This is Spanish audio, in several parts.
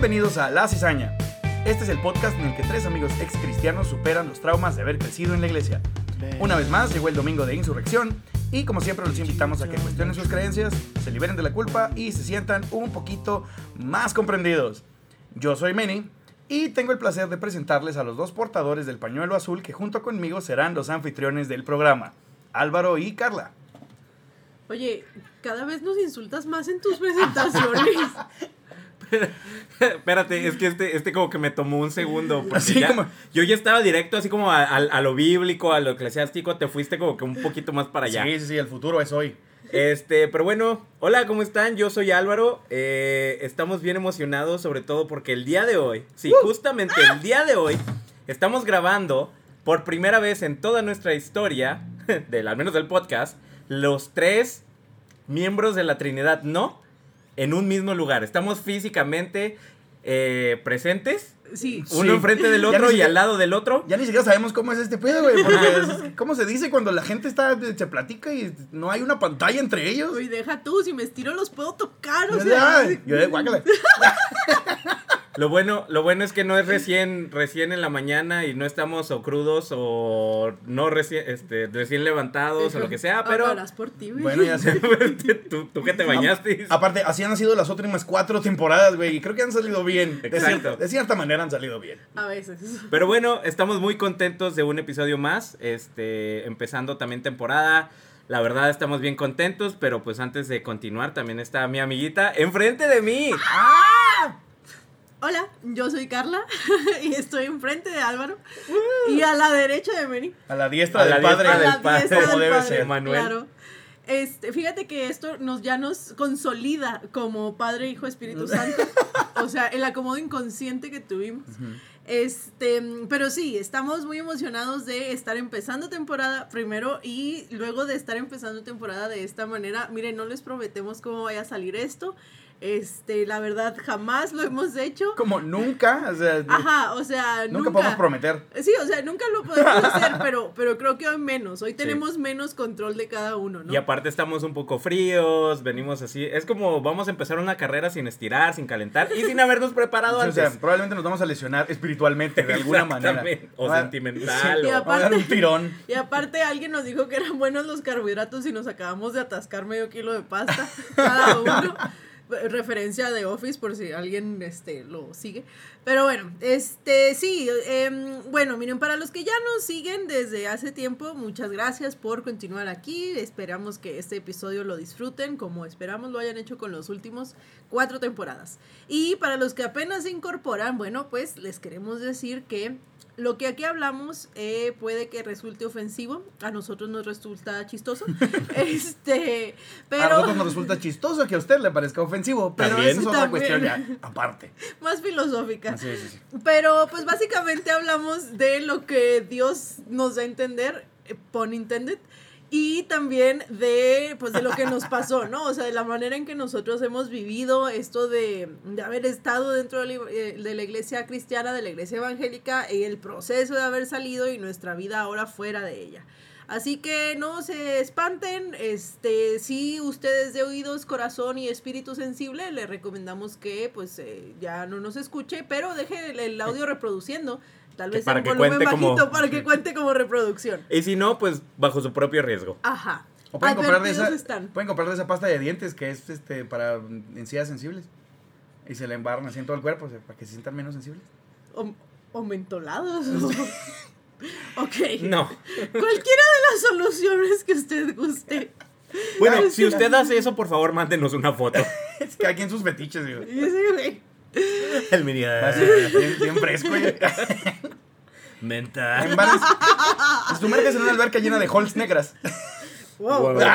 Bienvenidos a La Cizaña. Este es el podcast en el que tres amigos ex cristianos superan los traumas de haber crecido en la iglesia. Una vez más llegó el domingo de insurrección y como siempre los invitamos a que cuestionen sus creencias, se liberen de la culpa y se sientan un poquito más comprendidos. Yo soy Manny y tengo el placer de presentarles a los dos portadores del pañuelo azul que junto conmigo serán los anfitriones del programa, Álvaro y Carla. Oye, cada vez nos insultas más en tus presentaciones. Espérate, es que este, este como que me tomó un segundo. Así ya- como- Yo ya estaba directo así como a, a- a lo bíblico, a lo eclesiástico, te fuiste como que un poquito más para allá. Sí, sí, sí, el futuro es hoy. Este, pero bueno, hola, ¿cómo están? Yo soy Álvaro. eh, estamos bien emocionados, sobre todo porque el día de hoy, sí, justamente el día de hoy, estamos grabando por primera vez en toda nuestra historia, del, al menos del podcast, los tres miembros de la Trinidad, no, en un mismo lugar. Estamos físicamente eh, presentes, Sí. uno Sí. enfrente del otro y al lado del otro. Ya ni siquiera sabemos cómo es este pedo, güey. Porque, es- ¿cómo se dice cuando la gente está, se platica y no hay una pantalla entre ellos? Oye, deja tú, si me estiro los puedo tocar, o sea. Yo de guácala. Lo bueno, lo bueno es que no es recién, recién en la mañana y no estamos o crudos o no recién, este, recién levantados o lo que sea, pero Hablarás por ti, güey. Bueno, ya sé. tú, tú que te bañaste. Aparte, así han sido las últimas cuatro temporadas, güey. Y creo que han salido bien. De, Exacto. cierta, de cierta manera han salido bien. A veces. Pero bueno, estamos muy contentos de un episodio más, este, empezando también temporada. La verdad estamos bien contentos, pero pues antes de continuar también está mi amiguita enfrente de mí. Hola, yo soy Carla y estoy enfrente de Álvaro y a la derecha de Meni. A la diestra A del la padre. diestra A del la padre, diestra como del debe padre, ser. Manuel. Claro. Este, fíjate que esto nos ya nos consolida como Padre, Hijo, Espíritu Santo. o sea, el acomodo inconsciente que tuvimos. Este, pero sí, estamos muy emocionados de estar empezando temporada primero y luego de estar empezando temporada de esta manera. Miren, no les prometemos cómo vaya a salir esto. Este, la verdad, jamás lo hemos hecho. Como nunca. O sea, Ajá, o sea, nunca, nunca. podemos prometer. Sí, o sea, nunca lo podemos hacer, pero, pero creo que hoy menos. Hoy tenemos menos control de cada uno, ¿no? Y aparte estamos un poco fríos, venimos así. Es como vamos a empezar una carrera sin estirar, sin calentar y sin habernos preparado O antes. sea, probablemente nos vamos a lesionar espiritualmente de alguna manera. O Va- sentimental. O- a dar un tirón. Y aparte alguien nos dijo que eran buenos los carbohidratos y nos acabamos de atascar medio kilo de pasta cada uno. Referencia de Office por si alguien este, lo sigue. Pero bueno, este sí, em, bueno, miren, para los que ya nos siguen desde hace tiempo, muchas gracias por continuar aquí. Esperamos que este episodio lo disfruten como esperamos lo hayan hecho con los últimos cuatro temporadas. Y para los que apenas se incorporan, bueno, pues les queremos decir que lo que aquí hablamos eh, puede que resulte ofensivo, a nosotros nos resulta chistoso, este, A pero nosotros nos resulta chistoso que a usted le parezca ofensivo, pero También. esa es otra cuestión ya, aparte. más filosófica. Sí, sí, sí. Pero pues básicamente hablamos de lo que Dios nos da a entender, eh, pun intended, y también de pues de lo que nos pasó, ¿no? O sea, de la manera en que nosotros hemos vivido esto de, de haber estado dentro de la, eh, de la iglesia cristiana, de la iglesia evangélica, y el proceso de haber salido y nuestra vida ahora fuera de ella. Así que no se espanten, este, si ustedes de oídos, corazón y espíritu sensible, le recomendamos que pues eh, ya no nos escuche, pero deje el, el audio reproduciendo, tal vez para en que volumen cuente como- bajito para que cuente como reproducción. Y si no, pues bajo su propio riesgo. Ajá. O pueden comprar, de esa, están. pueden comprar de esa pasta de dientes que es este para encías sensibles. Y se le embarran así en todo el cuerpo, o sea, para que se sientan menos sensibles. O, o mentolados. ok. No. Cualquiera de las soluciones que usted guste. Bueno, si usted hace eso, por favor, mándenos una foto. Es que aquí en sus fetiches, güey. El mini. Así, bien, bien fresco. Menta. En bares- Sumerges en una alberca llena de holes negras. Wow.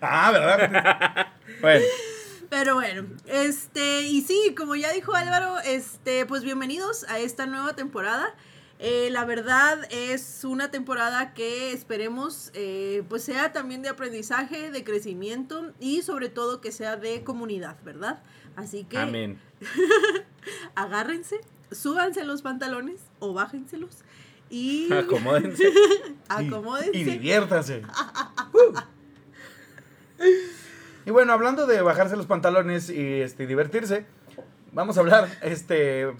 Ah, ¿verdad? Bueno, Pero bueno, este, y sí, como ya dijo Álvaro, este, pues bienvenidos a esta nueva temporada. Eh, la verdad es una temporada que esperemos eh, pues sea también de aprendizaje, de crecimiento y sobre todo que sea de comunidad, ¿verdad? Así que Amén. agárrense, súbanse los pantalones o bájenselos y Acomódense. y, acomódense. y diviértanse. Y bueno, hablando de bajarse los pantalones y este, divertirse, vamos a hablar este,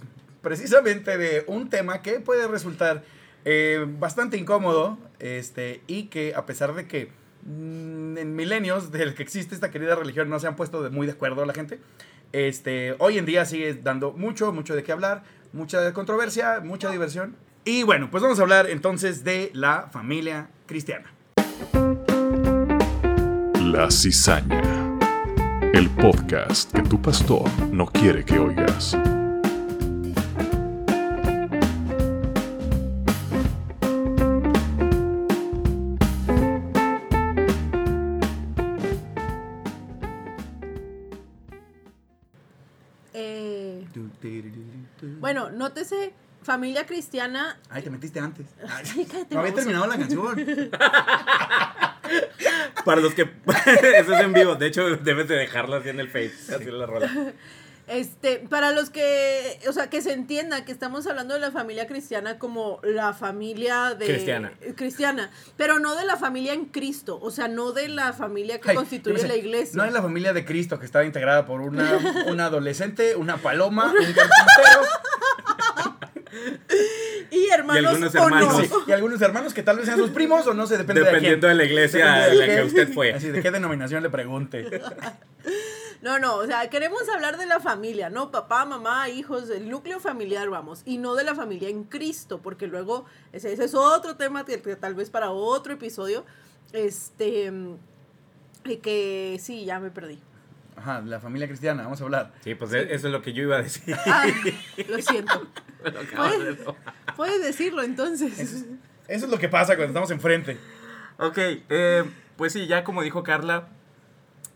precisamente de un tema que puede resultar eh, bastante incómodo este, y que a pesar de que mm, en milenios del que existe esta querida religión no se han puesto de muy de acuerdo la gente, este, hoy en día sigue dando mucho, mucho de qué hablar, mucha controversia, mucha diversión. Y bueno, pues vamos a hablar entonces de la familia cristiana. La cizaña. El podcast que tu pastor no quiere que oigas. Bueno, nótese, familia cristiana. Ay, te metiste antes. Ay, Ay, cállate, no había terminado la canción. Para los que. Eso es en vivo. De hecho, debes de dejarlo así en el Face. Así la rola. Este, para los que, o sea, que se entienda que estamos hablando de la familia cristiana como la familia de Cristiana. cristiana, pero no de la familia en Cristo, o sea, no de la familia que Ay, constituye la iglesia. No es la familia de Cristo que estaba integrada por una, una adolescente, una paloma, un carpintero y hermanos, Y algunos hermanos. sí, y algunos hermanos que tal vez sean sus primos o no sé, depende Dependiendo de de la iglesia en la que usted fue. Así, de qué denominación le pregunte. No, no, o sea, queremos hablar de la familia, ¿no? Papá, mamá, hijos, el núcleo familiar, vamos, y no de la familia en Cristo, porque luego ese, ese es otro tema que, que tal vez para otro episodio, este, y que sí, ya me perdí. Ajá, la familia cristiana, vamos a hablar. Sí, pues eso es lo que yo iba a decir. Ah, lo siento. Lo acabas de Puedes, decir. puedes decirlo entonces. Eso es lo que pasa cuando estamos enfrente. Ok, eh, pues sí, ya como dijo Carla,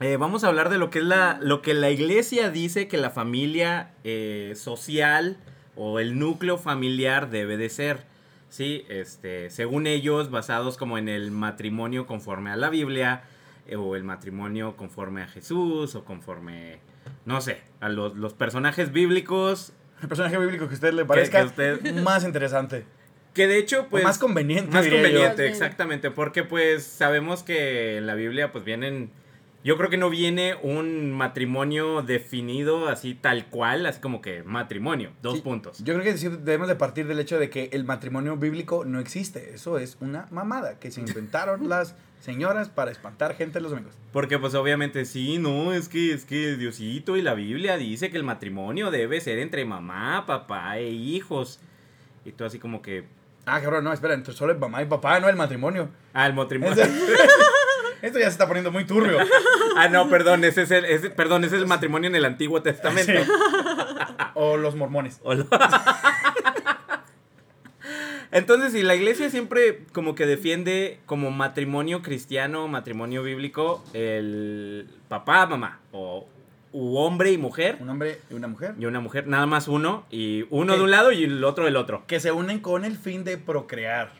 eh, vamos a hablar de lo que es la, lo que la iglesia dice que la familia eh, social o el núcleo familiar debe de ser. Sí, este, según ellos, basados como en el matrimonio conforme a la Biblia, eh, o el matrimonio conforme a Jesús, o conforme, no sé, a los, los personajes bíblicos, El personaje bíblico que a usted le parezca que usted- más interesante. que de hecho, o pues... más conveniente. Más yo. conveniente, exactamente, porque pues sabemos que en la Biblia pues vienen, yo creo que no viene un matrimonio definido así tal cual, así como que matrimonio, dos Sí, puntos. Yo creo que debemos de partir del hecho de que el matrimonio bíblico no existe. Eso es una mamada que se inventaron las señoras para espantar gente los domingos. Porque pues obviamente sí, no, es que es que Diosito y la Biblia dice que el matrimonio debe ser entre mamá, papá e hijos. Y tú así como que, Ah, cabrón, no, espera, entonces solo es mamá y papá, no el matrimonio. ah, el matrimonio. Esto ya se está poniendo muy turbio. ah, no, perdón, ese es el, ese- perdón, ese es el matrimonio en el Antiguo Testamento. Sí. O los mormones. Hola. Entonces, si la iglesia siempre como que defiende como matrimonio cristiano, matrimonio bíblico, el papá, mamá, o u hombre y mujer, Un hombre y una mujer. y una mujer, nada más uno, y uno de un lado y el otro del otro. Que se unen con el fin de procrear.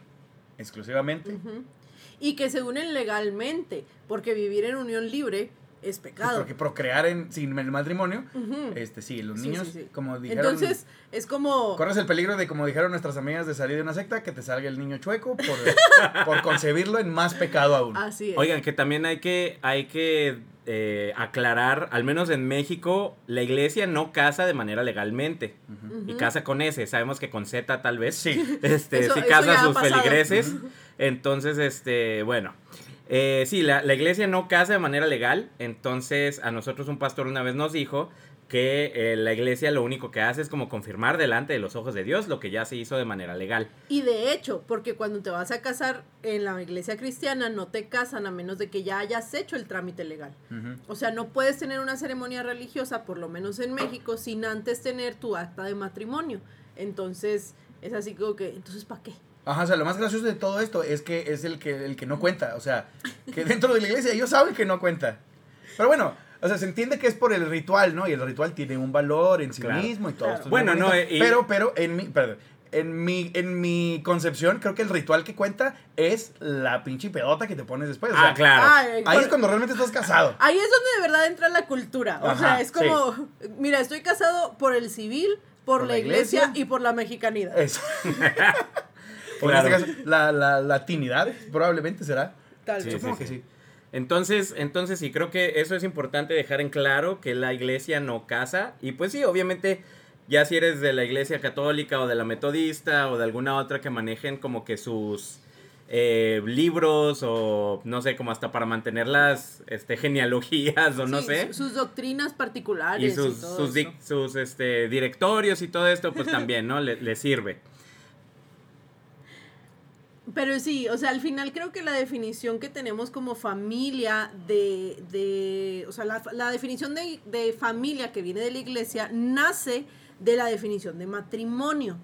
Exclusivamente. Ujú. Y que se unen legalmente, porque vivir en unión libre es Pues pecado. porque procrear en, sin el matrimonio, este sí, los Sí, niños, sí, sí. como dijeron. Entonces, es como... Corres el peligro de, como dijeron nuestras amigas, de salir de una secta, que te salga el niño chueco por, por concebirlo en más pecado aún. Así es. Oigan, que también hay que, hay que eh, aclarar, al menos en México, la iglesia no casa de manera legalmente. Y casa con S, sabemos que con Z tal vez. Sí. Este, Eso- sí casa sus pasado. feligreses. Entonces, este, bueno. Eh, sí, la, la iglesia no casa de manera legal. Entonces, a nosotros un pastor una vez nos dijo que eh, la iglesia lo único que hace es como confirmar delante de los ojos de Dios lo que ya se hizo de manera legal. Y de hecho, porque cuando te vas a casar en la iglesia cristiana, no te casan a menos de que ya hayas hecho el trámite legal. O sea, no puedes tener una ceremonia religiosa, por lo menos en México, sin antes tener tu acta de matrimonio. Entonces, es así como que, entonces, ¿para qué? Ajá, o sea, lo más gracioso de todo esto es que es el que, el que no cuenta. O sea, que dentro de la iglesia ellos saben que no cuenta. Pero bueno, o sea, se entiende que es por el ritual, ¿no? Y el ritual tiene un valor en sí Claro. mismo y todo Claro. esto. es Bueno, no, eh, y- Pero, pero, en mi, perdón, en mi, en mi concepción, creo que el ritual que cuenta es la pinche pedota que te pones después. O sea, ah, claro. Ay, Ahí por- es cuando realmente estás casado. Ahí es donde de verdad entra la cultura. O Ajá, sea, es como, mira, estoy casado por el civil, por, la, iglesia, y por la mexicanidad. Eso. o en Claro. este caso, la, la latinidad probablemente será. Tal Sí. Supongo sí, que sí. Entonces, entonces sí, creo que eso es importante dejar en claro que la iglesia no casa. Y pues sí, obviamente, ya si eres de la iglesia católica o de la metodista o de alguna otra que manejen como que sus eh, libros o no sé, como hasta para mantener las este, genealogías o no sé. su- Sus doctrinas particulares. Y sus, todo sus, este, directorios y todo esto, pues también, ¿no? Le, le sirve. Pero sí, o sea, al final creo que la definición que tenemos como familia de, de o sea, la, la definición de, de familia que viene de la iglesia nace de la definición de matrimonio.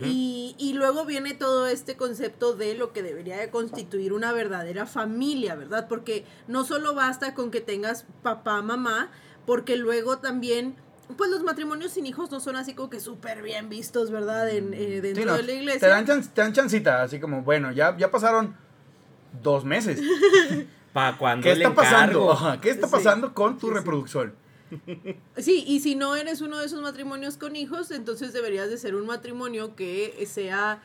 y, y luego viene todo este concepto de lo que debería de constituir una verdadera familia, ¿verdad? Porque no solo basta con que tengas papá, mamá, porque luego también, pues los matrimonios sin hijos no son así como que súper bien vistos, ¿verdad? En, eh, dentro Sí, no, de la iglesia. Te dan, chan- te dan chancita, así como, bueno, ya, ya pasaron dos meses. ¿Para cuando ¿Qué está pasando? encargo? ¿Qué está Sí. pasando con tu Sí, reproducción? Sí, y si no eres uno de esos matrimonios con hijos, entonces deberías de ser un matrimonio que sea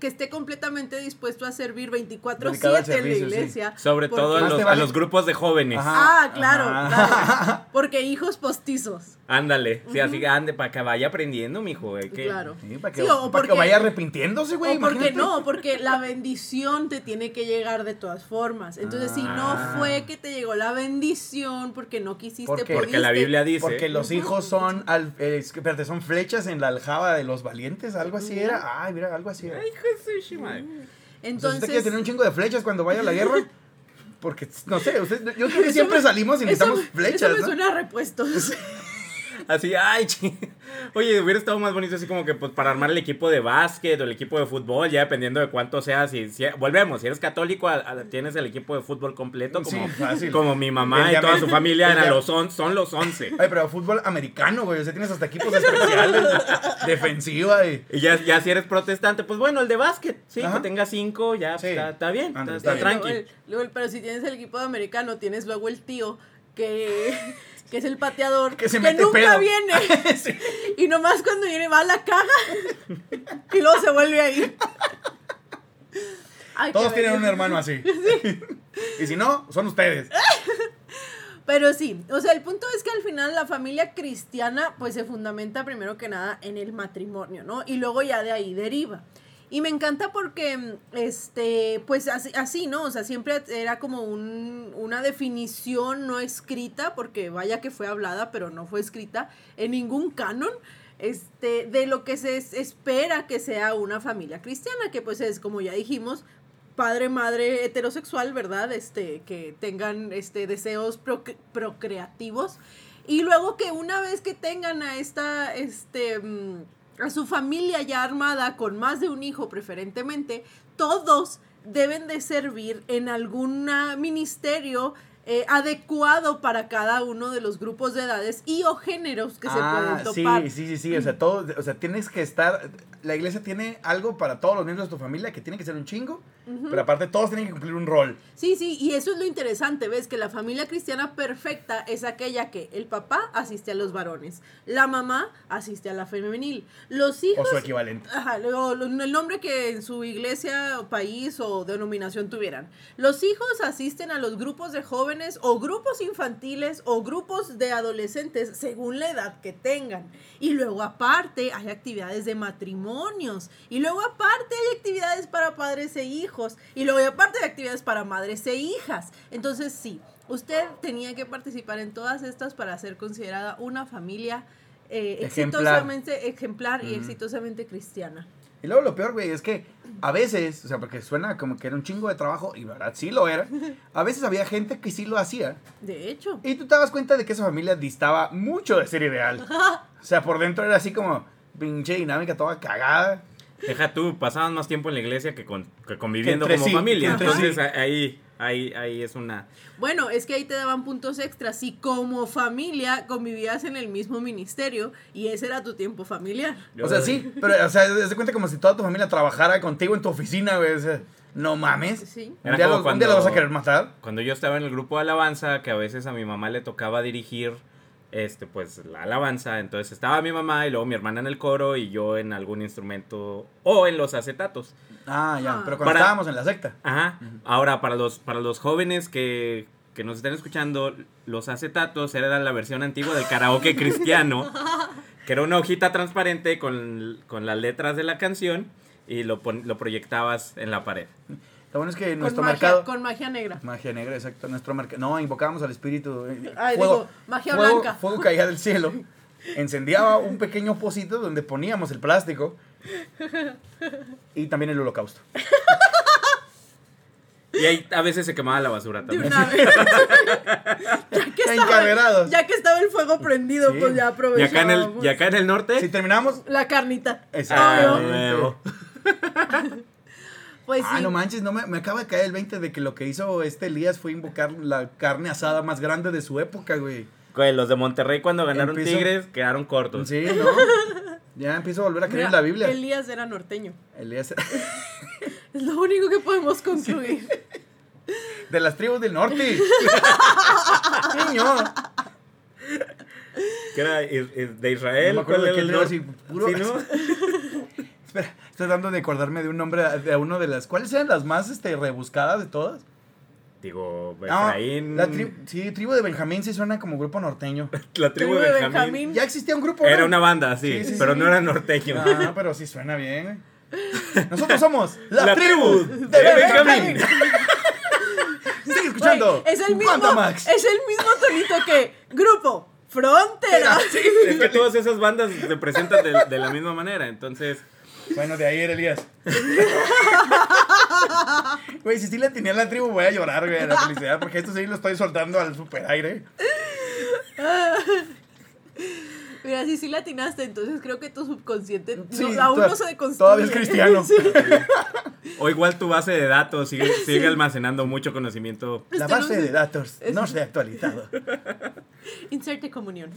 que esté completamente dispuesto a servir 24/7 Dedicado al en la sí. iglesia. Sobre porque- todo a los, a los grupos de jóvenes. Ajá. Ah, claro, Ajá. claro. Porque hijos postizos. Ándale, sí, así que ande para que vaya aprendiendo, mijo. eh, que- Claro. Sí, para que, Sí, o para que porque- vaya arrepintiéndose, güey. o porque no, porque la bendición te tiene que llegar de todas formas. Entonces, si no Ah. fue que te llegó la bendición porque no quisiste, Porque- Porque la Biblia dice. Porque los hijos son, al, eh, son flechas en la aljaba de los valientes, algo así era. Ay, mira, algo así era. Ay, hijo de. Entonces, ¿usted quiere tener un chingo de flechas cuando vaya a la guerra? Porque, no sé, usted, yo creo que siempre me- salimos y necesitamos flechas, Eso me ¿no? suena a repuestos. Así, ay, chi- Oye, hubiera estado más bonito así como que pues, para armar el equipo de básquet o el equipo de fútbol, ya dependiendo de cuánto seas. Si, si- volvemos, si eres católico, a- a- tienes el equipo de fútbol completo, Sí, como, fácil. como mi mamá y toda su familia eran los on- son los 11. Ay, pero fútbol americano, güey. O sea, tienes hasta equipos especiales, defensiva y... Y ya, ya si eres protestante, pues bueno, el de básquet, sí, Ajá. que tenga cinco, ya Sí. está, está bien, está, está está bien. tranqui. Luego el- luego el- pero si tienes el equipo de americano, tienes luego el tío que, que es el pateador Que se mete nunca pedo. viene. Y nomás cuando viene va a la caga y luego se vuelve a ir. Ay, qué Todos tienen un hermano así. y si no, son ustedes. Pero sí, o sea, el punto es que al final la familia cristiana pues se fundamenta primero que nada en el matrimonio, ¿no? Y luego ya de ahí deriva. Y me encanta porque, este, pues así, así ¿no? O sea, siempre era como un- una definición no escrita, porque vaya que fue hablada, pero no fue escrita en ningún canon, este, de lo que se es- espera que sea una familia cristiana, que pues es, como ya dijimos, padre, madre heterosexual, ¿verdad? Este, que tengan este, deseos proc- procreativos. Y luego que una vez que tengan a esta, este, mm, a su familia ya armada con más de un hijo preferentemente, todos deben de servir en algún ministerio eh, adecuado para cada uno de los grupos de edades y o géneros que se pueden topar. Ah, Sí, sí, sí, sí. O sea, todo, o sea, tienes que estar. La iglesia tiene algo para todos los miembros de tu familia que tiene que ser un chingo. Pero aparte, todos tienen que cumplir un rol. Sí, sí, y eso es lo interesante, ves que la familia cristiana perfecta es aquella que el papá asiste a los varones, la mamá asiste a la femenil, los O hijos... su equivalente. Ajá, lo- el nombre que en su iglesia, o país o denominación tuvieran. Los hijos asisten a los grupos de jóvenes o grupos infantiles o grupos de adolescentes según la edad que tengan. Y luego aparte hay actividades de matrimonios. Y luego aparte hay actividades para padres e hijos. Y luego aparte hay actividades para madres e hijas. Entonces sí, usted tenía que participar en todas estas para ser considerada una familia eh, Ejemplar. exitosamente ejemplar y exitosamente cristiana. Y luego lo peor, güey, es que a veces, o sea, porque suena como que era un chingo de trabajo, y verdad sí lo era, a veces había gente que sí lo hacía. De hecho. Y tú te das cuenta de que esa familia distaba mucho de ser ideal. O sea, por dentro era así como pinche dinámica toda cagada. Deja tú, pasaban más tiempo en la iglesia que, con, que conviviendo como sí, familia. Entonces sí. ahí, ahí, ahí es una... Bueno, es que ahí te daban puntos extras. Si como familia convivías en el mismo ministerio y ese era tu tiempo familiar. O sea, sí, pero, o sea, de cuenta como si toda tu familia trabajara contigo en tu oficina, güey. O sea, no mames. Sí. Un Era día, un cuando- los vas a querer matar. Cuando yo estaba en el grupo de alabanza, que a veces a mi mamá le tocaba dirigir, este, pues, la alabanza, entonces estaba mi mamá y luego mi hermana en el coro y yo en algún instrumento o en los acetatos. Ah, ya. Ah. Pero cuando Para- estábamos en la secta. Ajá. Ahora, para los, para los jóvenes que, que nos están escuchando, los acetatos era la versión antigua del karaoke cristiano, que era una hojita transparente con, con las letras de la canción y lo, pon- lo proyectabas en la pared. Lo bueno es que Con nuestro magia, mercado. con magia negra. Magia negra, exacto. Nuestro mercado. No, invocábamos al espíritu. eh, Ay, digo, magia fuego, blanca. Fuego caía del cielo. Encendiaba un pequeño pocito donde poníamos el plástico. Y también el holocausto. Y ahí a veces se quemaba la basura De también. una vez. ya, que estaba, Encarrerados. ya que estaba el fuego prendido, Sí. pues ya Y aprovechábamos. acá en el, y acá en el norte, Si terminamos. La carnita. ah, Pues sí. Ah, no manches, no me, me acaba de caer el 20 de que lo que hizo este Elías fue invocar la carne asada más grande de su época, güey. Güey, los de Monterrey cuando ganaron Empiezo- Tigres quedaron cortos. Sí, ¿no? Ya empiezo a volver a creer Mira, en la Biblia. Elías era norteño. Elías Es lo único que podemos concluir. de las tribus del norte. Niño. Que era de Israel. No me acuerdo ¿cuál de era qué el así, puro- Sí, ¿no? Espera, estoy dando de acordarme de un nombre de uno de las. ¿Cuáles eran las más este, rebuscadas de todas? Digo, No, Efraín. la tri- sí, tribu de Benjamín sí suena como grupo norteño. la tribu de Benjamín. Ya existía un grupo. Era una banda, sí, Sí, sí, pero sí. no era norteño. Ah, pero sí suena bien. Nosotros somos la, La tribu tribu de de Benjamín. Benjamín. Sigue escuchando. Es el mismo, Bandamax. es el mismo tonito que Grupo Frontera. Sí, Es que todas esas bandas se presentan de, de la misma manera, entonces. Bueno, de ahí era Elías. Güey, si sí le tenía la tribu, voy a llorar, güey, de la felicidad, porque esto sí lo estoy soltando al super aire. Mira, si sí latinaste, entonces creo que tu subconsciente Sí, no, aún no se deconstruye. todavía es cristiano. Sí. O igual tu base de datos sigue, sigue almacenando mucho conocimiento. La Este no base de datos Es- no se ha actualizado. Inserte comunión.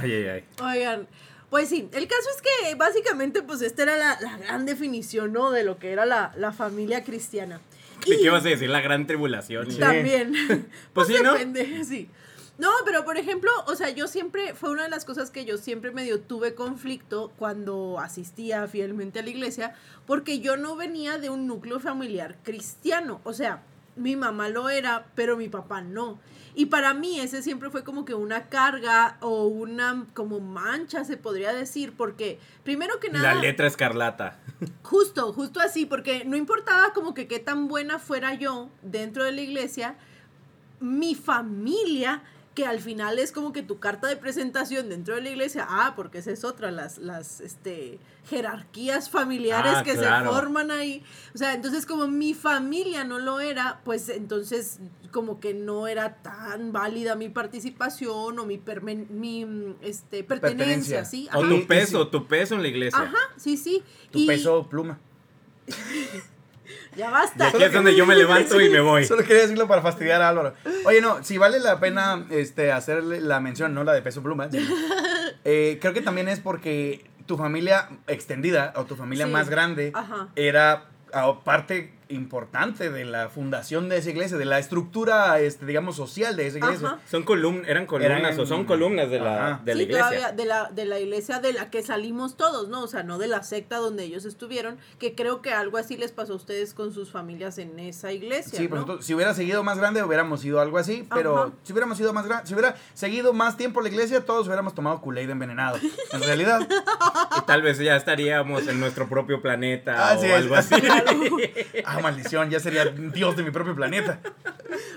Ay, ay, ay. Oigan, pues sí, el caso es que básicamente pues esta era la, la gran definición, ¿no? De lo que era la, la familia cristiana. ¿De Y qué ibas a decir? La gran tribulación. También. Pues sí, ¿no? depende, sí. No, pero por ejemplo, o sea, yo siempre, fue una de las cosas que yo siempre medio tuve conflicto cuando asistía fielmente a la iglesia, porque yo no venía de un núcleo familiar cristiano. O sea, mi mamá lo era, pero mi papá no. Y para mí ese siempre fue como que una carga o una como mancha, se podría decir, porque primero que nada... La letra escarlata. Justo, justo así, porque no importaba como que qué tan buena fuera yo dentro de la iglesia, mi familia, que al final es como que tu carta de presentación dentro de la iglesia, ah, porque esa es otra, las, las este, jerarquías familiares Ah, que claro. se forman ahí. O sea, entonces como mi familia no lo era, pues entonces como que no era tan válida mi participación o mi, permen- mi este, pertenencia, Pertenencia. ¿sí? O tu peso, tu peso en la iglesia. Ajá, sí, sí. Tu Y- peso pluma. Ya Y basta. aquí es donde yo me levanto y me voy. Solo quería decirlo para fastidiar a Álvaro. Oye, no, si vale la pena este, hacerle la mención, no la de peso pluma. sino- eh, creo que también es porque tu familia extendida o tu familia Sí. más grande Ajá. era ah, parte importante de la fundación de esa iglesia, de la estructura, este, digamos, social de esa iglesia. Ajá. Son columnas, eran columnas Eran- o son columnas de la, de la sí, iglesia. todavía de la, de la iglesia de la que salimos todos, ¿no? O sea, no de la secta donde ellos estuvieron, que creo que algo así les pasó a ustedes con sus familias en esa iglesia, Sí, ¿no? pues nosotros, si hubiera seguido más grande hubiéramos sido algo así, pero Ajá. si hubiéramos sido más grande, si hubiera seguido más tiempo la iglesia, todos hubiéramos tomado Kool-Aid envenenado. En realidad, Y tal vez ya estaríamos en nuestro propio planeta Así o es. algo así. ah, maldición, ya sería Dios de mi propio planeta.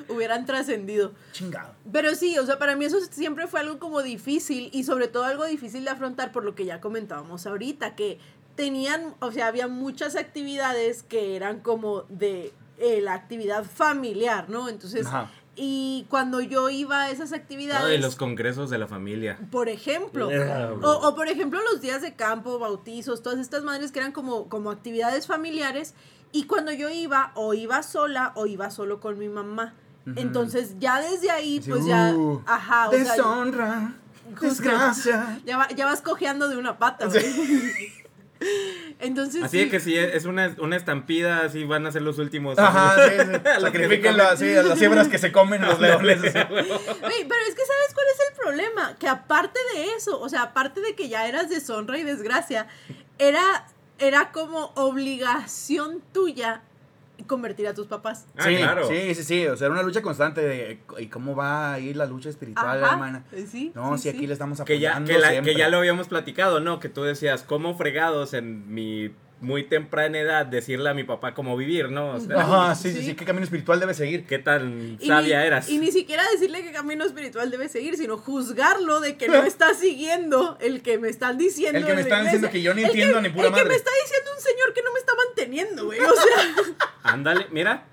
Hubieran trascendido. Chingado. Pero sí, o sea, para mí eso siempre fue algo como difícil y sobre todo algo difícil de afrontar por lo que ya comentábamos ahorita, que tenían, o sea, había muchas actividades que eran como de eh, la actividad familiar, ¿no? Entonces, Ajá. y cuando yo iba a esas actividades... Ay, los congresos de la familia. Por ejemplo. Ah, O, o, por ejemplo los días de campo, bautizos, todas estas madres que eran como, como actividades familiares. Y cuando yo iba, o iba sola o iba solo con mi mamá. Entonces ya desde ahí, Así, pues ya... uh, Ajá, o sea, Deshonra, Justo. desgracia. ya, va- ya vas cojeando de una pata, güey. Entonces Así sí. de que si es una, una estampida, así van a ser los últimos. Ajá, sí, sí. Los que se Sacrifiquen la- comen. sí, a las cebras que se comen los leones. así. Güey, pero es que ¿sabes cuál es el problema? Que aparte de eso, o sea, aparte de que ya eras deshonra y desgracia, era, era como obligación tuya convertir a tus papás. Ah, sí, claro. sí, sí, sí. O sea, era una lucha constante de ¿y cómo va a ir la lucha espiritual, Ajá, hermana? eh, sí, No, sí, si sí. aquí le estamos Que ya, apoyando que, la- siempre. que ya lo habíamos platicado, ¿no? Que tú decías, ¿cómo fregados en mi muy temprana edad decirle a mi papá cómo vivir, ¿no? O sea, Ajá, sí, sí, Sí. qué camino espiritual debe seguir. ¿qué tan Y sabia ni, eras? Y ni siquiera decirle qué camino espiritual debe seguir, sino juzgarlo de que no está siguiendo el que me están diciendo. El que me están diciendo que yo ni El entiendo que- ni pura el que madre. me está diciendo un señor que no me está manteniendo, güey. O sea, Ándale, mira.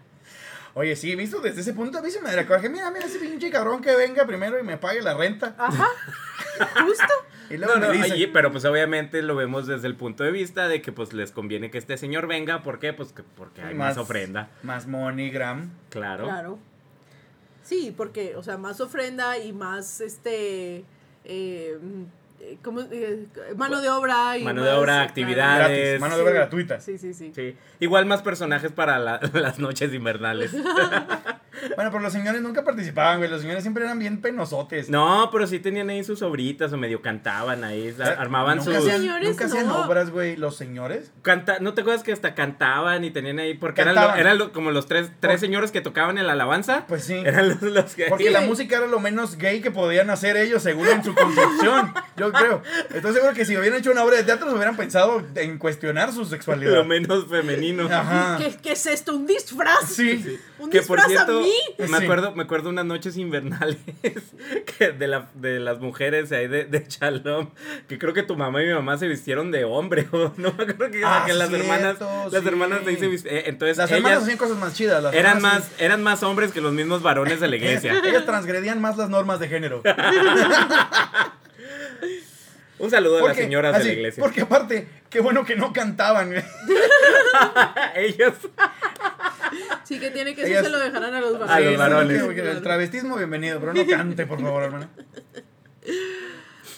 Oye, sí, visto desde ese punto a mí se me da coraje. Mira, mira ese pinche cabrón que venga primero y me pague la renta. ajá. Justo. Y luego No, no, dice, allí, pero pues obviamente lo vemos desde el punto de vista de que pues les conviene que este señor venga, ¿por qué? Pues que- porque hay más, ofrenda, Más MoneyGram. claro. Claro. Sí, porque, o sea, más ofrenda y más, este, eh, eh, ¿cómo? Eh, mano de obra y Mano de obra, eh, actividades. Gratis, mano de obra gratuita. Sí, sí, sí. Sí. Igual más personajes para la- las noches invernales. Bueno, pero los señores nunca participaban, güey. Los señores siempre eran bien penosotes. No, pero sí tenían ahí sus obritas o medio cantaban ahí, o sea, armaban nunca sus... hacían, Señores, nunca hacían no. obras, güey, los señores. Canta, ¿No te acuerdas que hasta cantaban y tenían ahí? Porque eran, lo- Cantaban. eran lo- como los tres, tres Por- señores que tocaban en la alabanza. Pues sí. Eran los, los que... Porque la música era lo menos gay que podían hacer ellos, según en su concepción. Yo creo. Estoy seguro que si hubieran hecho una obra de teatro, se hubieran pensado en cuestionar su sexualidad. Lo menos femenino. Ajá. ¿Qué, qué es esto? ¿Un disfraz? Sí. ¿Un Que por disfraz cierto, a mí? me Sí. acuerdo, me acuerdo unas noches invernales que de, la, de las mujeres ahí de, de Shalom, que creo que tu mamá y mi mamá se vistieron de hombre, o no me acuerdo que, Ah, que las cierto, hermanas, las sí. hermanas de ahí se vist- eh, entonces Las ellas hermanas hacían cosas más chidas. Las eran más, eran más hombres que los mismos varones de la iglesia. Ellas, ellas transgredían más las normas de género. Un saludo a las señoras así, de la iglesia. Porque aparte, qué bueno que no cantaban. Ellos. Sí, que tiene que Ellas- eso se lo dejarán a los varones. A los varones. El travestismo, bienvenido, pero no cante, por favor, hermana.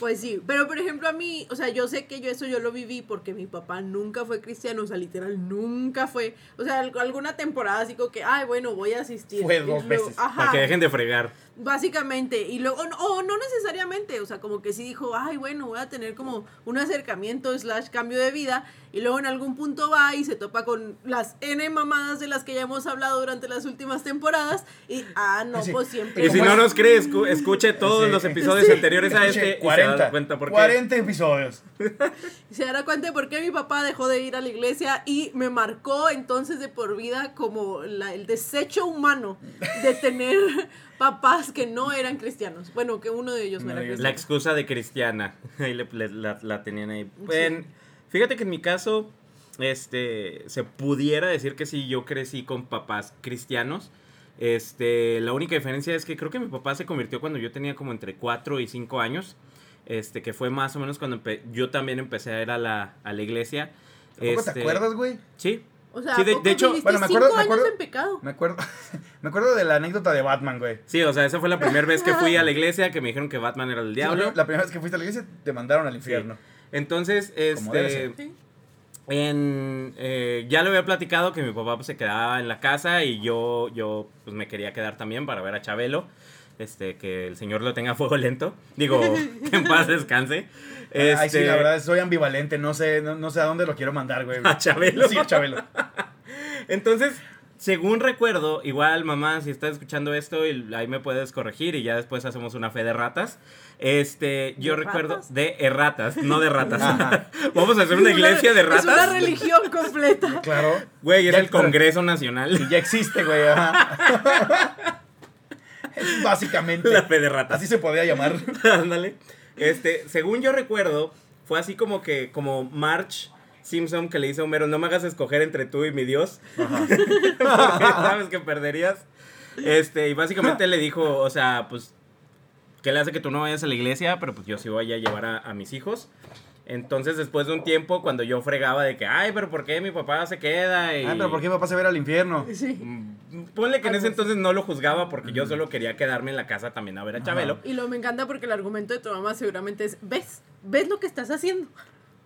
Pues sí, pero por ejemplo a mí, o sea, yo sé que yo eso yo lo viví porque mi papá nunca fue cristiano, o sea, literal, nunca fue, o sea, al- alguna temporada así como que, ay, bueno, voy a asistir. Fue dos luego- veces, Ajá. Para que dejen de fregar. Básicamente, y luego, o no necesariamente, o sea, como que sí dijo, ay, bueno, voy a tener como un acercamiento slash cambio de vida, y luego en algún punto va y se topa con las N mamadas de las que ya hemos hablado durante las últimas temporadas, y, ah, no, Sí. pues siempre. Y si ¿Cómo no nos cree, escu- escuche todos Sí. los episodios Sí. anteriores a este Escuche, y se 40, da cuenta por qué. 40 episodios. Y se dará cuenta de por qué mi papá dejó de ir a la iglesia y me marcó entonces de por vida como la- el desecho humano de tener papás que no eran cristianos. Bueno, que uno de ellos no, No, era La excusa de cristiana. Ahí le- le- la, la tenían ahí. En- fíjate que en mi caso, este, se pudiera decir que sí, yo crecí con papás cristianos. Este, la única diferencia es que creo que mi papá se convirtió cuando yo tenía como entre 4 y 5 años. Este, que fue más o menos cuando yo también empecé a ir a la, a la iglesia. ¿Tampoco Este, te acuerdas, güey? Sí. O sea, Sí, de- ¿a poco de hecho, bueno, me acuerdo- cinco me años acuerdo- en pecado. Me acuerdo, me acuerdo de la anécdota de Batman, güey. Sí, o sea, esa fue la primera vez que fui a la iglesia que me dijeron que Batman era el diablo. La primera vez que fuiste a la iglesia te mandaron al infierno. Entonces, este. Sí. en, eh, ya le había platicado que mi papá pues, se quedaba en la casa y yo, yo pues, me quería quedar también para ver a Chabelo. Este, que el señor lo tenga a fuego lento. Digo, que en paz descanse. Ay, sí, Este, la verdad, soy ambivalente. No sé, no, no sé a dónde lo quiero mandar, güey. A Chabelo. Sí, a Chabelo. Entonces, según recuerdo, igual mamá, si estás escuchando esto, y ahí me puedes corregir y ya después hacemos una fe de ratas. Este, yo ¿De recuerdo ratas? de erratas, no de ratas. Ajá. Vamos a hacer una iglesia de Es una ratas. religión completa. Claro. Güey, es Ya- el Congreso Nacional. Y ya existe, güey. ajá. Es básicamente. La fe de ratas. Así se podría llamar. Ándale. Este, según yo recuerdo, fue así como que, como March Simpson que le dice a Homero, no me hagas escoger entre tú y mi Dios. Porque sabes que perderías. Este, y básicamente le dijo, o sea, pues, ¿qué le hace que tú no vayas a la iglesia? Pero pues yo sí voy a llevar a, a mis hijos. Entonces, después de un tiempo, cuando yo fregaba de que, ay, pero ¿por qué mi papá se queda? Y... Ah, pero ¿por qué mi papá se va a ir al infierno? Sí. Mm, Ponle que en Ay, ese pues. entonces no lo juzgaba porque yo solo quería quedarme en la casa también a ver a Chabelo. Y lo me encanta porque el argumento de tu mamá seguramente es, ¿ves? ¿Ves lo que estás haciendo?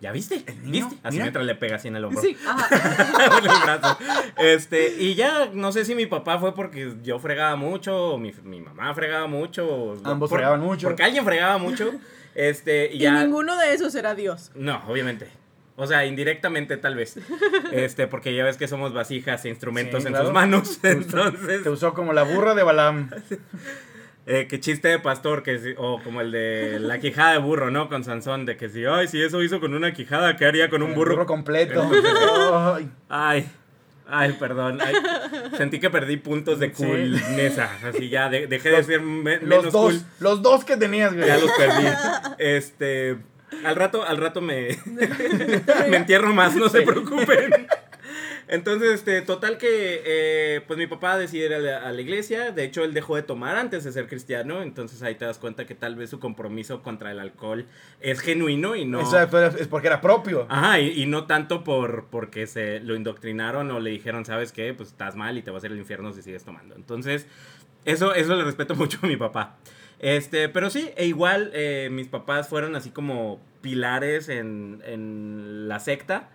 ¿Ya viste? niño? ¿Viste? Así Mira. mientras le pega así en el hombro. Sí, ajá. en el brazo. Este, y ya, no sé si mi papá fue porque yo fregaba mucho, o mi, mi mamá fregaba mucho. Ambos por- fregaban mucho. Porque alguien fregaba mucho. Este, y ninguno de esos era Dios. No, obviamente. O sea, indirectamente tal vez. Este, porque ya ves que somos vasijas e instrumentos Sí, en claro. sus manos. Te Entonces, usó como la burra de Balam. eh, que chiste de pastor, que o como el de la quijada de burro, ¿no? Con Sansón, de que si, ay, si eso hizo con una quijada, ¿qué haría con un El burro? completo. Ay. Ay, ay, perdón. ay, sentí que perdí puntos de Sí. coolnesa. Así ya, de- dejé de ser me- Los menos dos, cool. los dos que tenías, güey. Ya los perdí. Este. Al rato, al rato me, me entierro más, no se preocupen. Entonces, este, total que, eh, pues mi papá decide ir a la, a la iglesia. De hecho, él dejó de tomar antes de ser cristiano. Entonces ahí te das cuenta que tal vez su compromiso contra el alcohol es genuino y no. Exacto, es porque era propio. Ajá, y, y no tanto por porque se lo indoctrinaron o le dijeron, ¿sabes qué? Pues estás mal y te vas a ir al infierno si sigues tomando. Entonces, eso, eso le respeto mucho a mi papá. Este, pero sí, e igual eh, mis papás fueron así como pilares en, en la secta.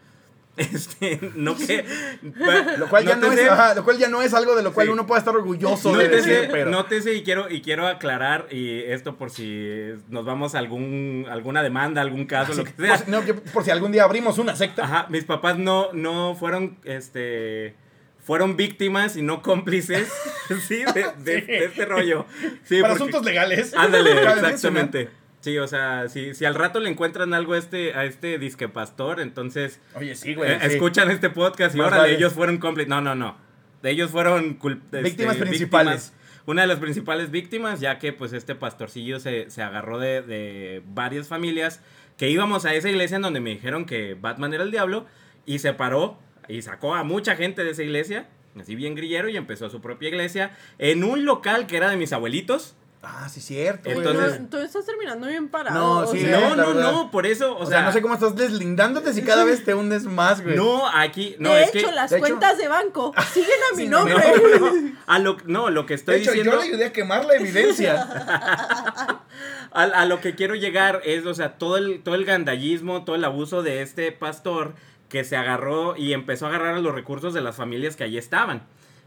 Este, no que. Lo cual, ya no es, ajá, lo cual ya no es algo de lo cual Sí. uno pueda estar orgulloso de decir, Nótese, pero... nótese y quiero, y quiero aclarar, y esto por si nos vamos a algún, alguna demanda, algún caso, Sí, lo que sea. por, si- no, que por si algún día abrimos una secta. Ajá, mis papás no, no fueron, este, fueron víctimas y no cómplices, sí, de, de- Sí. de este rollo. Sí, para porque- asuntos legales. Ándale, exactamente. Sí, o sea, si, si al rato le encuentran algo a este, a este disque pastor, entonces. Oye, sí, güey. eh, sí. escuchan este podcast y órale, vale. ellos fueron cómplices. No, no, no. Ellos fueron este, Víctimas principales. víctimas. Una de las principales víctimas, ya que pues este pastorcillo se, se agarró de, de varias familias que íbamos a esa iglesia en donde me dijeron que Batman era el diablo y se paró y sacó a mucha gente de esa iglesia, así bien grillero, y empezó su propia iglesia en un local que era de mis abuelitos. Ah, sí, cierto. Entonces- no, tú estás terminando bien parado. No, o sí, sea, no, no, por eso, o, O sea, no sé cómo estás deslindándote si cada vez te hundes más, güey. No, aquí, no, de es hecho, que... las de hecho- cuentas de banco siguen a mi Sí, nombre. No, no, a lo, no, lo que de estoy hecho, diciendo... yo le ayudé a quemar la evidencia. a, a lo que quiero llegar es, o sea, todo el, todo el gandallismo, todo el abuso de este pastor que se agarró y empezó a agarrar a los recursos de las familias que allí estaban.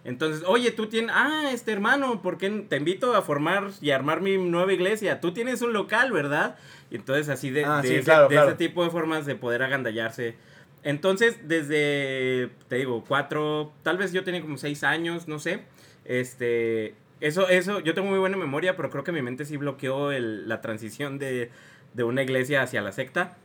Entonces, oye, tú tienes, ah, este hermano, ¿por qué te invito a formar y armar mi nueva iglesia? Tú tienes un local, ¿verdad? Y entonces así de, Ah, de sí, ese, claro, de claro. ese tipo de formas de poder agandallarse. Entonces, desde, te digo, cuatro, tal vez yo tenía como seis años, no sé. Este, eso, eso, yo tengo muy buena memoria, pero creo que mi mente sí bloqueó el- la transición de, de una iglesia hacia la secta.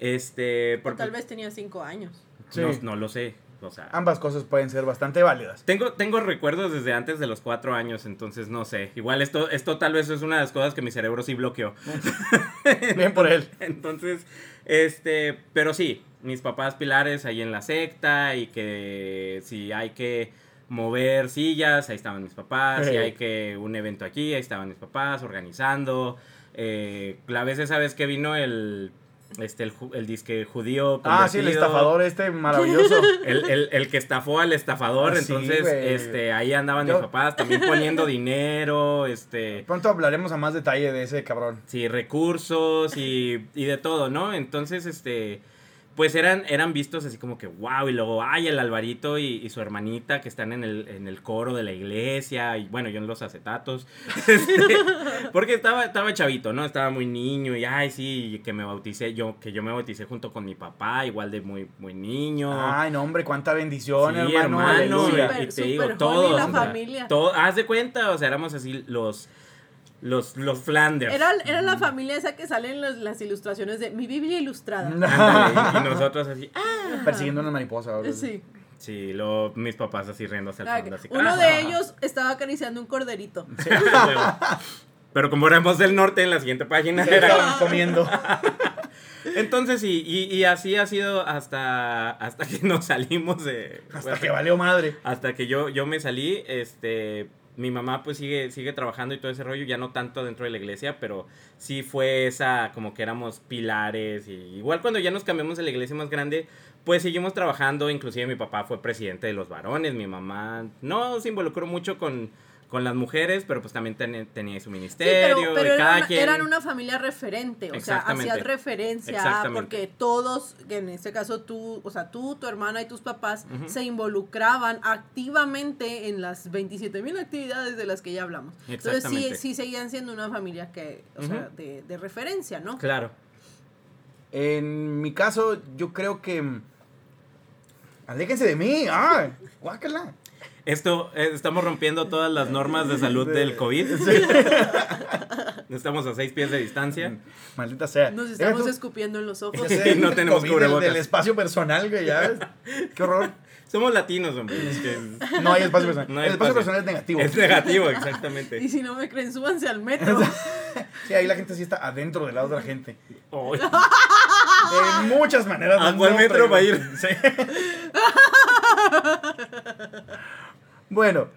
Este, O porque tal vez tenía cinco años. Sí. no, no lo sé. O sea, Ambas cosas pueden ser bastante válidas. tengo, tengo recuerdos desde antes de los cuatro años, entonces no sé. Igual esto, esto tal vez es una de las cosas que mi cerebro sí bloqueó. Bien por él. Entonces, este, pero sí, mis papás pilares ahí en la secta y que si hay que mover sillas, ahí estaban mis papás, si hay que un evento aquí, ahí estaban mis papás organizando. Eh, la vez esa vez que vino el, este, el, el disque judío. Ah, sí, el estafador este maravilloso. El, el- el que estafó al estafador, Ah, entonces, este, ahí andaban Yo- mis papás también poniendo dinero, este... Pronto hablaremos a más detalle de ese cabrón. Sí, recursos y, y de todo, ¿no? Entonces, este, pues eran, eran vistos así como que, wow, y luego, ay, el Alvarito y, y su hermanita que están en el, en el coro de la iglesia, y bueno, yo en los acetatos, Este, porque estaba, estaba chavito, ¿no? Estaba muy niño, y ay, sí, que me bauticé, yo, que yo me bauticé junto con mi papá, igual de muy, muy niño. Ay, no, hombre, cuánta bendición, Sí, hermano. y te digo, todos. la o sea, familia. todo- haz de cuenta, o sea, éramos así los, los, los Flanders. Era, era la familia esa que sale en las, las ilustraciones de mi Biblia ilustrada. Ándale, y nosotros así, ah, Persiguiendo una mariposa. güey. Sí. Sí, lo, mis papás así riéndose al Ah, fondo. Así, Uno ah. de ellos estaba acariciando un corderito. Sí. Pero como éramos del norte, en la siguiente página era... comiendo. Entonces sí, y, y así ha sido hasta, hasta que nos salimos de... Hasta que valió madre. hasta que yo, yo me salí, este... Mi mamá pues sigue, sigue trabajando y todo ese rollo, ya no tanto dentro de la iglesia, pero sí fue esa, como que éramos pilares. Y igual cuando ya nos cambiamos a la iglesia más grande, pues seguimos trabajando, inclusive mi papá fue presidente de los varones, mi mamá no se involucró mucho con, con las mujeres, pero pues también ten- tenía su Sí, ministerio pero, pero y cada eran, una, quien... eran una familia referente, o sea, hacías referencia a porque todos, que en este caso tú, o sea, tú, tu hermana y tus papás se involucraban activamente en las 27 mil actividades de las que ya hablamos. Entonces sí, sí seguían siendo una familia que, o sea, de, de referencia, ¿no? Claro. En mi caso, yo creo que. mm, Aléjense de mí. ¡Ah! Guácala. Esto, eh, estamos rompiendo todas las normas de salud del COVID. Estamos a seis pies de distancia. Maldita sea. Nos estamos tú- escupiendo en los ojos. sé, No tenemos COVID del- cubrebocas. Del espacio personal, güey, ya ves. Qué horror. Somos latinos, hombre. es que No hay espacio personal. no hay el espacio espacio. personal es negativo. Es negativo, Y exactamente. si no me creen, súbanse al metro. Sí, ahí la gente sí está adentro de la otra gente. Oh, De muchas maneras. ¿A cuál no metro traigo- va a ir? Sí. Bueno,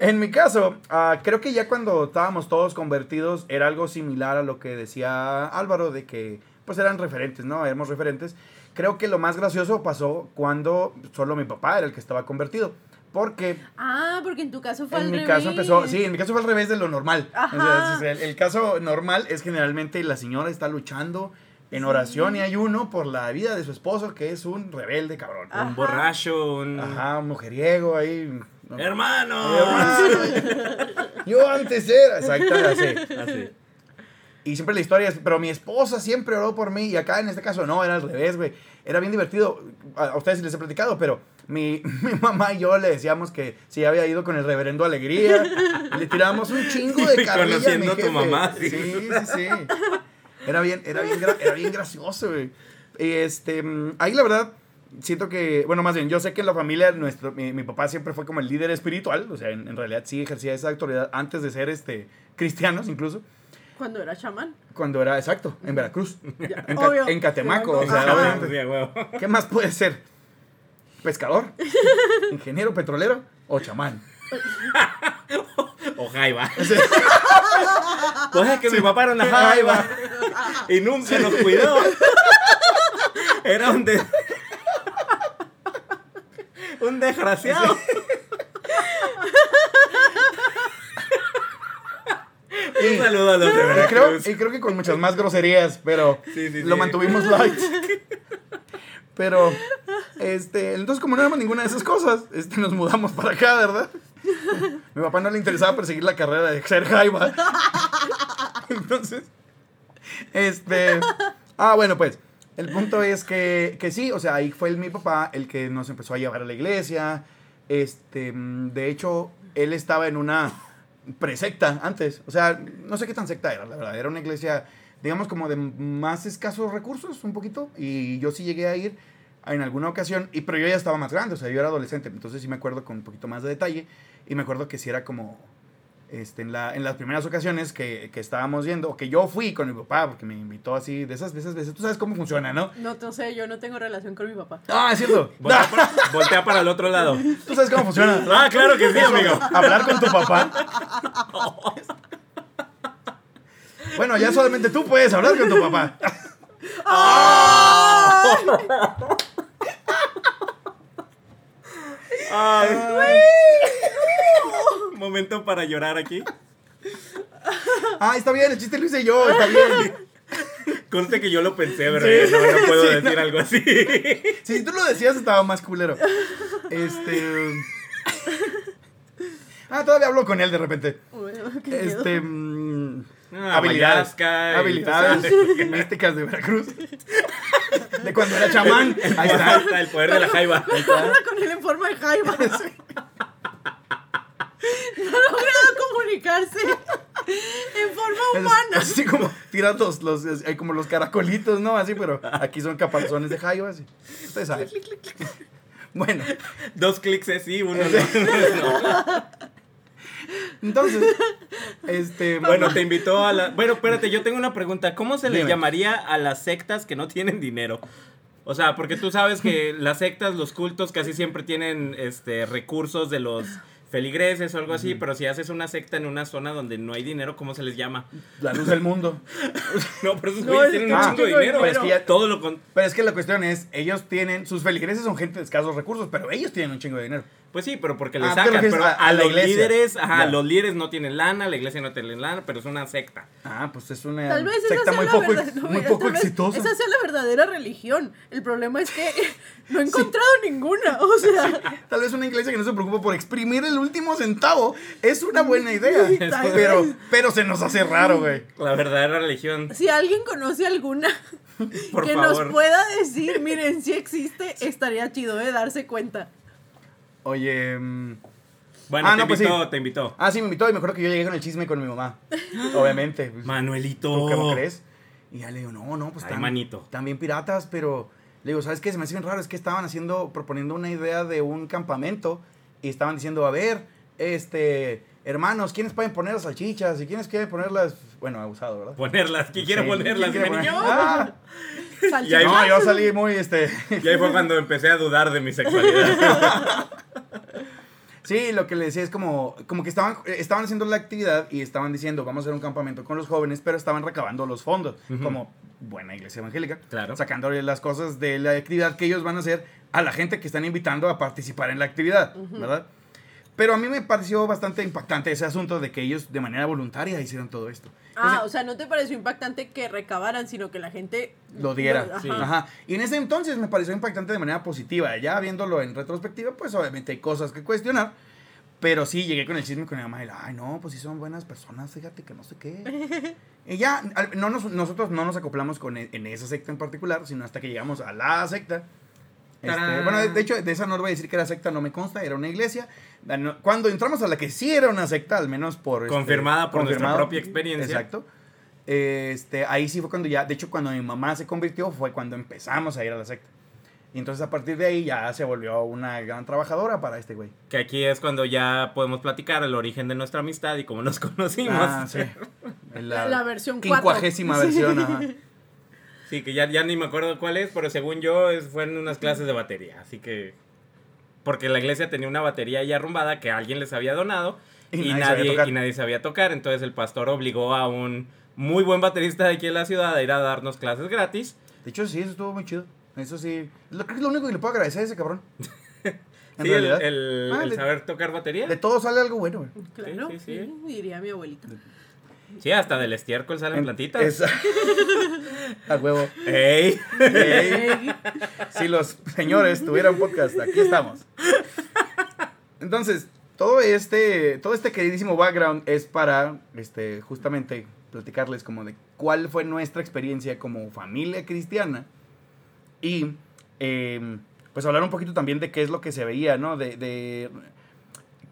en mi caso, ah, creo que ya cuando estábamos todos convertidos era algo similar a lo que decía Álvaro, de que pues eran referentes, ¿no? Éramos referentes. Creo que lo más gracioso pasó cuando solo mi papá era el que estaba convertido. Porque Ah, porque en tu caso fue en al mi revés. caso empezó, sí, en mi caso fue al revés de lo normal. O sea, Ajá. el, el caso normal es generalmente la señora está luchando en oración y ayuno por la vida de su esposo, que es un rebelde cabrón. Ajá. Un borracho, un... Ajá, un mujeriego ahí. No- ¡Hermano! Hermano, Yo antes era. Exacto, así. Así. Y siempre la historia es, pero mi esposa siempre oró por mí y acá en este caso no, era al revés, güey. Era bien divertido. A, ustedes les he platicado, pero mi, mi mamá y yo le decíamos que si había ido con el reverendo Alegría. le tirábamos un chingo de carrilla a mi Conociendo a tu jefe. mamá, Sí, sí. sí. Era bien, era bien, era bien gracioso, güey. Este, mm, ahí la verdad, siento que, bueno, más bien, yo sé que en la familia, nuestro, mi, mi papá siempre fue como el líder espiritual, o sea, en, en realidad sí ejercía esa autoridad antes de ser este, cristianos incluso. Cuando era chamán. Cuando era, exacto, en Veracruz. Ya, En, obvio. en Catemaco. O sea. ¿Qué más puede ser? ¿Pescador? ¿Ingeniero petrolero? ¿O chamán? O jaiba. Pues es que mi papá era una jaiba. Y nunca nos cuidó. Era un de... Un desgraciado. Un saludo a los de y, creo, Veracruz. y creo que con muchas más groserías, pero Sí, sí, lo sí. mantuvimos light. Pero, este, entonces como no éramos ninguna de esas cosas, este, nos mudamos para acá, ¿verdad? Mi papá no le interesaba perseguir la carrera de ser jaiba. Entonces, este, ah, bueno, pues, el punto es que, que sí, o sea, ahí fue el, mi papá el que nos empezó a llevar a la iglesia. Este, mm, de hecho, él estaba en una presecta antes. O sea, no sé qué tan secta era, la verdad. Era una iglesia, digamos, como de más escasos recursos, un poquito. Y yo sí llegué a ir en alguna ocasión, y, pero yo ya estaba más grande, o sea, yo era adolescente. Entonces sí me acuerdo con un poquito más de detalle. Y me acuerdo que sí era como, este, en, la, en las primeras ocasiones que, que estábamos yendo, o que yo fui con mi papá, porque me invitó así, de esas veces, veces, tú sabes cómo funciona, ¿no? No, no sé, yo no tengo relación con mi papá. Ah, es cierto. Voltea para, voltea para el otro lado. Tú sabes cómo funciona. Ah, claro que sí, amigo. Hablar con tu papá. Bueno, ya solamente tú puedes hablar con tu papá. Ay. Momento para llorar aquí. Ah, está bien, el chiste lo hice yo, está bien. Conste que yo lo pensé, ¿verdad? No, no puedo Sí, decir no. algo así. Si tú lo decías, estaba más culero. Este. Ah, todavía hablo con él de repente. Bueno, qué miedo. Ah, habilidades. Mayasca y- Habilidades místicas de Veracruz. De cuando era chamán. Ahí está. Ahí está el poder de la jaiba. Con él en forma de jaiba. No logra comunicarse en forma Es humana. así como tira los, los, hay como los caracolitos, ¿no? Así, pero aquí son caparazones de jaiba, así. Ustedes saben. Bueno, Dos clics es sí, uno no. Entonces, este, Bueno, te invitó a la. Bueno, espérate, yo tengo una pregunta. ¿Cómo se le Dime. llamaría a las sectas que no tienen dinero? O sea, porque tú sabes que las sectas, los cultos casi siempre tienen este recursos de los feligreses o algo así, pero si haces una secta en una zona donde no hay dinero, ¿cómo se les llama? la luz del mundo. No, pero esos No, güeyes es tienen que un chingo de chingo de dinero. dinero. Pero es que ya- Todo lo con... Pero es que la cuestión es, ellos tienen, sus feligreses son gente de escasos recursos, pero ellos tienen un chingo de dinero. Pues sí, pero porque le Ah, ¿te sacan. Pero a- a, a la los iglesia? líderes, ajá, Ya. los líderes no tienen lana, la iglesia no tiene lana, pero es una secta. Ah, pues es una Tal vez esa secta sea muy poco, verdad- no, muy mira, poco tal vez exitosa. Esa sea la verdadera religión. El problema es que no he encontrado ninguna. O sea, Tal vez una iglesia que no se preocupa por exprimir el último centavo es una buena idea. pero, vez. pero se nos hace raro, güey. La verdadera religión. si alguien conoce alguna, Por que favor. nos pueda decir, miren, si existe, estaría chido, ¿eh? Darse cuenta. Oye. mm, Bueno, Ah, te no, pues invitó, sí. te invitó. Ah, sí, me invitó y me acuerdo que yo llegué con el chisme con mi mamá. Obviamente. pues, Manuelito. ¿Tú qué me crees? Y ya le digo, no, no, pues Ay, están, manito. bien piratas, pero le digo, ¿sabes qué? Se me hace bien raro, es que estaban haciendo, proponiendo una idea de un campamento y estaban diciendo, a ver, este, hermanos, ¿quiénes pueden poner las salchichas? ¿Y quiénes quieren ponerlas? Bueno, abusado, ¿verdad? Ponerlas. ¿Quién quiere Sí, ponerlas? ¿quién quiere poner-? Ah, Y ahí- no, yo salí muy, este... Y ahí fue cuando empecé a dudar de mi sexualidad. Sí, lo que le decía es como, como que estaban, estaban haciendo la actividad y estaban diciendo, vamos a hacer un campamento con los jóvenes, pero estaban recabando los fondos, como buena iglesia evangélica, Claro. sacándole las cosas de la actividad que ellos van a hacer a la gente que están invitando a participar en la actividad, ¿verdad? Pero a mí me pareció bastante impactante ese asunto de que ellos de manera voluntaria hicieron todo esto. Ah, o sea, no te pareció impactante que recabaran, sino que la gente lo diera. Ajá. Sí. Ajá. Y en ese entonces me pareció impactante de manera positiva. Ya viéndolo en retrospectiva, pues obviamente hay cosas que cuestionar. Pero sí, llegué con el chisme con mi mamá y la, ay, no, pues sí son buenas personas, fíjate que no sé qué. y ya, no nos- nosotros no nos acoplamos con e- en esa secta en particular, sino hasta que llegamos a la secta. Este, bueno, de, de hecho, de esa no le voy a decir que era secta, no me consta, era una iglesia. Cuando entramos a la que sí era una secta, al menos por... este, Confirmada por nuestra propia experiencia. Exacto. Este, ahí sí fue cuando ya, de hecho, cuando mi mamá se convirtió, fue cuando empezamos a ir a la secta. Y entonces a partir de ahí ya se volvió una gran trabajadora para este güey. Que aquí es cuando ya podemos platicar el origen de nuestra amistad y cómo nos conocimos. Ah, sí. La- la versión. Quincuagésima versión, ajá. Sí, que ya, ya ni me acuerdo cuál es, pero según yo es, fue en unas clases de batería. Así que. Porque la iglesia tenía una batería ya arrumbada que alguien les había donado Y y, nadie sabía nadie, tocar. y nadie sabía tocar. Entonces el pastor obligó a un muy buen baterista de aquí en la ciudad a ir a darnos clases gratis. De hecho, sí, eso estuvo muy chido. Eso sí. Lo, creo que es lo único que le puedo agradecer a ese cabrón. Sí, el, Ah, el de- saber tocar batería. De todo sale algo bueno, güey. Claro, Sí, sí, sí. sí, diría mi abuelita. Sí, hasta del estiércol salen En- plantitas. Esa- A huevo. ¡Ey! Ey. Si los señores tuvieran podcast, aquí estamos. Entonces, todo este, todo este queridísimo background es para, este, justamente platicarles como de cuál fue nuestra experiencia como familia cristiana y, eh, pues hablar un poquito también de qué es lo que se veía, ¿no? De, de-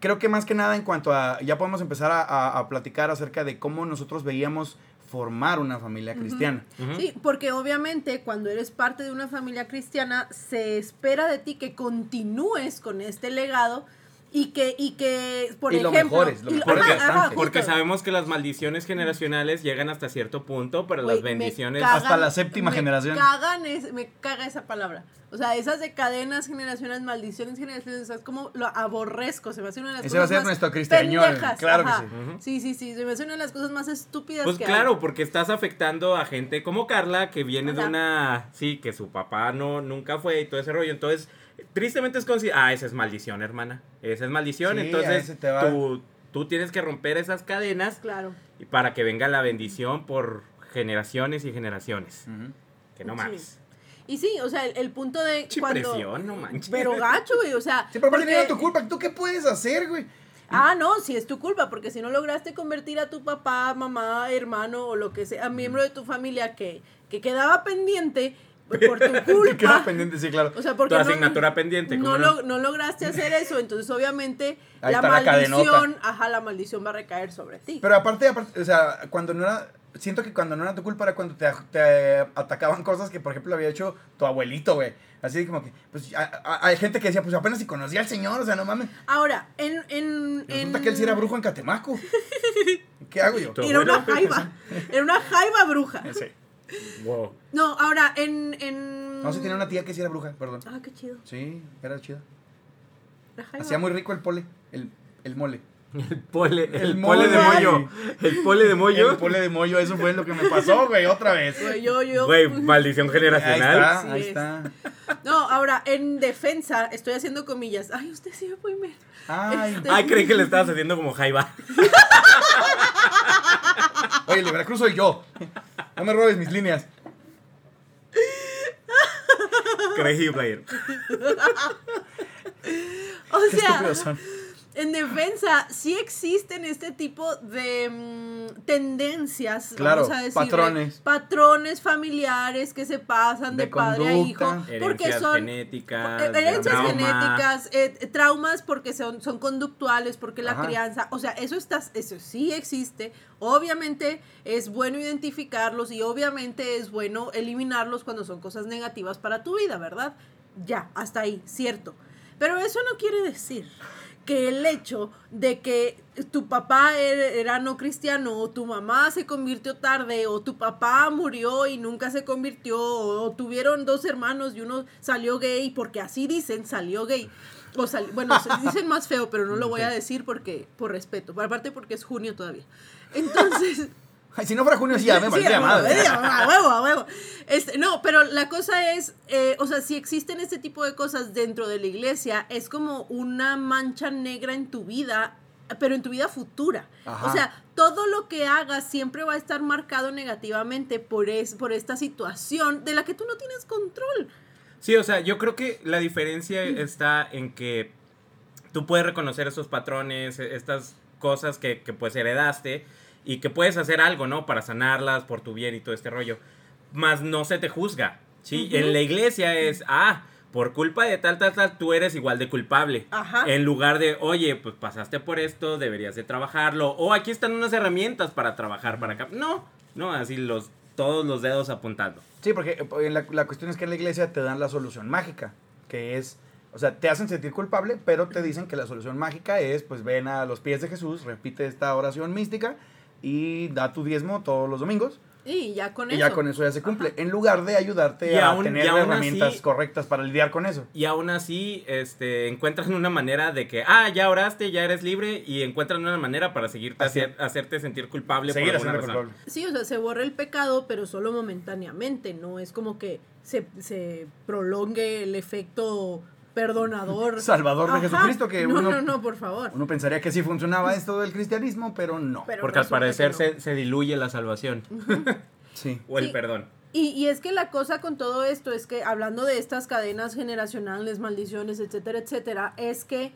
creo que más que nada en cuanto a, ya podemos empezar a, a- a platicar acerca de cómo nosotros veíamos formar una familia cristiana. Sí, porque obviamente cuando eres parte de una familia cristiana se espera de ti que continúes con este legado y que y que por Y lo ejemplo mejores, lo ajá, bastante. ajá, Porque sabemos que las maldiciones generacionales llegan hasta cierto punto, pero las bendiciones... cagan- Hasta la séptima me generación. Cagan es- me caga esa palabra. O sea, esas de cadenas generacionales, maldiciones o sea, es como lo aborrezco, se me hace una de las Ese va a cosas ser más nuestro cristiañol, claro que sí. Ujú. Sí, sí, sí, se me hace una de las cosas más estúpidas Pues que claro, hay. porque estás afectando a gente como Carla, que viene de una... Sí, que su papá no nunca fue y todo ese rollo. Entonces, tristemente es considerado... Ah, esa es maldición, hermana. Esa es maldición. Sí, a Entonces, ese te va. tú, tú tienes que romper esas cadenas Claro. y para que venga la bendición por generaciones y generaciones. Que no Sí. mames. Y sí, o sea, el, el punto de cuando... presión, no manches. Pero gacho, güey, o sea... Sí, pero porque- no era tu culpa. ¿Tú qué puedes hacer, güey? Ah, no, sí es tu culpa, porque si no lograste convertir a tu papá, mamá, hermano o lo que sea, miembro de tu familia que, que quedaba pendiente por tu Queda culpa. pendiente, sí, claro. O sea, porque Tu no, asignatura pendiente, no, ¿cómo lo- no? no lograste hacer eso, entonces obviamente Ahí la maldición, ajá, la maldición va a recaer sobre ti. Pero aparte, aparte, o sea, cuando no era... Siento que cuando no era tu culpa era cuando te, te atacaban cosas que, por ejemplo, había hecho tu abuelito, güey. Así como que, pues, a- a- hay gente que decía, pues, apenas si conocía al señor, o sea, no mames. Ahora, en... en, Resulta en- que él sí era brujo en Catemaco. ¿Qué hago yo? Era una jaiba, era una jaiba bruja. Sí. Wow. No, ahora, en... en... No, sí tenía una tía que sí era bruja, perdón. Ah, qué chido. Sí, era chida. Hacía muy rico el pole, el, el mole. El pole, el, El pole de mollo. El pole de mollo. El pole de mollo, eso fue lo que me pasó, güey, otra vez. Güey, Yo, yo... Güey, maldición Ahí generacional. está, Sí ahí es. está. No, ahora, en defensa, estoy haciendo comillas. Ay, usted sí me puede ver. Ay, Este- Ay, creí que le estabas haciendo como jaiba. oye, el de Veracruz soy yo. No me robes mis líneas. Crazy player. O Qué sea, estúpidos son. En defensa, sí existen este tipo de mm, tendencias, Claro, vamos a decir, patrones. patrones familiares que se pasan de, De padre a hijo, porque son genéticas. eh, herencias trauma. genéticas, eh, traumas porque son, son conductuales, porque la crianza, o sea, eso está, eso sí existe. Obviamente es bueno identificarlos y obviamente es bueno eliminarlos cuando son cosas negativas para tu vida, ¿verdad? Ya, hasta ahí, cierto. Pero eso no quiere decir que el hecho de que tu papá era, no cristiano o tu mamá se convirtió tarde o tu papá murió y nunca se convirtió o tuvieron dos hermanos y uno salió gay porque así dicen salió gay. O sal- bueno se dicen más feo pero no lo voy a decir porque por respeto aparte porque es junio todavía. Entonces Ay, si no fuera junio, sí, ya me Sí, valdría a madre. a huevo, a huevo. Este, no, pero la cosa es, eh, o sea, si existen este tipo de cosas dentro de la iglesia, es como una mancha negra en tu vida, pero en tu vida futura. Ajá. O sea, todo lo que hagas siempre va a estar marcado negativamente por, es, por esta situación de la que tú no tienes control. Sí, o sea, yo creo que la diferencia está en que tú puedes reconocer esos patrones, e- estas cosas que, que pues heredaste y que puedes hacer algo, ¿no? Para sanarlas por tu bien y todo este rollo. Más no se te juzga, ¿sí? En la iglesia es, ah, por culpa de tal, tal, tal, tú eres igual de culpable. Ajá. En lugar de, oye, pues pasaste por esto, deberías de trabajarlo. O aquí están unas herramientas para trabajar para acá. No, no, así los, todos los dedos apuntando. Sí, porque eh, la, la cuestión es que en la iglesia te dan la solución mágica, que es, o sea, te hacen sentir culpable, pero te dicen que la solución mágica es, pues ven a los pies de Jesús, repite esta oración mística y da tu diezmo todos los domingos. Y ya con y eso. ya con eso ya se cumple, en lugar de ayudarte Y a aún- tener herramientas así- correctas para lidiar con eso. Y aún así, este, encuentran una manera de que, ah, ya oraste, ya eres libre, y encuentran una manera para seguirte, hacer- hacerte sentir culpable Seguir por alguna haciendo razón. culpable. Sí, o sea, se borra el pecado, pero solo momentáneamente, no es como que se, se prolongue el efecto perdonador. Salvador de Ajá. Jesucristo, que no, uno, no, no, por favor. uno pensaría que sí funcionaba esto del cristianismo, pero no. Pero Porque al parecer no. se, se diluye la salvación Sí. o el Sí. perdón. Y, y es que la cosa con todo esto es que hablando de estas cadenas generacionales, maldiciones, etcétera, etcétera, es que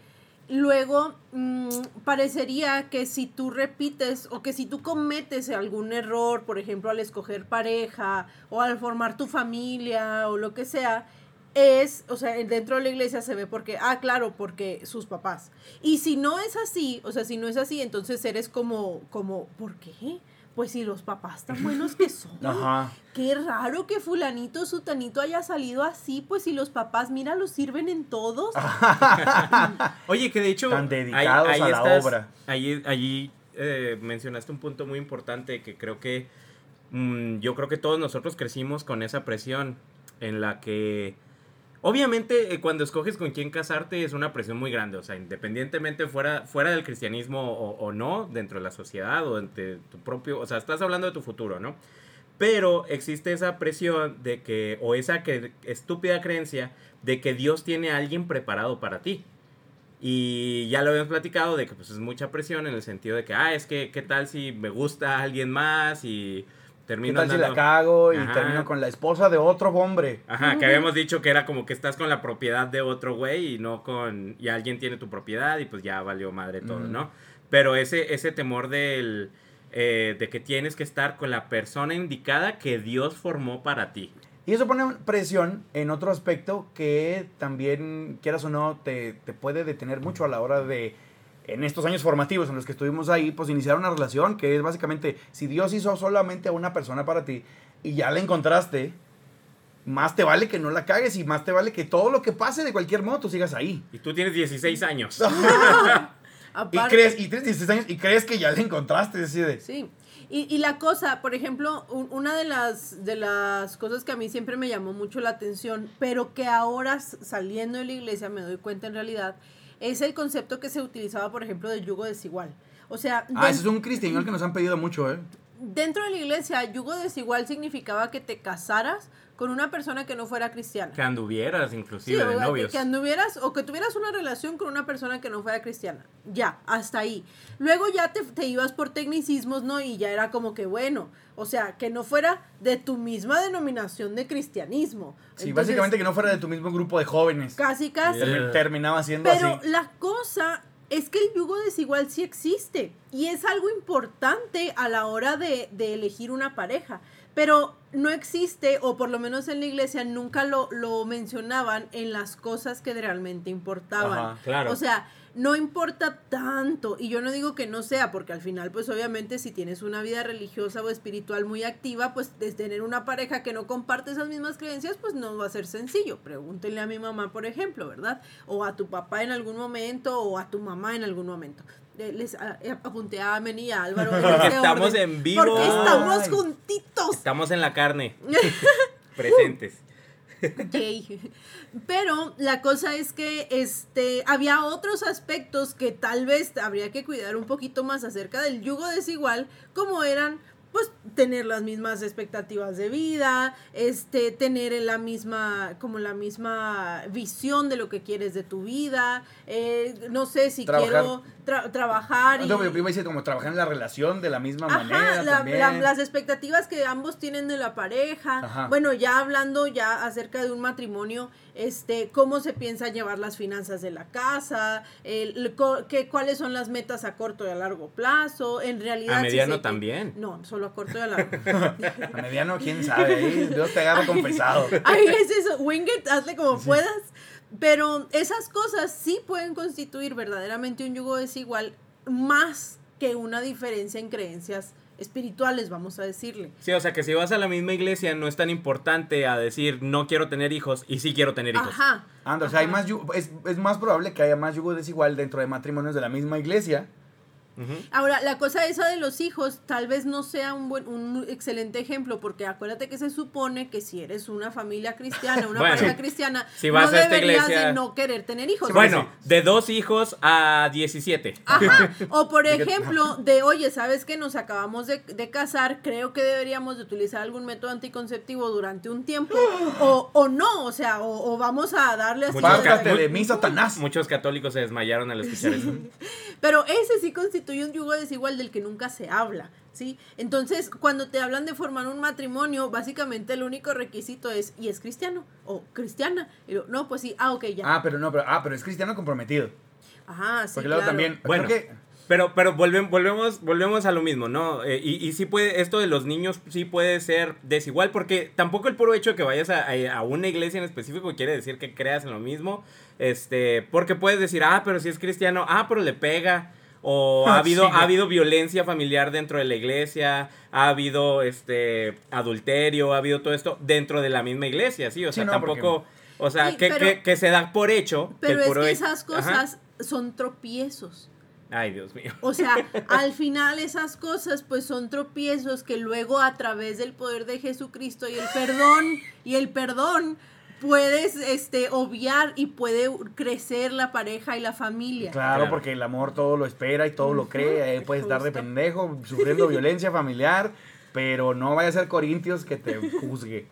luego mm, parecería que si tú repites o que si tú cometes algún error, por ejemplo, al escoger pareja o al formar tu familia o lo que sea, es, o sea, dentro de la iglesia se ve porque, ah, claro, porque sus papás. Y si no es así, o sea, si no es así, entonces eres como, como, ¿por qué? Pues si los papás tan buenos que son. Ajá. Qué raro que fulanito, sutanito haya salido así, pues si los papás, mira, los sirven en todos. Oye, que de hecho... Tan dedicados a la obra. Allí, allí eh, mencionaste un punto muy importante que creo que... mm, yo creo que todos nosotros crecimos con esa presión en la que... Obviamente, eh, cuando escoges con quién casarte es una presión muy grande, o sea, independientemente fuera, fuera del cristianismo o, no, dentro de la sociedad o entre tu propio, o sea, estás hablando de tu futuro, ¿no? Pero existe esa presión de que, o esa que, estúpida creencia de que Dios tiene a alguien preparado para ti. Y ya lo habíamos platicado de que pues es mucha presión en el sentido de que, ah, es que, ¿qué tal si me gusta alguien más y ¿Qué termino tal si la cago y Ajá. termino con la esposa de otro hombre? Ajá, que habíamos dicho que era como que estás con la propiedad de otro güey y no con... Y alguien tiene tu propiedad y pues ya valió madre todo, Ujú. ¿no? Pero ese, ese temor del... eh, de que tienes que estar con la persona indicada que Dios formó para ti. Y eso pone presión en otro aspecto que también, quieras o no, te, te puede detener mucho a la hora de, en estos años formativos en los que estuvimos ahí, pues iniciar una relación, que es básicamente, si Dios hizo solamente a una persona para ti y ya la encontraste, más te vale que no la cagues y más te vale que todo lo que pase de cualquier modo tú sigas ahí. Y tú tienes 16 años. Y crees, y tienes 16 años y crees que ya la encontraste, así de... Sí. Y, y la cosa, por ejemplo, un- una de las, de las cosas que a mí siempre me llamó mucho la atención, pero que ahora saliendo de la iglesia me doy cuenta en realidad, es el concepto que se utilizaba, por ejemplo, del yugo desigual. O sea, Ah, ese es un cristiano que nos han pedido mucho, ¿eh? Dentro de la iglesia, yugo desigual significaba que te casaras con una persona que no fuera cristiana. Que anduvieras inclusive o de que- novios. que anduvieras o que tuvieras una relación con una persona que no fuera cristiana. Ya, hasta ahí. Luego ya te, te ibas por tecnicismos, ¿no? Y ya era como que bueno, o sea, que no fuera de tu misma denominación de cristianismo. Sí, Entonces, básicamente que no fuera de tu mismo grupo de jóvenes. Casi, casi. Termi- Terminaba siendo Pero así. la cosa es que el yugo desigual sí existe y es algo importante a la hora de, de elegir una pareja, pero no existe, o por lo menos en la iglesia nunca lo, lo mencionaban en las cosas que realmente importaban. Ajá, claro. O sea, no importa tanto, y yo no digo que no sea, porque al final, pues obviamente si tienes una vida religiosa o espiritual muy activa, pues de tener una pareja que no comparte esas mismas creencias, pues no va a ser sencillo. Pregúntenle a mi mamá, por ejemplo, ¿verdad? O a tu papá en algún momento, o a tu mamá en algún momento. Eh, Les a- eh, apunté a Amen y a Álvaro. Porque ese estamos orden, en vivo. Porque estamos juntitos. Estamos en la carne. Presentes. Pero la cosa es que este había otros aspectos que tal vez habría que cuidar un poquito más acerca del yugo desigual, como eran pues tener las mismas expectativas de vida, este tener la misma como la misma visión de lo que quieres de tu vida, eh, no sé si Trabajar. quiero tra- trabajar y No, pero yo iba a decir como trabajar en la relación de la misma Ajá, manera la- también. la- las expectativas que ambos tienen de la pareja. Ajá. Bueno, ya hablando ya acerca de un matrimonio, este, cómo se piensa llevar las finanzas de la casa, el, que, cuáles son las metas a corto y a largo plazo, en realidad. A si mediano se- también. No, solo a corto y a largo. A mediano, quién sabe, ahí Dios te agarra confesado. Ay, es eso, wing it, hazle como puedas. Pero esas cosas sí pueden constituir verdaderamente un yugo desigual más que una diferencia en creencias espirituales, vamos a decirle. Sí, o sea que si vas a la misma iglesia no es tan importante a decir no quiero tener hijos y sí quiero tener hijos. Ajá. Anda, o sea, hay más yugo- es, es más probable que haya más yugo desigual dentro de matrimonios de la misma iglesia. Ahora, la cosa esa de los hijos tal vez no sea un buen, un excelente ejemplo, porque acuérdate que se supone que si eres una familia cristiana, una Bueno, pareja cristiana, si vas no a esta deberías iglesia- de no querer tener hijos. Bueno, de dos hijos a 17. Ajá. O por ejemplo, de oye, ¿sabes que nos acabamos de, de casar? Creo que deberíamos de utilizar algún método anticonceptivo durante un tiempo. O, o no, o sea, o, o vamos a darle así. Muchos de mí, Satanás. Muchos católicos se desmayaron al escuchar eso. Pero ese sí constituye un yugo desigual del que nunca se habla, ¿sí? Entonces, cuando te hablan de formar un matrimonio, básicamente el único requisito es, ¿y es cristiano? O cristiana. Y yo, no, pues sí, ah, ok, ya. Ah, pero no, pero, ah, pero es cristiano comprometido. Ajá, sí, Porque luego claro. también, Bueno. Pero, pero volvemos, volvemos, volvemos a lo mismo, ¿no? Eh, y, y sí puede, esto de los niños sí puede ser desigual, porque tampoco el puro hecho de que vayas a, a- a una iglesia en específico quiere decir que creas en lo mismo. Este, porque puedes decir, ah, pero si es cristiano, ah, pero le pega. O ha Ah, habido, sí, ha habido violencia familiar dentro de la iglesia, ha habido este adulterio, ha habido todo esto dentro de la misma iglesia, sí. O Sí, sea, no, tampoco. O sea, Sí, que, pero- que, que se da por hecho. que Pero es que esas Ajá. cosas son tropiezos. Ay, Dios mío. O sea, al final esas cosas pues son tropiezos que luego a través del poder de Jesucristo y el perdón y el perdón puedes este obviar y puede crecer la pareja y la familia. Claro, Claro. porque el amor todo lo espera y todo lo cree. Ahí puedes estar de justo. pendejo, sufriendo violencia familiar, pero no vaya a ser Corintios que te juzgue.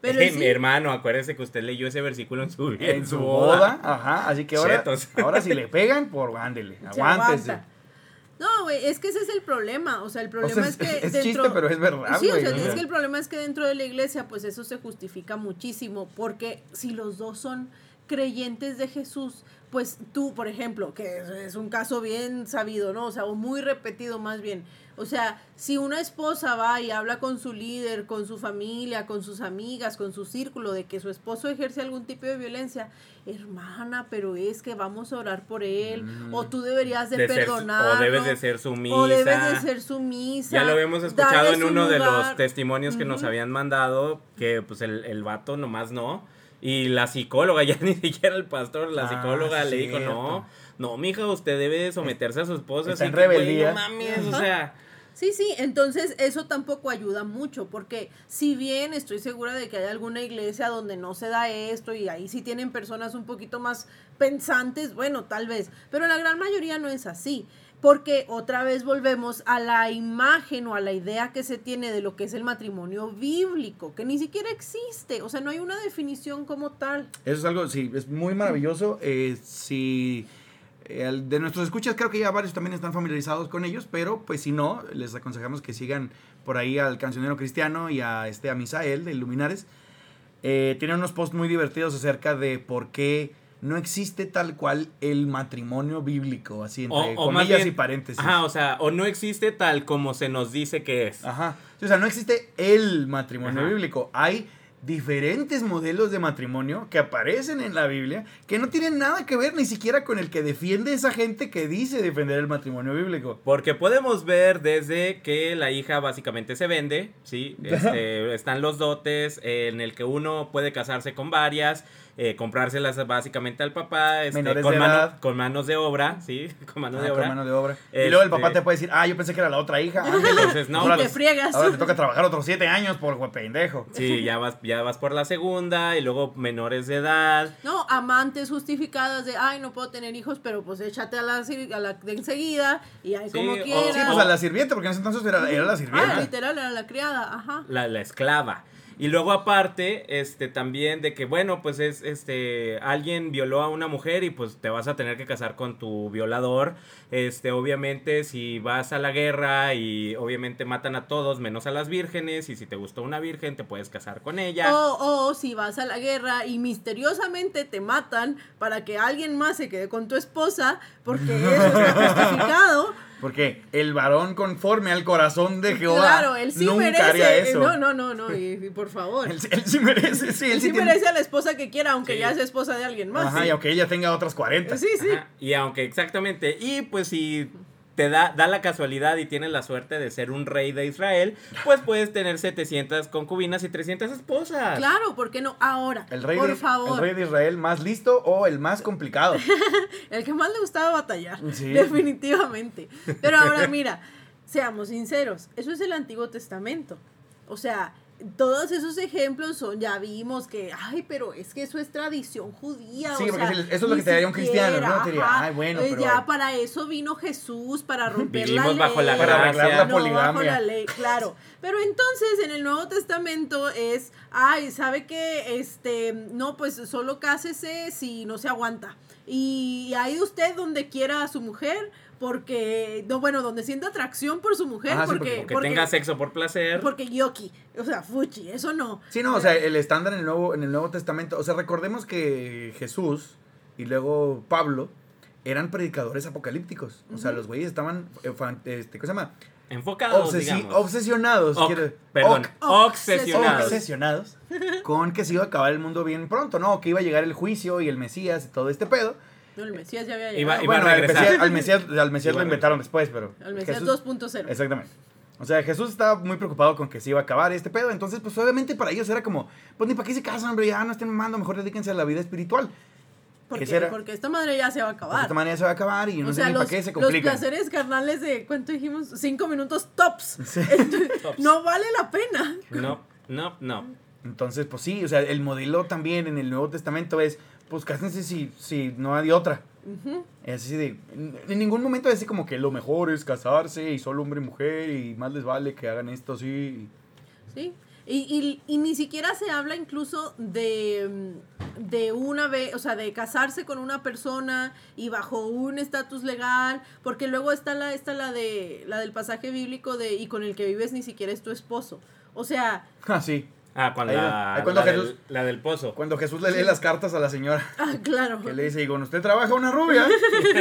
Pero Eh, sí, Mi hermano, acuérdese que usted leyó ese versículo en su, En su boda, ajá. Así que ahora, Chetos. ahora si le pegan, por ándele, se aguántese. No, güey, es que ese es el problema. O sea, el O problema sea, es que es dentro... chiste, pero es verdad, Sí, o sea, es que el problema es que dentro de la iglesia, pues eso se justifica muchísimo, porque si los dos son creyentes de Jesús, pues tú, por ejemplo, que es- un caso bien sabido, ¿no? O sea, o muy repetido más bien. O sea, si una esposa va y habla con su líder, con su familia, con sus amigas, con su círculo, de que su esposo ejerce algún tipo de violencia, hermana, pero es que vamos a orar por él, Mm. o tú deberías de, perdonar. o debes de ser sumisa. O debes de ser sumisa. Ya lo habíamos escuchado en uno de los testimonios que nos habían mandado, que pues el, el vato nomás no. Y la psicóloga, ya ni siquiera el pastor, la Ah, psicóloga le dijo, no, no, mija, usted debe de someterse a su esposa. Está así en que, no mames, o sea... Sí, sí, entonces eso tampoco ayuda mucho, porque si bien estoy segura de que hay alguna iglesia donde no se da esto y ahí sí tienen personas un poquito más pensantes, bueno, tal vez, pero la gran mayoría no es así, porque otra vez volvemos a la imagen o a la idea que se tiene de lo que es el matrimonio bíblico, que ni siquiera existe, o sea, no hay una definición como tal. Eso es algo, sí, es muy maravilloso. Eh, si eh, de nuestros escuchas, creo que ya varios también están familiarizados con ellos, pero pues si no, les aconsejamos que sigan por ahí al cancionero cristiano y a este a Misael de Luminares. Eh, tienen unos posts muy divertidos acerca de por qué no existe tal cual el matrimonio bíblico, así entre O, o más comillas bien- y paréntesis. Ajá, o sea, o no existe tal como se nos dice que es. Ajá. O sea, no existe el matrimonio Ajá. bíblico. Hay diferentes modelos de matrimonio que aparecen en la Biblia que no tienen nada que ver ni siquiera con el que defiende esa gente que dice defender el matrimonio bíblico. Porque podemos ver desde que la hija básicamente se vende, ¿sí? Este, están los dotes en el que uno puede casarse con varias, eh, comprárselas básicamente al papá, este, Menores con, de mano- edad. con manos de obra, ¿sí? Con manos Ah, de con obra. mano de obra. Y luego el papá Este- te puede decir, ah, yo pensé que era la otra hija. Entonces, no, Y ahora te friegas. Ahora te toca trabajar otros siete años por pendejo. Sí, ya vas, ya vas por la segunda y luego menores de edad. No, amantes justificadas de, ay, no puedo tener hijos, pero pues échate a la, sir- a la de enseguida y ahí Sí, como o- quieras. Sí, pues a la sirvienta, porque en ese entonces era, era la Ah, sirvienta. literal, era la criada, ajá. la, la esclava. Y luego aparte, este, también de que, bueno, pues es, este, alguien violó a una mujer y pues te vas a tener que casar con tu violador. Este, obviamente, si vas a la guerra y obviamente matan a todos menos a las vírgenes y si te gustó una virgen te puedes casar con ella. O, o si vas a la guerra y misteriosamente te matan para que alguien más se quede con tu esposa, porque eso está justificado. Porque el varón conforme al corazón de Jehová claro, él sí nunca merece. haría eso. No, no, no, no, y, y por favor. Él, él sí merece, sí, él, Él sí sí tiene- merece a la esposa que quiera, aunque Sí. ya es esposa de alguien más. Ajá, y aunque ella tenga otras 40. Sí, sí. Ajá, Y aunque exactamente, y pues si te da, da la casualidad y tienes la suerte de ser un rey de Israel, pues puedes tener 700 concubinas y 300 esposas. Claro, ¿por qué no? Ahora, El rey, por de, favor. el rey de Israel más listo o el más complicado. El que más le gustaba batallar, Sí. definitivamente. Pero ahora mira, seamos sinceros, eso es el Antiguo Testamento. O sea, todos esos ejemplos son, ya vimos que, ay, pero es que eso es tradición judía. Sí, o porque sea, si- eso es lo que te daría un cristiano, siquiera, ¿no? Te diría, ay, bueno, pero- Ya para eso vino Jesús, para romper la ley. bajo la Para arreglar la gracia. No, bajo la ley, claro. Pero entonces en el Nuevo Testamento es, ay, ¿sabe qué? Este, no, pues solo cásese si no se aguanta. Y ahí usted donde quiera a su mujer, porque, no, bueno, donde sienta atracción por su mujer, Ajá, sí, porque, porque- Que porque, tenga sexo por placer. porque yoki, o sea, fuchi, eso no. Sí, no, o sea, el estándar en el Nuevo, en el Nuevo Testamento. O sea, recordemos que Jesús y luego Pablo eran predicadores apocalípticos. O sea, los güeyes estaban, eh, este, ¿cómo se llama? Enfocados, Obsesi- digamos. obsesionados. Oc- quiero- perdón, oc- obsesionados. obsesionados con que se iba a acabar el mundo bien pronto, ¿no? Que iba a llegar el juicio y el Mesías y todo este pedo. No, el Mesías ya había llegado. iba a Bueno, al regresar. Mesías, al Mesías, al Mesías a lo inventaron después, pero... Al Mesías Jesús- 2.0. Exactamente. O sea, Jesús estaba muy preocupado con que se iba a acabar este pedo. Entonces, pues obviamente para ellos era como, pues ni para qué se casan, hombre, ya no estén mamando, mejor dedíquense a la vida espiritual. Porque, era- porque esta madre ya se va a acabar. esta manera se va a acabar y no o sé sea, ni los, para qué se los complican. placeres carnales de, ¿cuánto dijimos? Cinco minutos tops. Sí. Entonces, Tops. No vale la pena. No, no, no. Entonces, pues sí, o sea, el modelo también en el Nuevo Testamento es, pues cásense si, si no hay otra. Es así de, en ningún momento es así como que lo mejor es casarse y solo hombre y mujer y más les vale que hagan esto así. Sí. Y, y, y ni siquiera se habla incluso de, de una vez, o sea, de casarse con una persona y bajo un estatus legal, porque luego está la, está la de la del pasaje bíblico de y con el que vives ni siquiera es tu esposo. O sea, Así. Ah, con Ahí- la, ahí cuando la, del, Jesús- la del pozo. Cuando Jesús le lee las cartas a la señora, ah, claro. que le dice, y con usted trabaja una rubia.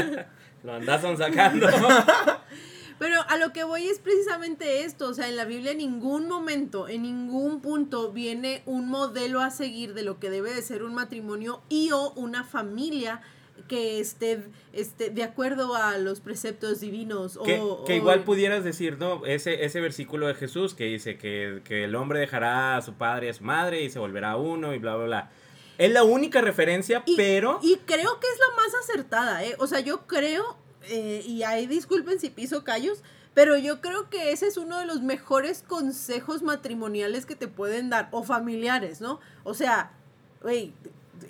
Lo andas sacando. Pero a lo que voy es precisamente esto, o sea, en la Biblia en ningún momento, en ningún punto viene un modelo a seguir de lo que debe de ser un matrimonio y o una familia que esté, esté de acuerdo a los preceptos divinos. que, o, que o- igual pudieras decir, ¿no? Ese, ese versículo de Jesús que dice que, que el hombre dejará a su padre y a su madre y se volverá uno y bla, bla, bla. Es la única referencia, Y- pero... Y creo que es la más acertada, ¿eh? O sea, yo creo, eh, y ahí disculpen si piso callos, pero yo creo que ese es uno de los mejores consejos matrimoniales que te pueden dar, o familiares, ¿no? O sea, güey,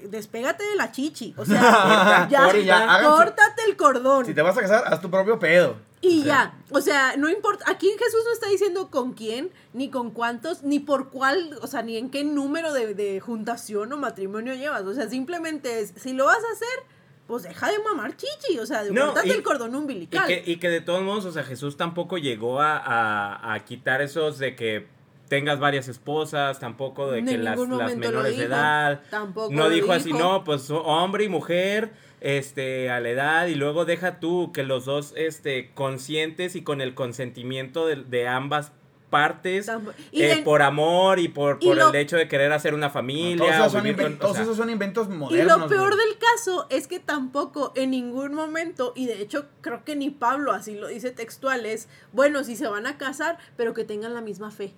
despégate de la chichi, o sea, ya, Corta, ya, su- córtate el cordón. Si te vas a casar, haz tu propio pedo. Y O sea, ya, o sea, no importa, aquí Jesús no está diciendo con quién, ni con cuántos, ni por cuál, o sea, ni en qué número de, de juntación o matrimonio llevas, o sea, simplemente es, si lo vas a hacer, pues deja de mamar chichi, o sea, de No, y- el cordón Y umbilical. que, y que de todos modos, o sea, Jesús tampoco llegó a, a- a quitar esos de que tengas varias esposas, tampoco de que las, las menores de edad. tampoco no dijo así, no, pues hombre y mujer, este, a la edad, y luego deja tú que los dos, este, conscientes y con el consentimiento de, de ambas partes, y eh, por amor y por, y por lo- el hecho de querer hacer una familia. todos esos, son, vivir inven- con- o todos sea, esos son inventos Y modernos. lo peor güey. del caso es que tampoco en ningún momento, y de hecho creo que ni Pablo así lo dice textual, es, bueno, si se van a casar, pero que tengan la misma fe.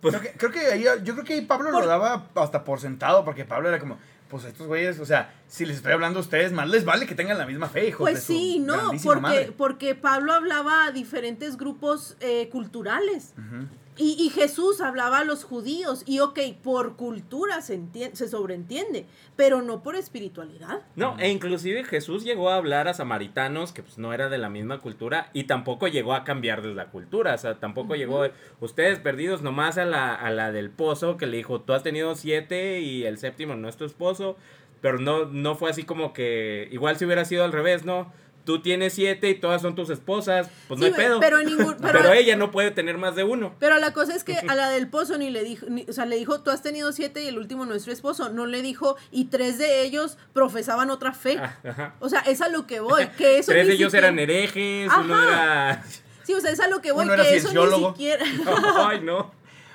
pues, Creo que, creo que ahí, yo creo que ahí Pablo Por- lo daba hasta por sentado, porque Pablo era como, pues estos güeyes, o sea, si les estoy hablando a ustedes, más les vale que tengan la misma fe, hijos. Pues de sí, no, porque, madre. porque Pablo hablaba a diferentes grupos eh, culturales. Ujú. Y, y Jesús hablaba a los judíos. Y ok, por cultura se, entien- se sobreentiende, pero no por espiritualidad. No, e inclusive Jesús llegó a hablar a samaritanos que pues no era de la misma cultura y tampoco llegó a cambiarles la cultura, o sea, tampoco llegó, ustedes perdidos nomás a la, a la del pozo que le dijo, tú has tenido siete y el séptimo no es tu esposo, pero no, no fue así como que, igual si hubiera sido al revés, ¿no? Tú tienes siete y todas son tus esposas, pues no hay pedo. pero en ningún- Pero, pero- ella no puede tener más de uno. Pero la cosa es que a la del pozo ni le dijo, ni- o sea, le dijo, tú has tenido siete y el último nuestro esposo. No le dijo, y tres de ellos profesaban otra fe. Ah, ajá. O sea, es a lo que voy. Que eso Tres de ellos siquiera- eran herejes, Ajá. uno era... Sí, o sea, es a lo que voy. Uno era que eso ni cienciólogo. siquiera. Ay, no.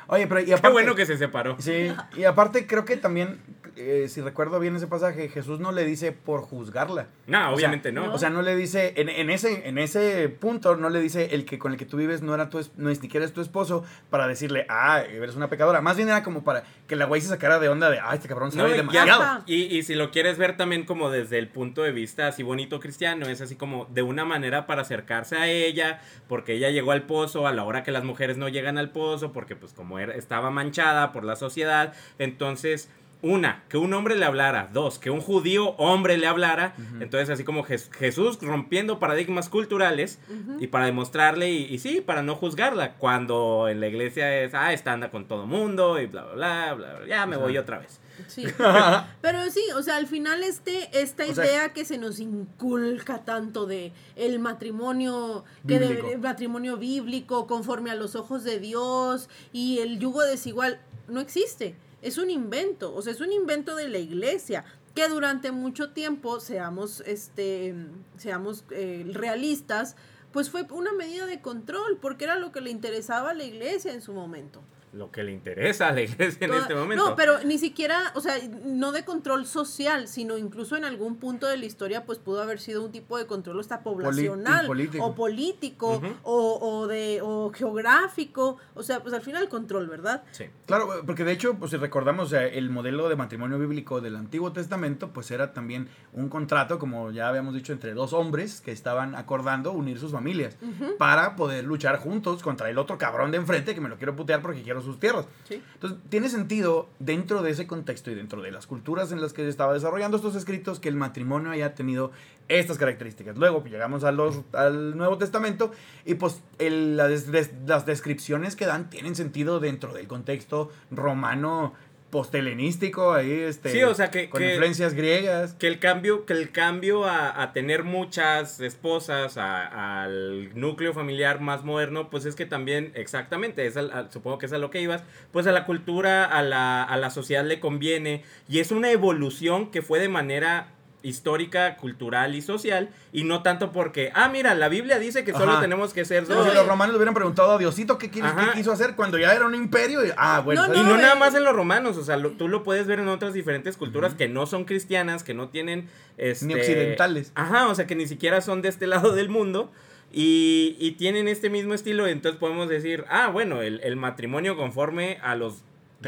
Oye, pero y Qué aparte, bueno que se separó. Sí, y aparte creo que también, eh, si recuerdo bien ese pasaje, Jesús no le dice por juzgarla. No, O sea, obviamente no. O sea, no le dice, en, en ese, en ese punto, no le dice el que con el que tú vives no era tu es- no ni siquiera es tu esposo, para decirle, ah, eres una pecadora. Más bien era como para que la güey se sacara de onda de, ah, este cabrón No, sabe ya- demasiado. Y, y si lo quieres ver también como desde el punto de vista así bonito cristiano, es así como de una manera para acercarse a ella, porque ella llegó al pozo a la hora que las mujeres no llegan al pozo, porque pues como era, estaba manchada por la sociedad, entonces... Una, que un hombre le hablara. Dos, que un judío hombre le hablara. Entonces, así como Jes- Jesús rompiendo paradigmas culturales y para demostrarle, y, y sí, para no juzgarla. Cuando en la iglesia es, ah, está anda con todo mundo y bla, bla, bla, bla, bla, ya me voy otra vez. Sí. Pero sí, o sea, al final este, esta O sea- idea que se nos inculca tanto de el matrimonio, que de- el matrimonio bíblico, conforme a los ojos de Dios, y el yugo desigual, no existe. Es un invento, o sea, es un invento de la iglesia que durante mucho tiempo, seamos, este, seamos eh, realistas, pues fue una medida de control, porque era lo que le interesaba a la iglesia en su momento. Lo que le interesa a la iglesia en este momento. No, pero ni siquiera, o sea, no de control social, sino incluso en algún punto de la historia, pues pudo haber sido un tipo de control hasta poblacional, político. o político, o, o de, o geográfico, o sea, pues al final control, ¿verdad? Sí. Claro, porque de hecho, pues si recordamos, o sea, el modelo de matrimonio bíblico del Antiguo Testamento, pues era también un contrato, como ya habíamos dicho, entre dos hombres que estaban acordando unir sus familias para poder luchar juntos contra el otro cabrón de enfrente que me lo quiero putear porque quiero sus tierras. Sí. Entonces, tiene sentido dentro de ese contexto y dentro de las culturas en las que se estaba desarrollando estos escritos que el matrimonio haya tenido estas características. Luego pues, llegamos a los, al Nuevo Testamento y pues el- las descripciones que dan tienen sentido dentro del contexto romano posthelenístico, ahí este, Sí, o sea, que- con que- influencias griegas. Que el cambio, que el cambio a, a tener muchas esposas, a- al núcleo familiar más moderno, pues es que también, exactamente, es al- supongo que es a lo que ibas, pues a la cultura, a la, a la sociedad le conviene. Y es una evolución que fue de manera histórica, cultural y social, y no tanto porque, ah, mira, la Biblia dice que solo Ajá. tenemos que ser Como dos. si los romanos le hubieran preguntado a Diosito qué, qué quiso hacer cuando ya era un imperio. Y, ah, bueno. No, ¿sabes? Y no, no nada más en los romanos, o sea, lo- tú lo puedes ver en otras diferentes culturas que no son cristianas, que no tienen... Este, Ni occidentales. Ajá, o sea, que ni siquiera son de este lado del mundo y, y tienen este mismo estilo, entonces podemos decir, ah, bueno, el, el matrimonio conforme a los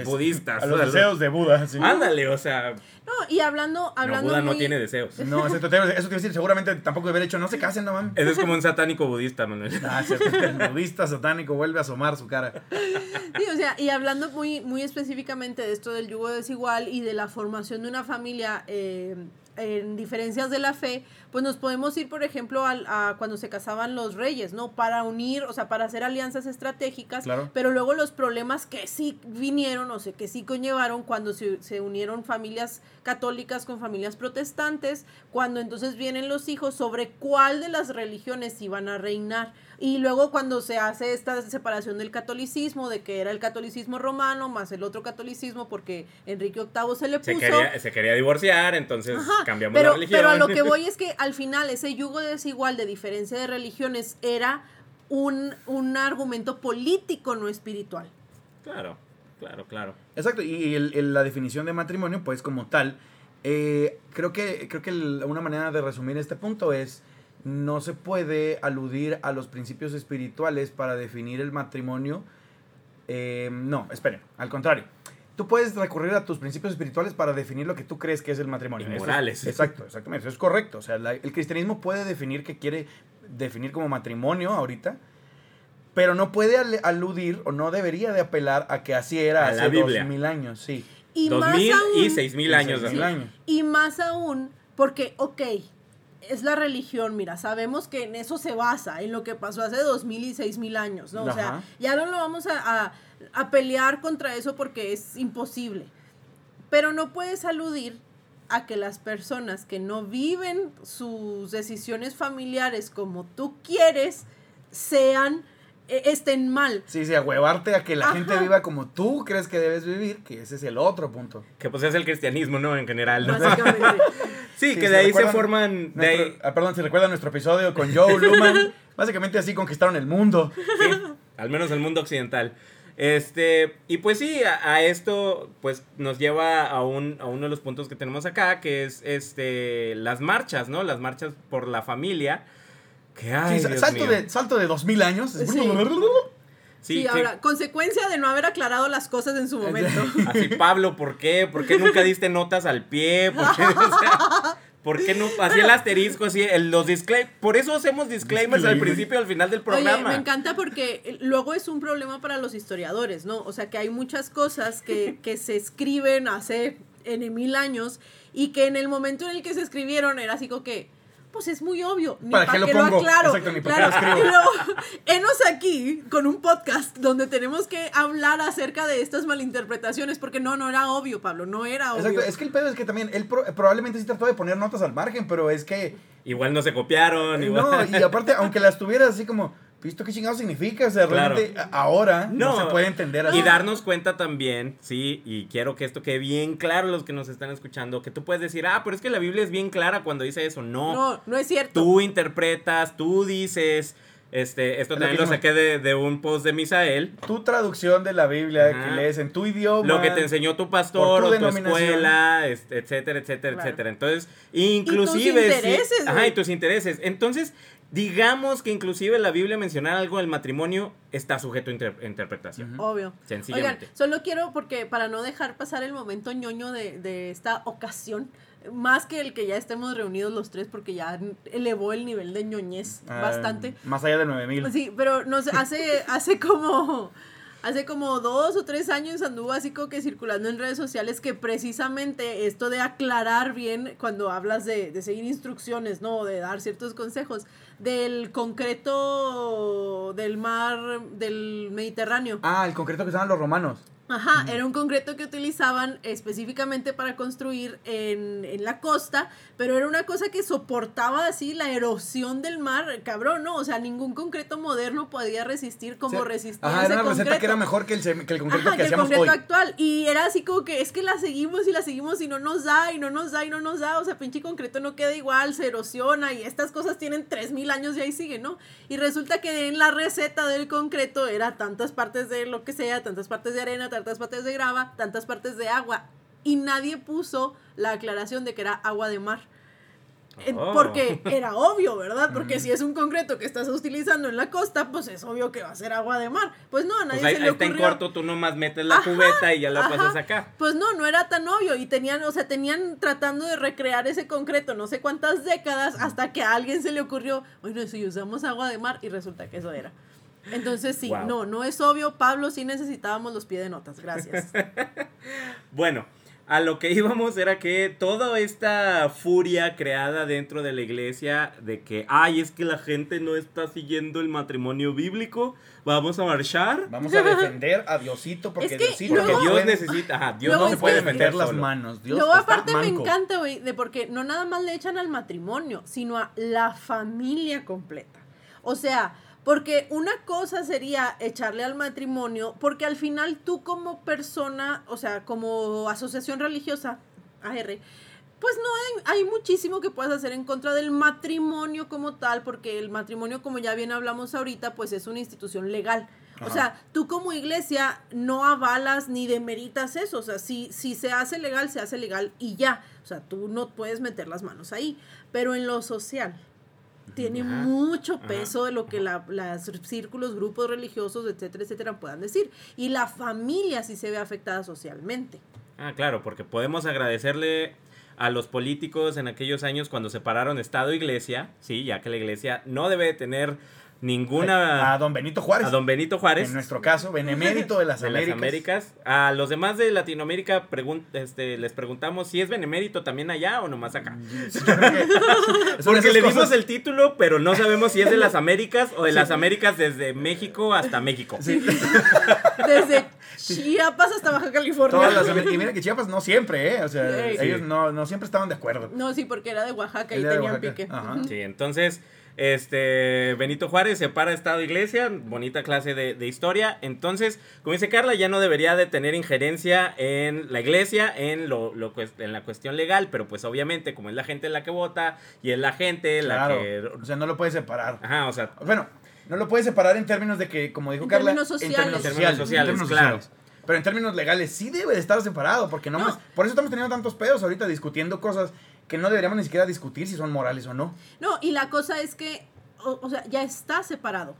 budistas. A los o sea, deseos de Buda. sí. Ándale, o sea, No, y hablando, no, hablando Buda no tiene deseos. No, eso te, eso te iba a decir, seguramente tampoco debe haber hecho, no se casen, no mames. Ese es como un satánico budista, Manuel. Ah, cierto, el budista satánico vuelve a asomar su cara. Sí, o sea, y hablando muy, muy específicamente de esto del yugo desigual y de la formación de una familia eh, en diferencias de la fe, pues nos podemos ir, por ejemplo, al- a, cuando se casaban los reyes, ¿no? Para unir, o sea, para hacer alianzas estratégicas, Claro. pero luego los problemas que sí vinieron, o sea, que sí conllevaron cuando se, se unieron familias católicas con familias protestantes, cuando entonces vienen los hijos sobre cuál de las religiones iban a reinar. Y luego cuando se hace esta separación del catolicismo, de que era el catolicismo romano más el otro catolicismo, porque Enrique VIII se le puso... Se quería, se quería divorciar, entonces Ajá, cambiamos pero, la religión. pero a lo que voy es que al final ese yugo desigual de diferencia de religiones era un, un argumento político, no espiritual. Claro, claro, claro. Exacto, y el- el- la definición de matrimonio, pues como tal, eh, creo que, creo que el- una manera de resumir este punto es, no se puede aludir a los principios espirituales para definir el matrimonio. Eh, no, esperen, al contrario. Tú puedes recurrir a tus principios espirituales para definir lo que tú crees que es el matrimonio. Y es- morales. exacto, exactamente, eso es correcto. O sea, la- el cristianismo puede definir que quiere definir como matrimonio ahorita, pero no puede al- aludir o no debería de apelar a que así era A hace dos mil años, sí. Y Dos más mil aún, y seis mil años. Mil años. Y más aún, porque, ok, es la religión, mira, sabemos que en eso se basa, en lo que pasó hace dos mil y seis mil años, ¿no? O sea, ya no lo vamos a, a- a pelear contra eso porque es imposible. Pero no puedes aludir a que las personas que no viven sus decisiones familiares como tú quieres sean estén mal. Sí, sí, a huevarte a que la Ajá. gente viva como tú crees que debes vivir, que ese es el otro punto. Que pues es el cristianismo, ¿no? En general. ¿no? Básicamente. Sí, Sí, que de ahí se forman. De Nuestro- ahí, ah, perdón, si recuerdan nuestro episodio con Joe Luman, básicamente así conquistaron el mundo. sí, al menos el mundo occidental. Este, y pues sí, a, a esto pues nos lleva a, un, a uno de los puntos que tenemos acá, que es este las marchas, ¿no? Las marchas por la familia. Que ay, Sí, sa- Dios salto, mío. de, salto de dos mil años. Sí. Sí, Sí, que- ahora, consecuencia de no haber aclarado las cosas en su momento. Así, Pablo, ¿por qué? ¿Por qué nunca diste notas al pie? ¿Por qué, o sea, ¿por qué no? Así el asterisco, así, el- los disclaimers. Por eso hacemos disclaimers al principio y al final del Oye, programa. me encanta porque eh, luego es un problema para los historiadores, ¿no? O sea, que hay muchas cosas que, que se escriben hace N mil años y que en el momento en el que se escribieron era así como que, pues es muy obvio, ni ¿Para para qué lo lo pongo? aclaro. Exacto, ni para qué Claro, lo escribo. luego, enos aquí con un podcast donde tenemos que hablar acerca de estas malinterpretaciones, porque no, no era obvio, Pablo, no era obvio. Exacto, es que el pedo es que también él pro- probablemente sí trató de poner notas al margen, pero es que Igual no se copiaron. Igual. no, y aparte, aunque las tuvieras así como, ¿visto qué chingado significa? O sea, Claro. realmente a- ahora no, No. se puede entender así. Y darnos cuenta también, sí, y quiero que esto quede bien claro a los que nos están escuchando, que tú puedes decir, ah, pero es que la Biblia es bien clara cuando dice eso. No, no, no es cierto. tú interpretas, tú dices, este, esto lo también lo saqué de, de un post de Misael, Tu traducción de la Biblia Ajá. que lees en tu idioma. lo que te enseñó tu pastor tu o tu escuela, etcétera, etcétera, Claro. etcétera. Entonces, inclusive... sí- intereses, ajá, güey. y tus intereses. Entonces, digamos que inclusive la Biblia mencionar algo del matrimonio está sujeto a inter- interpretación. Obvio. Oigan, Sencillamente. solo quiero, porque para no dejar pasar el momento ñoño de, de esta ocasión, más que el que ya estemos reunidos los tres, porque ya elevó el nivel de ñoñez Ah, bastante. Más allá de 9000. Sí, pero no sé, hace, hace como. Hace como dos o tres años anduvo así como que circulando en redes sociales que precisamente esto de aclarar bien cuando hablas de, de seguir instrucciones, ¿no? De dar ciertos consejos, del concreto del mar del Mediterráneo. Ah, el concreto que usaban los romanos. Ajá, era un concreto que utilizaban específicamente para construir en, en la costa, pero era una cosa que soportaba así la erosión del mar, cabrón, ¿no? O sea, ningún concreto moderno podía resistir como Sí. resistía Ajá, ese era una receta que era mejor que el, que el concreto Ajá, que que el hacíamos concreto hoy. actual. Y era así como que es que la seguimos y la seguimos y no nos da, y no nos da, y no nos da. O sea, pinche concreto no queda igual, se erosiona y estas cosas tienen 3000 años y ahí sigue, ¿no? Y resulta que en la receta del concreto era tantas partes de lo que sea, tantas partes de arena, tantas partes de grava, tantas partes de agua. Y nadie puso la aclaración de que era agua de mar. Oh. Porque era obvio, ¿verdad? Porque si es un concreto que estás utilizando en la costa, pues es obvio que va a ser agua de mar. Pues no, a nadie Pues ahí, se le ahí está en ocurrió. corto, tú nomás metes la Ajá, cubeta y ya la ajá. pasas acá. Pues no, no era tan obvio y tenían, o sea, tenían tratando de recrear ese concreto no sé cuántas décadas hasta que a alguien se le ocurrió, bueno, si usamos agua de mar y resulta que eso era. Entonces sí, Wow. no, no es obvio, Pablo, sí necesitábamos los pies de notas, gracias. Bueno, a lo que íbamos era que toda esta furia creada dentro de la iglesia de que, ay, es que la gente no está siguiendo el matrimonio bíblico, vamos a marchar. Vamos a defender a Diosito porque Es que Diosito luego- Porque Dios necesita, ajá, Dios no se puede que- defender meter las manos. Dios Luego está aparte me encanta, güey, de porque no nada más le echan al matrimonio, sino a la familia completa. O sea, porque una cosa sería echarle al matrimonio, porque al final tú como persona, o sea, como asociación religiosa, AR, pues no hay, hay muchísimo que puedas hacer en contra del matrimonio como tal, porque el matrimonio, como ya bien hablamos ahorita, pues es una institución legal. O sea, tú como iglesia no avalas ni demeritas eso. O sea, si, si se hace legal, se hace legal y ya. O sea, tú no puedes meter las manos ahí. Pero en lo social, tiene Ajá. mucho Ajá. peso de lo que la, las círculos, grupos religiosos, etcétera, etcétera, puedan decir. Y la familia sí se ve afectada socialmente. Ah, claro, porque podemos agradecerle a los políticos en aquellos años cuando separaron Estado e Iglesia, sí, ya que la Iglesia no debe de tener ninguna... A don Benito Juárez. A don Benito Juárez. En nuestro caso, benemérito de las de las Américas. Américas. A los demás de Latinoamérica pregun- este, les preguntamos si es benemérito también allá o nomás acá. Porque le dimos cosas- el título, pero no sabemos si es de las Américas o de las Américas desde México hasta México. Sí, Desde Chiapas hasta Baja California. todas las Américas. Y mira que Chiapas no siempre, ¿eh? O sea, Sí. ellos no, no siempre estaban de acuerdo. No, sí, porque era de Oaxaca y tenían Oaxaca. pique. Ajá. Sí, entonces, este, Benito Juárez separa Estado Iglesia, bonita clase de, de historia. Entonces, como dice Carla, ya no debería de tener injerencia en la Iglesia, en, lo, lo en la cuestión legal, pero pues obviamente, como es la gente la que vota y es la gente la Claro. que... O sea, no lo puedes separar. Ajá, o sea, Bueno, no lo puedes separar en términos de que, como dijo En Carla, términos sociales. en términos En sociales, términos sociales, en términos claro. sociales. Pero en términos legales sí debe de estar separado, porque no, No. más. Por eso estamos teniendo tantos pedos ahorita discutiendo cosas que no deberíamos ni siquiera discutir si son morales o no. No, y la cosa es que, o, o sea, ya está separado.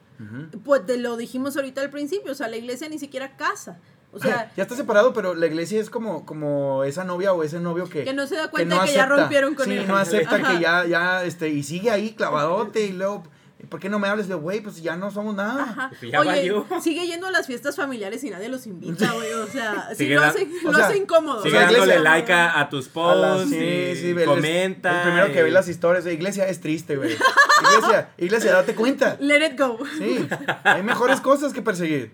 Pues te lo dijimos ahorita al principio, o sea, la iglesia ni siquiera casa. O sea, ya está separado, pero la iglesia es como, como esa novia o ese novio que, que no se da cuenta de que ya rompieron con sí, él. no acepta Ajá. que ya, ya, este, y sigue ahí clavadote y luego, ¿por qué no me hables de güey? Pues ya no somos nada. Ajá. Pues ya Oye, valió. sigue yendo a las fiestas familiares y nadie los invita, güey. O sea, sí lo hace, o lo sea, hace incómodo. sigue dándole iglesia- like a, a tus A posts, sí, y sí, el- comenta. El primero que ve las historias de iglesia es triste, güey. Iglesia, iglesia, date cuenta. Let it go. Sí, hay mejores cosas que perseguir.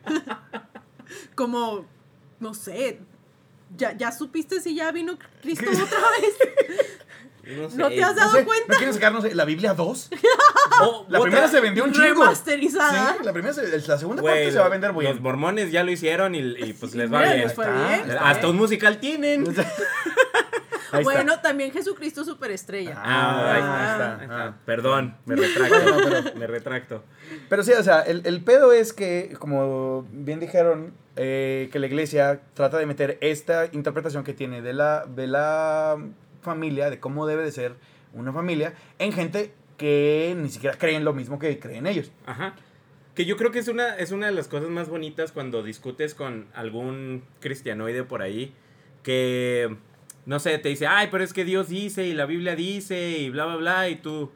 Como, no sé, ¿ya, ya supiste si ya vino Cristo otra vez? No, sé. ¿No te has No dado sé, cuenta? ¿no quieren sacarnos la Biblia 2? O- La otra- primera se vendió un chingo. Remasterizada. Sí, la primera se- la segunda parte se va a vender Los bien. mormones ya lo hicieron y, y, pues les va bien. Hasta un musical tienen. Ahí está. Bueno, también Jesucristo superestrella. Ah, ahí Ah, está, ahí está. Perdón, me retracto. Pero- Me retracto. Pero sí, o sea, el, el pedo es que, como bien dijeron, eh, que la iglesia trata de meter esta interpretación que tiene de la, de la familia, de cómo debe de ser una familia, en gente que ni siquiera creen lo mismo que creen ellos. Ajá. Que yo creo que es una, es una de las cosas más bonitas cuando discutes con algún cristianoide por ahí. Que, no sé, te dice, ay, pero es que Dios dice y la Biblia dice y bla, bla, bla. Y tú,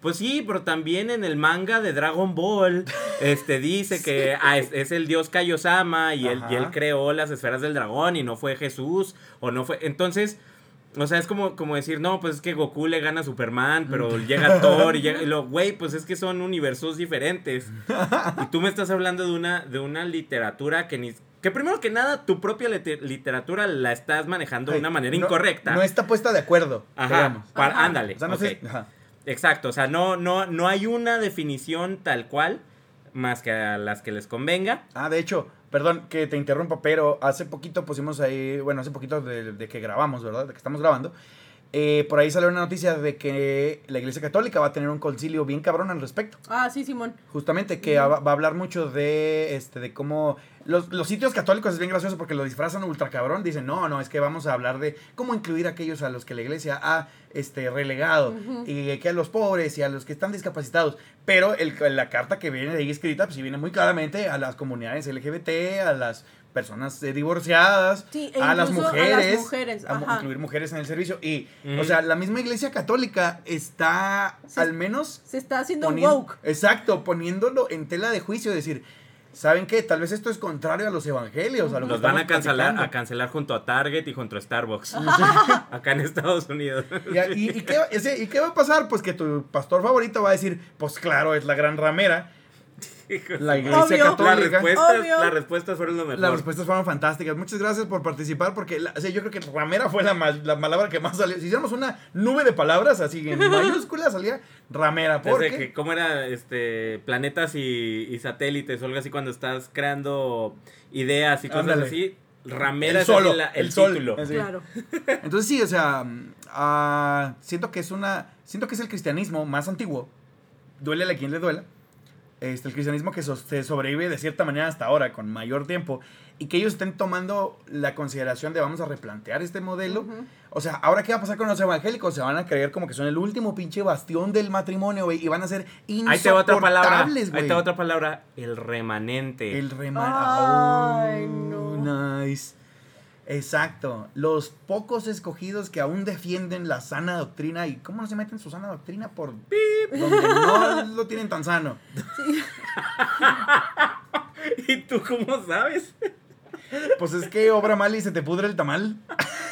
pues sí, pero también en el manga de Dragon Ball, este, dice que ah, es, es el dios Kaiosama y él, y él creó las esferas del dragón y no fue Jesús o no fue... Entonces... O sea, es como, como decir, no, pues es que Goku le gana a Superman, pero llega Thor y llega... Y lo, güey, pues es que son universos diferentes. Y tú me estás hablando de una, de una literatura que ni... Que primero que nada, tu propia lite- literatura la estás manejando de una manera No- incorrecta. No está puesta de acuerdo, Ajá, para- Ajá. ándale. O sea, no ok. sé- ajá. Exacto, o sea, no, no, no hay una definición tal cual, más que a las que les convenga. Ah, de hecho, perdón que te interrumpa, pero hace poquito pusimos ahí, bueno, hace poquito de, de que grabamos, ¿verdad? De que estamos grabando. Eh, por ahí salió una noticia de que la Iglesia Católica va a tener un concilio bien cabrón al respecto. Ah, sí, Simón. Justamente, que va, va a hablar mucho de, este, de cómo... Los, los sitios católicos es bien gracioso porque lo disfrazan ultra cabrón. Dicen, no, no, es que vamos a hablar de cómo incluir a aquellos a los que la iglesia ha este, relegado. Y que a los pobres y a los que están discapacitados. Pero el, la carta que viene de ahí escrita, pues sí viene muy claramente a las comunidades LGBT, a las personas eh, divorciadas, Sí, e a, las incluso a mujeres, las mujeres, a incluir mujeres en el servicio. Y, o sea, la misma iglesia católica está al menos Se está haciendo woke. Exacto, poniéndolo en tela de juicio, decir, ¿saben qué? Tal vez esto es contrario a los evangelios. A lo que Los van a cancelar, platicando". a cancelar junto a Target y junto a Starbucks. Acá en Estados Unidos. Y, y- y qué, ese- ¿y qué va a pasar? Pues que tu pastor favorito va a decir, pues claro, es la gran ramera, la iglesia Obvio. Las católica. respuestas, Obvio. las respuestas fueron lo mejor. Las respuestas fueron fantásticas. Muchas gracias por participar porque la- o sea, yo creo que ramera fue la, la palabra que más salió. Si hiciéramos una nube de palabras así en mayúsculas salía ramera. Desde Porque que, ¿Cómo era este planetas y, y satélites o algo así cuando estás creando ideas y cosas Ándale. así? Ramera el solo, el, el sol. título. Así. Claro. Entonces sí, o sea, ah, siento que es una, siento que es el cristianismo más antiguo. Duele a quien le duela. Este, el cristianismo que so- se sobrevive de cierta manera hasta ahora, con mayor tiempo, y que ellos estén tomando la consideración de vamos a replantear este modelo. O sea, ¿ahora qué va a pasar con los evangélicos? Se van a creer como que son el último pinche bastión del matrimonio, güey, y van a ser Ahí te va otra palabra. insoportables, Ahí güey. te va otra palabra. El remanente. El reman... Ay, Oh, no. Nice. Exacto. Los pocos escogidos que aún defienden la sana doctrina. ¿Y cómo no se meten su sana doctrina? Por donde no lo tienen tan sano. ¿Y tú cómo sabes? Pues es que obra mal y se te pudre el tamal.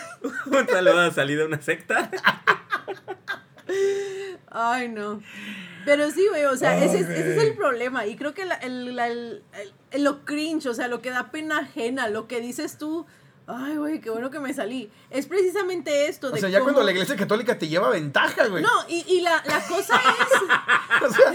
Un saludo a salir de una secta. Ay, no. Pero sí, güey, o sea, ese, es, ese es güey. el problema. Y creo que la- el, la- el- el- lo cringe, o sea, lo que da pena ajena, lo que dices tú, ay, güey, qué bueno que me salí. Es precisamente esto. O de sea, ya cómo- cuando la iglesia católica te lleva ventaja, güey. No, y, y la, la cosa es, O sea,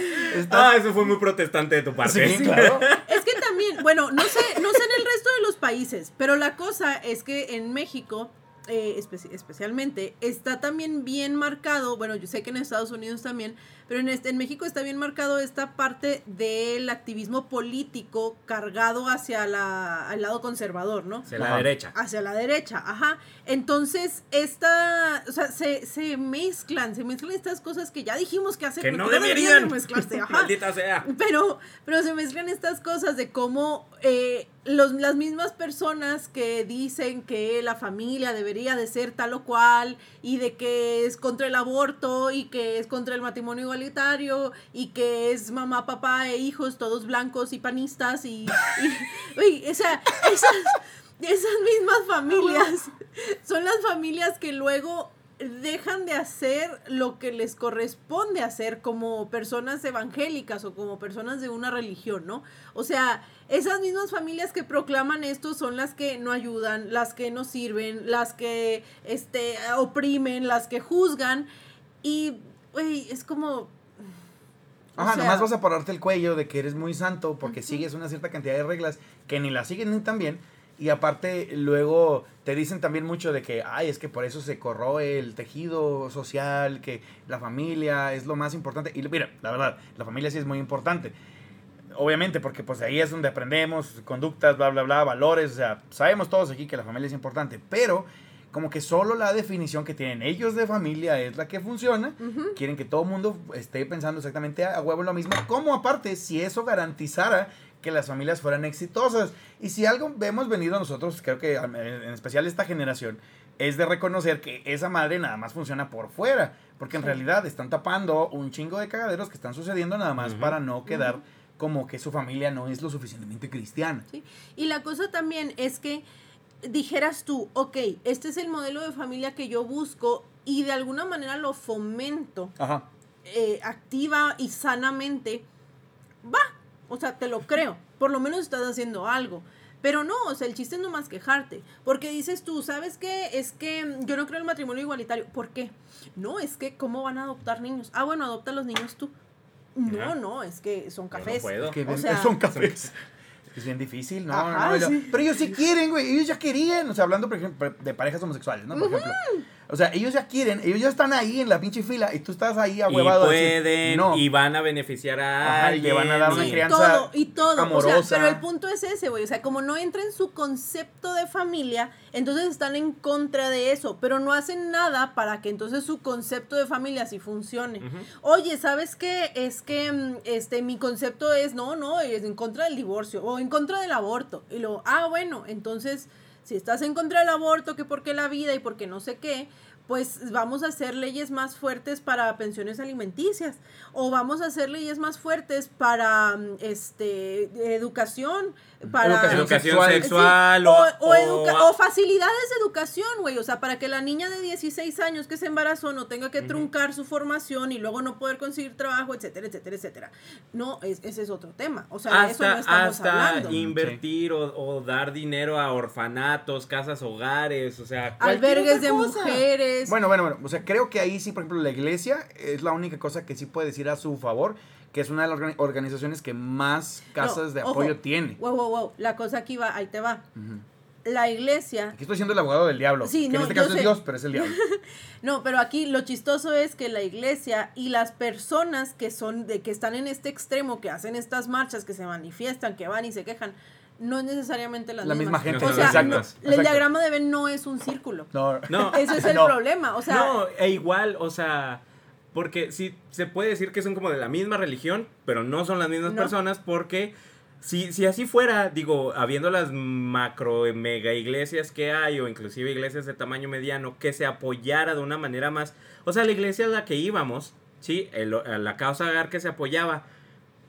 Ah, eso fue muy protestante de tu parte. Sí, claro. es que también, bueno, no sé, no sé en el resto de los países, pero la cosa es que en México, eh, espe- especialmente, está también bien marcado, bueno, yo sé que en Estados Unidos también, pero en, este, en México está bien marcado esta parte del activismo político cargado hacia la, al lado conservador, ¿no? Hacia la derecha. Hacia la derecha, ajá. Entonces, esta, o sea, se, se mezclan, se mezclan estas cosas que ya dijimos que hacer, Que no deberían. de mezclarse, ajá. Maldita sea. Pero, pero se mezclan estas cosas de cómo eh, los, las mismas personas que dicen que la familia debería de ser tal o cual y de que es contra el aborto y que es contra el matrimonio igualitario y que es mamá, papá e hijos todos blancos y panistas y, y uy, o sea, esas, esas mismas familias son las familias que luego dejan de hacer lo que les corresponde hacer como personas evangélicas o como personas de una religión, ¿no? O sea, esas mismas familias que proclaman esto son las que no ayudan, las que no sirven, las que este, oprimen, las que juzgan y, güey, es como... o Ajá, sea, nomás vas a pararte el cuello de que eres muy santo porque sigues una cierta cantidad de reglas que ni las siguen ni tan bien. Y aparte, luego te dicen también mucho de que, ay, es que por eso se corroe el tejido social, que la familia es lo más importante. Y mira, la verdad, la familia sí es muy importante. Obviamente, porque pues ahí es donde aprendemos conductas, bla, bla, bla, valores. O sea, sabemos todos aquí que la familia es importante. Pero como que solo la definición que tienen ellos de familia es la que funciona. Quieren que todo el mundo esté pensando exactamente a, a huevo en lo mismo. Como aparte, si eso garantizara que las familias fueran exitosas. Y si algo hemos venido nosotros, creo que en especial esta generación, es de reconocer que esa madre nada más funciona por fuera. Porque en Sí. realidad están tapando un chingo de cagaderos que están sucediendo nada más para no quedar como que su familia no es lo suficientemente cristiana. ¿sí? Y la cosa también es que dijeras tú, ok, este es el modelo de familia que yo busco y de alguna manera lo fomento Ajá. eh, activa y sanamente, va, o sea, te lo creo, por lo menos estás haciendo algo. Pero no, o sea, el chiste es no más quejarte. Porque dices tú, ¿sabes qué? Es que yo no creo en el matrimonio igualitario. ¿Por qué? No, es que ¿cómo van a adoptar niños? Ah, bueno, adopta a los niños tú. No, no, es que son Yo no cafés. puedo. Que O ven- sea- son cafés. Es bien difícil, ¿no? Ajá, no, no, sí. Pero ellos sí quieren, güey. Ellos ya querían. O sea, hablando, por ejemplo, de parejas homosexuales, ¿no? Por ejemplo. O sea, ellos ya quieren. Ellos ya están ahí en la pinche fila. Y tú estás ahí Y ahuevado. decir, pueden, no. y van a beneficiar a Ajá, y alguien. le van a dar una Sí, crianza todo, y todo. O amorosa. sea, pero el punto es ese, güey. O sea, como no entra en su concepto de familia, entonces están en contra de eso. Pero no hacen nada para que entonces su concepto de familia sí funcione. Oye, ¿sabes qué? Es que mm, este, mi concepto es, no, no, es en contra del divorcio o en contra del aborto. Y luego, ah, bueno, entonces, si estás en contra del aborto, que porque la vida y porque no sé qué, pues vamos a hacer leyes más fuertes para pensiones alimenticias o vamos a hacer leyes más fuertes para mm, este educación, para Educación Educación sexual. sexual, Sí, o, o o- educa- o facilidades de educación, güey. O sea, para que la niña de 16 años que se embarazó no tenga que truncar su formación y luego no poder conseguir trabajo, etcétera, etcétera, etcétera. No, es- ese es otro tema. O sea, de eso hasta, no estamos hasta hablando. invertir o, o dar dinero a orfanatos, casas hogares, o sea, Albergues de cosa. mujeres. Bueno, bueno, bueno. O sea, creo que ahí sí, por ejemplo, la iglesia es la única cosa que sí puede decir a su favor, que es una de las organi- organizaciones que más casas No, de ojo. apoyo tiene. Wow, wow, wow. La cosa aquí va, ahí te va. La iglesia Aquí estoy siendo el abogado del diablo. Sí, que no, en este caso es sé. Dios, pero es el diablo. No, pero aquí lo chistoso es que la iglesia y las personas que son de que están en este extremo, que hacen estas marchas, que se manifiestan, que van y se quejan, no es necesariamente las La misma mismas. gente, O sea, exacto, no- exacto. el diagrama de Venn no es un círculo. No, No, Ese es el No. problema. O sea, no, e igual, o sea, porque sí se puede decir que son como de la misma religión, pero no son las mismas No. personas porque si, si así fuera, digo, habiendo las macro mega iglesias que hay o inclusive iglesias de tamaño mediano que se apoyara de una manera más, o sea, la iglesia a la que íbamos, sí, el- la causa Agar que se apoyaba.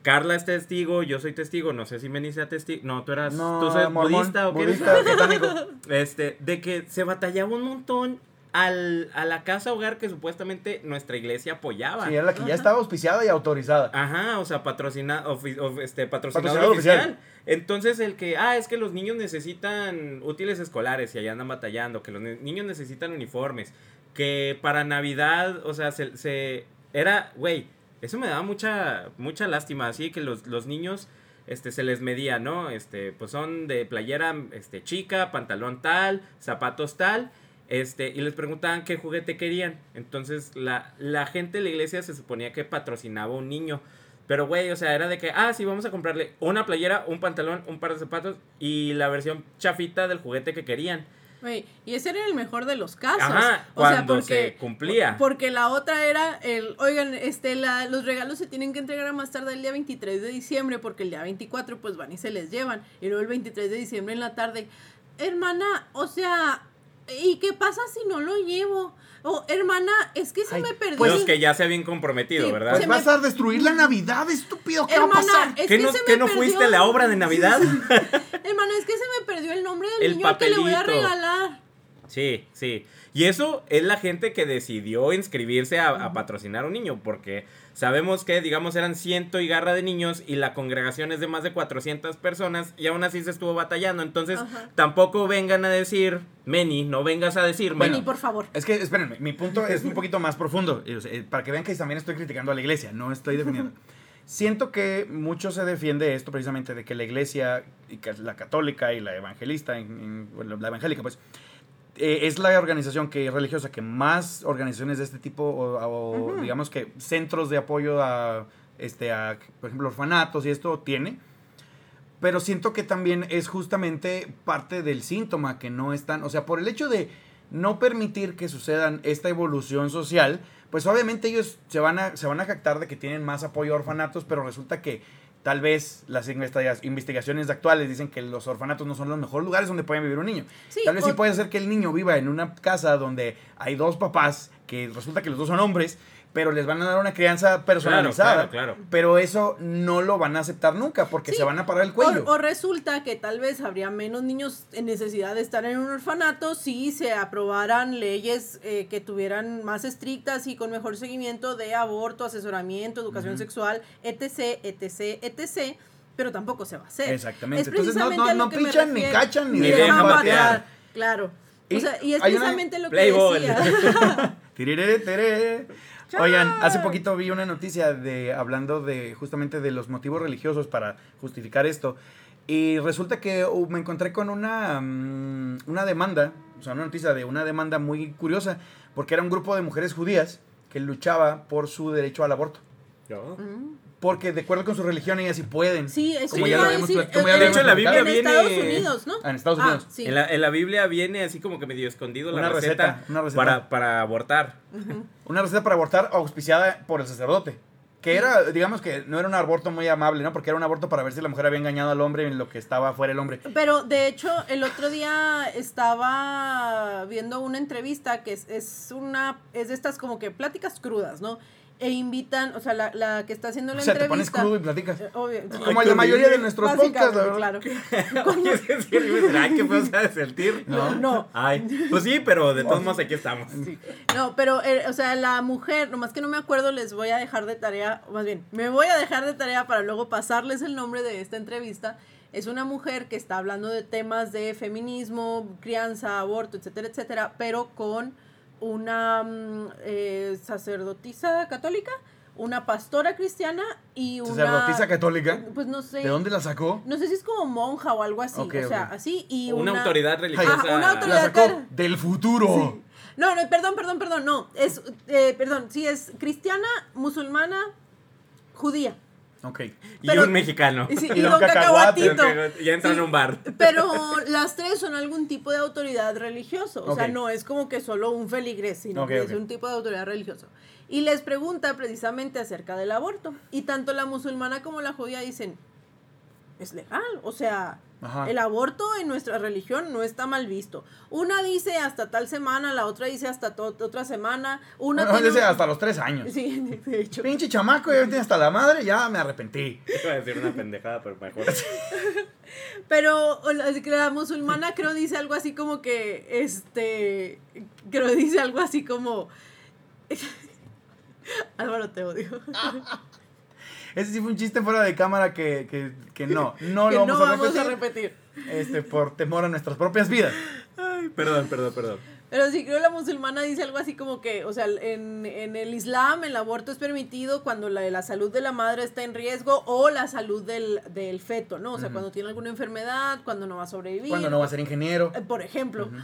Carla es testigo, yo soy testigo, no sé si Meni sea testigo. No, tú eras, no, tú eres mormón, budista o qué eres? Este, de que se batallaba un montón al, a la casa hogar que supuestamente nuestra iglesia apoyaba. Sí, era la que ya estaba auspiciada y autorizada. Ajá, o sea, patrocina, ofi- of- este, patrocinador, Patrocinador oficial. oficial. Entonces, el que, ah, es que los niños necesitan útiles escolares y allá andan batallando, que los ni- niños necesitan uniformes, que para Navidad, o sea, se, se era, güey, eso me daba mucha, mucha lástima, así que los, los niños, este, se les medía, ¿no? Este, pues son de playera, este, chica, pantalón tal, zapatos tal, este, y les preguntaban qué juguete querían. Entonces, la, la gente de la iglesia se suponía que patrocinaba a un niño. Pero, güey, o sea, era de que, ah, sí, vamos a comprarle una playera, un pantalón, un par de zapatos y la versión chafita del juguete que querían. güey, y ese era el mejor de los casos. Ajá, o sea, cuando porque se cumplía. Porque la otra era el, oigan, este, la, los regalos se tienen que entregar a más tarde el día 23 de diciembre, porque el día 24 pues van y se les llevan. Y luego el 23 de diciembre en la tarde, hermana, o sea, ¿y qué pasa si no lo llevo? O hermana, es que se Ay, me perdió. pues- Los que ya se habían comprometido, Sí, ¿verdad? Pues vas me- a destruir la Navidad, estúpido. ¿Qué va a Hermana, pasar? es ¿Qué que no, se me qué no perdió- fuiste la obra de Navidad? Hermana, es que se me perdió el nombre del El niño al que le voy a papelito. regalar. Sí, sí. Y eso es la gente que decidió inscribirse a, a patrocinar a un niño, porque sabemos que, digamos, eran ciento y garra de niños y la congregación es de más de 400 personas y aún así se estuvo batallando. Entonces, Ajá. tampoco vengan a decir, Meni, no vengas a decirme. Bueno, Vení, por favor. Es que, espérenme, mi punto es un poquito más profundo. eh, Para que vean que también estoy criticando a la iglesia, no estoy defendiendo. Siento que mucho se defiende esto precisamente de que la iglesia, y que la católica y la evangelista, en- en- bueno, la evangélica, pues, eh, es la organización que religiosa que más organizaciones de este tipo, o, o, digamos que centros de apoyo a, este, a, por ejemplo, orfanatos y esto tiene. Pero siento que también es justamente parte del síntoma que no están, o sea, por el hecho de no permitir que sucedan esta evolución social, pues obviamente ellos se van a, se van a jactar de que tienen más apoyo a orfanatos, pero resulta que tal vez las investiga- investigaciones actuales dicen que los orfanatos no son los mejores lugares donde puede vivir un niño. Sí, tal vez sí puede ser que el niño viva en una casa donde hay dos papás, que resulta que los dos son hombres, pero les van a dar una crianza personalizada. claro, claro. Pero eso no lo van a aceptar nunca porque Sí. se van a parar el cuello. O, o resulta que tal vez habría menos niños en necesidad de estar en un orfanato si se aprobaran leyes eh, que tuvieran más estrictas y con mejor seguimiento de aborto, asesoramiento, educación sexual, etc., etc., etc., pero tampoco se va a hacer. Exactamente. Es Entonces, no- no- no pichan, ni cachan, ni dejan dejan batear. Claro. Y o sea, y es una- precisamente lo que Playboy. decía. Oigan, hace poquito vi una noticia de hablando de justamente de los motivos religiosos para justificar esto. Y resulta que uh, me encontré con una, mm, una demanda, o sea, una noticia de una demanda muy curiosa, porque era un grupo de mujeres judías que luchaba por su derecho al aborto. Yo. Mm. Porque de acuerdo con su religión ellas sí pueden. Sí, eso Como ya iba lo habíamos ya De hecho, en la Biblia en viene... Estados Unidos, ¿no? Ah, en Estados Unidos. sí. En, la, en la Biblia viene así como que medio escondido la Una receta, receta, una receta. Para, para abortar. Una receta para abortar auspiciada por el sacerdote. Que era, digamos que no era un aborto muy amable, ¿no? Porque era un aborto para ver si la mujer había engañado al hombre en lo que estaba fuera el hombre. Pero de hecho, el otro día estaba viendo una entrevista que es, es una, es de estas como que pláticas crudas, ¿no? E invitan, o sea, la, la que está haciendo la O sea, te pones entrevista. crudo y platicas. eh, obvio, sí. Como Ay, la mayoría de nuestros podcasts, verdad. claro. Oye, ay, qué feo se sentir. No. No. Ay, pues sí, pero de todos modos aquí estamos. No, pero, eh, o sea, la mujer, nomás que no me acuerdo, les voy a dejar de tarea, o más bien, me voy a dejar de tarea para luego pasarles el nombre de esta entrevista. Es una mujer que está hablando de temas de feminismo, crianza, aborto, etcétera, etcétera, pero con una mm, eh, sacerdotisa católica, una pastora cristiana y una... Sacerdotisa católica. Pues no sé. ¿De dónde la sacó? No sé si es como monja o algo así, Ok, o sea, así y Una, una... autoridad religiosa. Ajá, una autoridad. La sacó car- del futuro. No, no, perdón, perdón, perdón, no. Es, eh, perdón, sí, es cristiana, musulmana, judía. Ok. Y pero- un mexicano. Y, sí, Y Cacahuate. Cacahuatito. Ya entran Sí. a un bar. Pero las tres son algún tipo de autoridad religioso. O sea, no es como que solo un feligrés, sino que es un tipo de autoridad religioso. Y les pregunta precisamente acerca del aborto. Y tanto la musulmana como la judía dicen, es legal. O sea, Ajá. el aborto en nuestra religión no está mal visto. Una dice hasta tal semana, la otra dice hasta otra semana. Una Bueno, dice un- hasta los tres años. Sí, de hecho. Pinche chamaco, ya tiene hasta la madre, ya me arrepentí. Iba a decir una pendejada, pero mejor. Pero la, la musulmana creo dice algo así como que, este, creo dice algo así como, Álvaro te odio. Ese sí fue un chiste fuera de cámara que, que, que no, no que lo no vamos, vamos a a repetir. repetir. Este, por temor a nuestras propias vidas. Ay, perdón, perdón, perdón. Pero sí, creo la musulmana dice algo así como que, o sea, en, en el Islam el aborto es permitido cuando la, la salud de la madre está en riesgo o la salud del, del feto, ¿no? O sea, cuando tiene alguna enfermedad, cuando no va a sobrevivir. Cuando no va a ser ingeniero. Eh, Por ejemplo.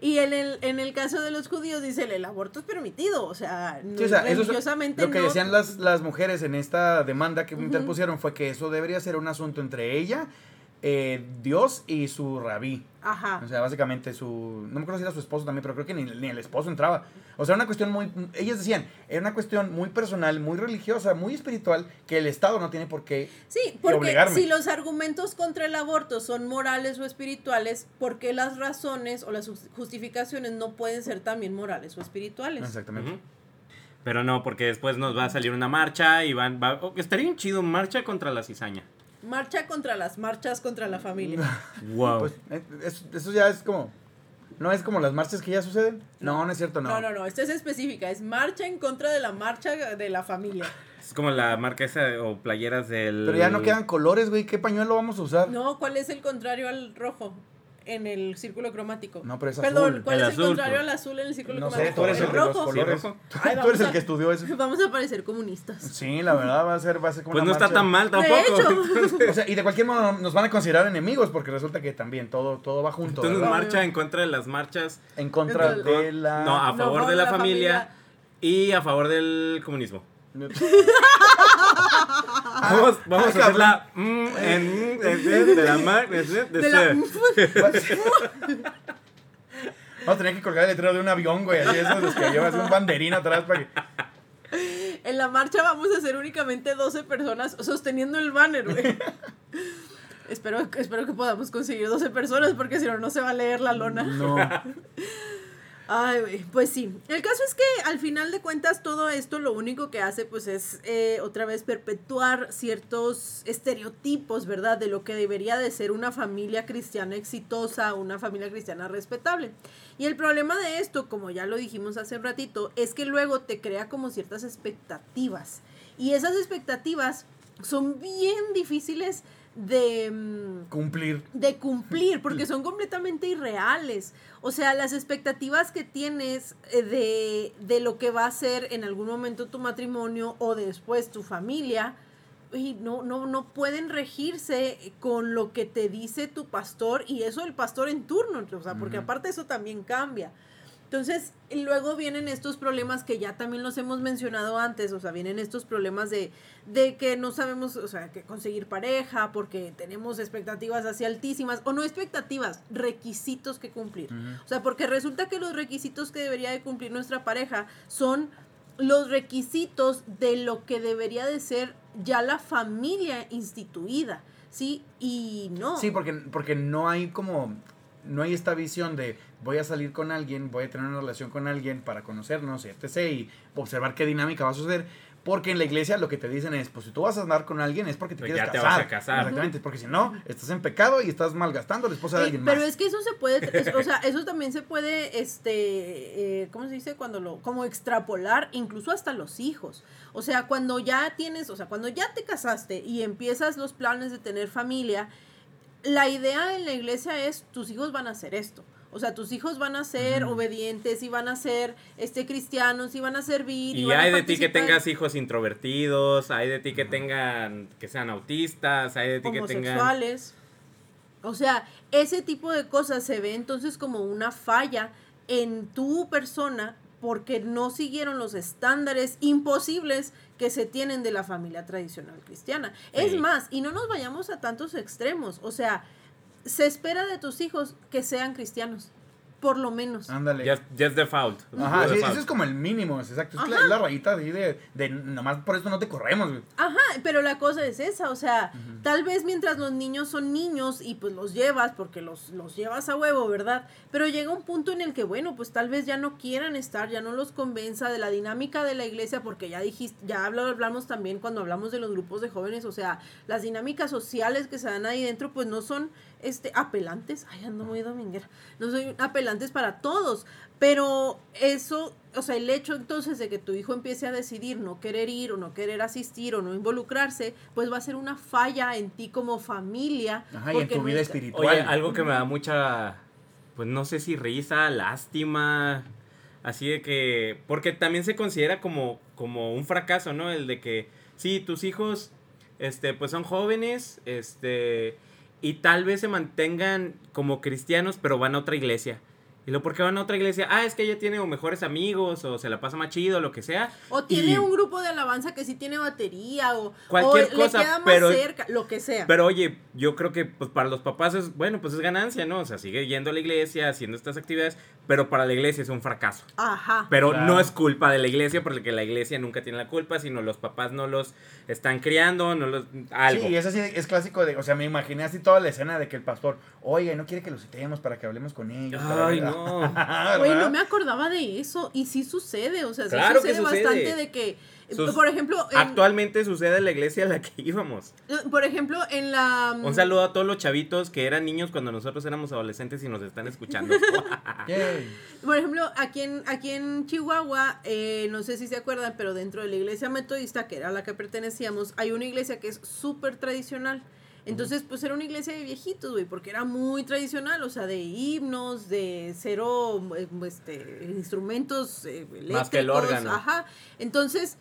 Y en el, en el caso de los judíos dice el aborto es permitido, o sea, Sí, o sea, eso es religiosamente lo que no- decían las, las mujeres en esta demanda que interpusieron fue que eso debería ser un asunto entre ella, eh, Dios y su rabí. Ajá. O sea, básicamente su... No me acuerdo si era su esposo también, pero creo que ni, ni el esposo entraba. O sea, era una cuestión muy... Ellas decían, era una cuestión muy personal, muy religiosa, muy espiritual, que el Estado no tiene por qué... Sí, porque obligarme. si los argumentos contra el aborto son morales o espirituales, ¿por qué las razones o las justificaciones no pueden ser también morales o espirituales? Exactamente. Pero no, porque después nos va a salir una marcha y van. Va, oh, estaría bien chido, marcha contra la cizaña. Marcha contra las marchas contra la familia. Wow. Pues eh, eso, eso ya es como... ¿No es como las marchas que ya suceden? No, no es cierto, no. No, no, no, esta es específica, es marcha en contra de la marcha de la familia. es como la marca esa o playeras del. Pero ya no quedan colores, güey. ¿Qué pañuelo vamos a usar? No, ¿cuál es el contrario al rojo en el círculo cromático? No, pero es Perdón, azul. ¿cuál El es azul, el contrario pues. al azul en el círculo No sé, cromático? tú eres el de los rojo. colores. Sí, rojo. Tú eres vamos el a- que estudió eso. Vamos a parecer comunistas. Sí, la verdad va a ser, va a ser como Pues una no está tan mal De tampoco. hecho. O sea, y de cualquier modo nos van a considerar enemigos porque resulta que también todo, todo va junto. Entonces ¿verdad? marcha en contra de las marchas. En contra Entonces- de la. No, a favor de la, la familia, y a favor del comunismo. Vamos, vamos a hacer la. mm, en, de, la mar. De, de- de De la- ser. Vamos a tener que colgar el letrero de un avión, güey. Así esos los que llevas un banderín atrás para que. En la marcha vamos a ser únicamente 12 personas sosteniendo el banner, güey. espero, espero que podamos conseguir 12 personas porque si no, no se va a leer la lona. No. Ay, pues sí. El caso es que al final de cuentas todo esto lo único que hace pues es eh, otra vez perpetuar ciertos estereotipos, ¿verdad? De lo que debería de ser una familia cristiana exitosa, una familia cristiana respetable. Y el problema de esto, como ya lo dijimos hace un ratito, es que luego te crea como ciertas expectativas. Y esas expectativas son bien difíciles de... mm, Cumplir. de cumplir, porque son completamente irreales. O sea, las expectativas que tienes eh, de, de lo que va a ser en algún momento tu matrimonio o después tu familia, y no, no, no pueden regirse con lo que te dice tu pastor y eso el pastor en turno, o sea, porque aparte eso también cambia. Entonces, luego vienen estos problemas que ya también los hemos mencionado antes, o sea, vienen estos problemas de, de que no sabemos, o sea, que conseguir pareja porque tenemos expectativas así altísimas, o no expectativas, requisitos que cumplir. O sea, porque resulta que los requisitos que debería de cumplir nuestra pareja son los requisitos de lo que debería de ser ya la familia instituida, ¿sí? Y no. Sí, porque, porque no hay como, no hay esta visión de voy a salir con alguien, voy a tener una relación con alguien para conocernos, etc. y observar qué dinámica va a suceder. Porque en la iglesia lo que te dicen es, pues si tú vas a andar con alguien es porque te Pues quieres ya te casar. vas a casar. Exactamente, porque si no, estás en pecado y estás malgastando la esposa de alguien pero más. es que eso se puede, es- o sea, eso también se puede, este, eh, ¿cómo se dice? Cuando lo, como extrapolar, incluso hasta los hijos. O sea, cuando ya tienes, o sea, cuando ya te casaste y empiezas los planes de tener familia, la idea en la iglesia es, tus hijos van a hacer esto. O sea, tus hijos van a ser obedientes y van a ser este cristianos y van a servir. Y, Y van a hay de ti que tengas hijos introvertidos, hay de ti que tengan, que sean autistas, hay de ti que tengan... homosexuales. O sea, ese tipo de cosas se ve entonces como una falla en tu persona porque no siguieron los estándares imposibles que se tienen de la familia tradicional cristiana. Es más, y no nos vayamos a tantos extremos, o sea, se espera de tus hijos que sean cristianos, por lo menos. Ándale. Just, just default. Ajá, sí, Default. eso es como el mínimo, es exacto. Es la, es rayita así de, de nomás por eso no te corremos, güey. Ajá, pero la cosa es esa, o sea, tal vez mientras los niños son niños y pues los llevas, porque los, los llevas a huevo, ¿verdad? Pero llega un punto en el que, bueno, pues tal vez ya no quieran estar, ya no los convenza de la dinámica de la iglesia, porque ya dijiste, ya habla- hablamos también cuando hablamos de los grupos de jóvenes, o sea, las dinámicas sociales que se dan ahí dentro, pues no son este apelantes, ay, ando muy dominguera, no son apelantes para todos, pero eso, o sea, el hecho entonces de que tu hijo empiece a decidir no querer ir o no querer asistir o no involucrarse, pues va a ser una falla en ti como familia. Ajá, y en tu no vida espiritual. Oye, algo que me da mucha, pues no sé si risa, lástima, así de que, porque también se considera como, como un fracaso, ¿no? El de que, sí, tus hijos, este, pues son jóvenes, este, y tal vez se mantengan como cristianos, pero van a otra iglesia. ¿Y lo por qué van a otra iglesia? Ah, es que ella tiene o mejores amigos, o se la pasa más chido, lo que sea. O tiene Y- un grupo de alabanza que sí tiene batería o, Cualquier o cosa, le queda más pero- cerca, lo que sea. Pero oye, yo creo que pues para los papás es, bueno, pues es ganancia, ¿no? O sea, sigue yendo a la iglesia, haciendo estas actividades, pero para la iglesia es un fracaso. Ajá. Pero Claro. no es culpa de la iglesia, porque la iglesia nunca tiene la culpa, sino los papás no los están criando, no los... algo. Sí, eso sí es clásico de, o sea, me imaginé así toda la escena de que el pastor, oiga, no quiere que los citemos para que hablemos con ellos. para Ay, ver". No. Güey, ¿Verdad? no me acordaba de eso. Y sí sucede, o sea, sí Claro que sucede, bastante de que, Sus- por ejemplo, en, Actualmente sucede en la iglesia a la que íbamos. por ejemplo, en la... Un saludo a todos los chavitos que eran niños cuando nosotros éramos adolescentes y nos están escuchando. Por ejemplo, aquí en, aquí en Chihuahua, eh, no sé si se acuerdan, pero dentro de la iglesia metodista, que era a la que pertenecíamos, hay una iglesia que es súper tradicional. Entonces, pues era una iglesia de viejitos, güey, porque era muy tradicional, o sea, de himnos, de cero eh, este, instrumentos eh, eléctricos. Más que el órgano. Ajá. Entonces,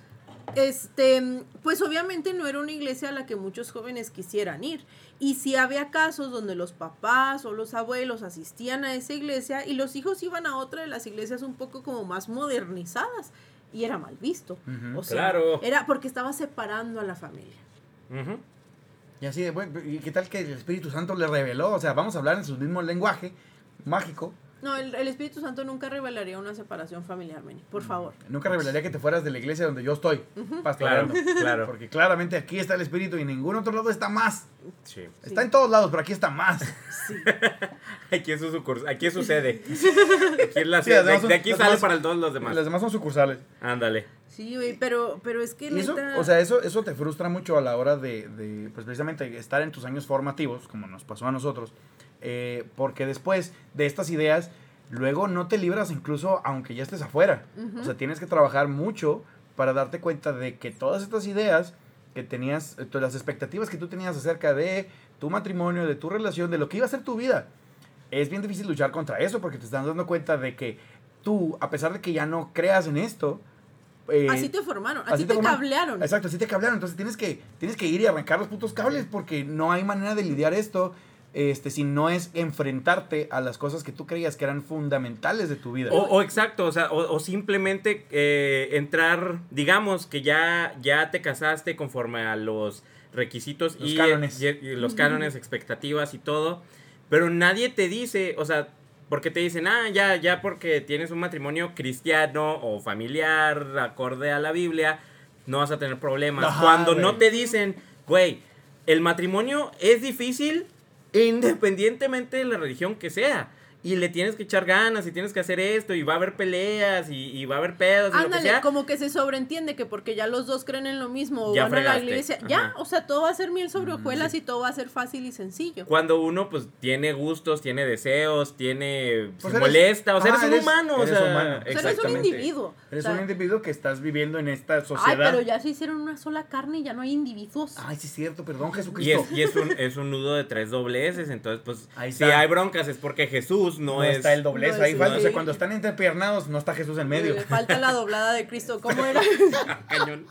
este, pues obviamente no era una iglesia a la que muchos jóvenes quisieran ir. Y sí había casos donde los papás o los abuelos asistían a esa iglesia y los hijos iban a otra de las iglesias un poco como más modernizadas. Y era mal visto. O sea, Claro. era porque estaba separando a la familia. Y así de, bueno, ¿y qué tal que el Espíritu Santo le reveló? O sea, vamos a hablar en su mismo lenguaje mágico. No, el, el Espíritu Santo nunca revelaría una separación familiar, Meni, por favor. Nunca revelaría que te fueras de la iglesia donde yo estoy, pastoreando. Claro, claro. Porque claramente aquí está el Espíritu y en ningún otro lado está más. Sí. Está en todos lados, pero aquí está más. Sí. Aquí es su aquí sucede. Aquí es la Sí, las de, demás son- de aquí sale demás- para todos los demás. Las demás son sucursales. Ándale. Sí, güey, pero, pero es que eso, neta- o sea, eso, eso te frustra mucho a la hora de, de, pues precisamente estar en tus años formativos, como nos pasó a nosotros, eh, porque después de estas ideas, luego no te libras incluso aunque ya estés afuera. O sea, tienes que trabajar mucho para darte cuenta de que todas estas ideas que tenías, eh, las expectativas que tú tenías acerca de tu matrimonio, de tu relación, de lo que iba a ser tu vida, es bien difícil luchar contra eso porque te estás dando cuenta de que tú, a pesar de que ya no creas en esto, eh, así te formaron, así así, te te, formaron. cablearon. Exacto, así te cablearon. Entonces tienes que, tienes que ir y arrancar los putos cables porque no hay manera de lidiar esto este, si no es enfrentarte a las cosas que tú creías que eran fundamentales de tu vida. O, o exacto, o sea, o, o simplemente eh, entrar, digamos que ya, ya te casaste conforme a los requisitos Los y, cánones. y- y los cánones, expectativas y todo, pero nadie te dice, o sea, Porque te dicen, ah, ya, ya porque tienes un matrimonio cristiano o familiar acorde a la Biblia, no vas a tener problemas. Ajá, Cuando no te dicen, güey, el matrimonio es difícil independientemente de la religión que sea. Y le tienes que echar ganas y tienes que hacer esto y va a haber peleas y, y va a haber pedos y lo que Ándale, sea. como que se sobreentiende que porque ya los dos creen en lo mismo o Ya van a la fregaste. iglesia, Ajá. ya, o sea, todo va a ser miel Mm, sobre hojuelas y todo va a ser fácil y sencillo. Cuando uno pues tiene gustos, tiene deseos, tiene Pues se eres- molesta, o sea, ajá, eres un eres- humano, o eres sea, humano. O sea, eres un individuo. Eres o sea, un individuo que estás viviendo en esta Ay, sociedad. pero ya se hicieron una sola carne y ya no hay individuos. Ay, sí es cierto, perdón, Y Jesucristo. es, y es un, es un nudo de tres dobleces, entonces pues Ahí si hay broncas es porque Jesús no, no, es... está el doblez no ahí es- falta. O sea, sí. cuando están entrepiernados, no está Jesús en medio. Le falta la doblada de Cristo. ¿Cómo era? cañón.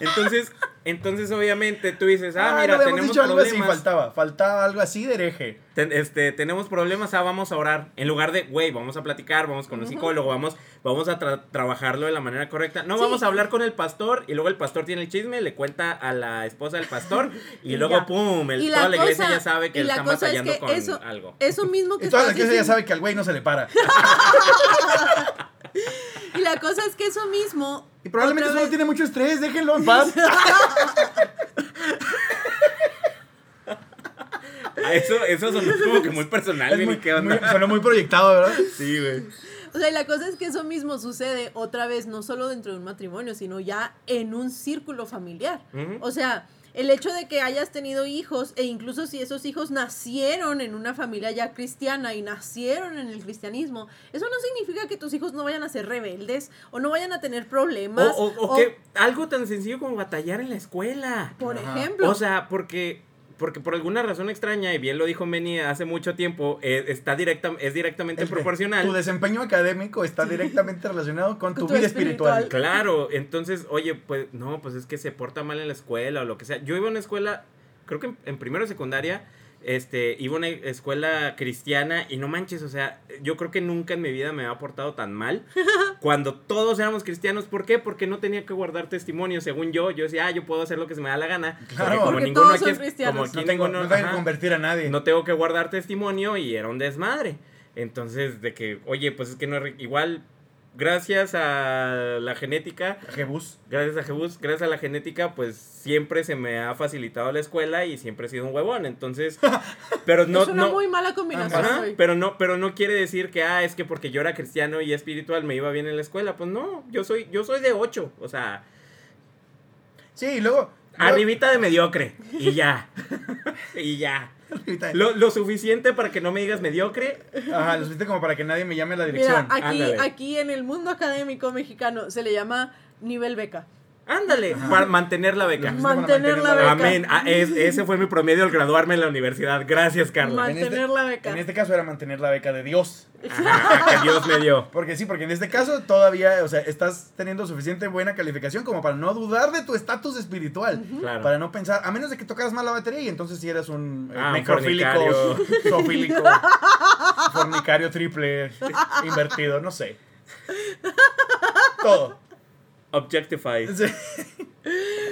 Entonces, entonces obviamente tú dices, ah, Ah, mira, no tenemos dicho algo así, problemas. faltaba. Faltaba algo así de hereje. Ten- este, tenemos problemas, ah, vamos a orar. En lugar de, güey, vamos a platicar, vamos con un psicólogo, vamos, vamos a tra- trabajarlo de la manera correcta. No, Sí. vamos a hablar con el pastor y luego el pastor tiene el chisme, le cuenta a la esposa del pastor y, Y luego, ya. pum, el- Y toda la iglesia cosa- ya sabe que él la está cosa es batallando que con eso, algo. Eso mismo que Y toda la iglesia ya sabe que al güey no se le para. Y la cosa es que eso mismo. Y probablemente solo vez- tiene mucho estrés, déjenlo en paz. Ah, Eso, eso sonó como que muy personal, Es güey, muy, ¿qué onda? muy- sonó muy proyectado, ¿verdad? Sí, güey. O sea, y la cosa es que eso mismo sucede otra vez, no solo dentro de un matrimonio, sino ya en un círculo familiar. O sea, el hecho de que hayas tenido hijos, e incluso si esos hijos nacieron en una familia ya cristiana y nacieron en el cristianismo, eso no significa que tus hijos no vayan a ser rebeldes o no vayan a tener O, problemas. o- o que algo tan sencillo como batallar en la escuela. por Ajá. ejemplo, O sea, porque, porque por alguna razón extraña, y bien lo dijo Meni hace mucho tiempo, eh, está directa, es directamente Es proporcional. Tu desempeño académico está directamente relacionado con tu, vida espiritual. espiritual. Claro, entonces, oye, pues no, pues es que se porta mal en la escuela o lo que sea. Yo iba a una escuela, creo que en, en primero de secundaria, este, iba a una escuela cristiana y no manches, o sea, yo creo que nunca en mi vida me había portado tan mal cuando todos éramos cristianos. ¿Por qué? Porque no tenía que guardar testimonio, según yo. Yo decía, ah, yo puedo hacer lo que se me da la gana. Claro. Porque todos son es- cristianos. como aquí No tengo, ninguno- no tengo que convertir a nadie. no tengo que guardar testimonio y era un desmadre. Entonces, de que, oye, pues es que no es igual, gracias a la genética, Jebus. gracias a Jebus, gracias a la genética, pues siempre se me ha facilitado la escuela y siempre he sido un huevón. Entonces, pero no, es una no, muy mala combinación. Ajá, pero no, pero no quiere decir que ah, es que porque yo era cristiano y espiritual me iba bien en la escuela. Pues no, yo soy, yo soy de 8. O sea, Sí, y luego. arribita de mediocre. Y ya. y ya. Lo, lo suficiente para que no me digas mediocre. Ajá, lo suficiente como para que nadie me llame a la dirección. Mira, aquí, Ándale. aquí en el mundo académico mexicano se le llama nivel beca. Ándale, para mantener la beca. Mantener la beca. Amén. Ah, es- ese fue mi promedio al graduarme en la universidad. Gracias, Carla. En este- mantener la beca. En este caso era mantener la beca de Dios. Ajá, que Dios me dio. Porque sí, porque en este caso todavía, o sea, estás teniendo suficiente buena calificación como para no dudar de tu estatus espiritual. Claro. Para no pensar, a menos de que tocaras mal la batería y entonces si eres un eh, Ah, necrofílico, zoofílico, fornicario triple, invertido, no sé. Todo. Objectify. Sí.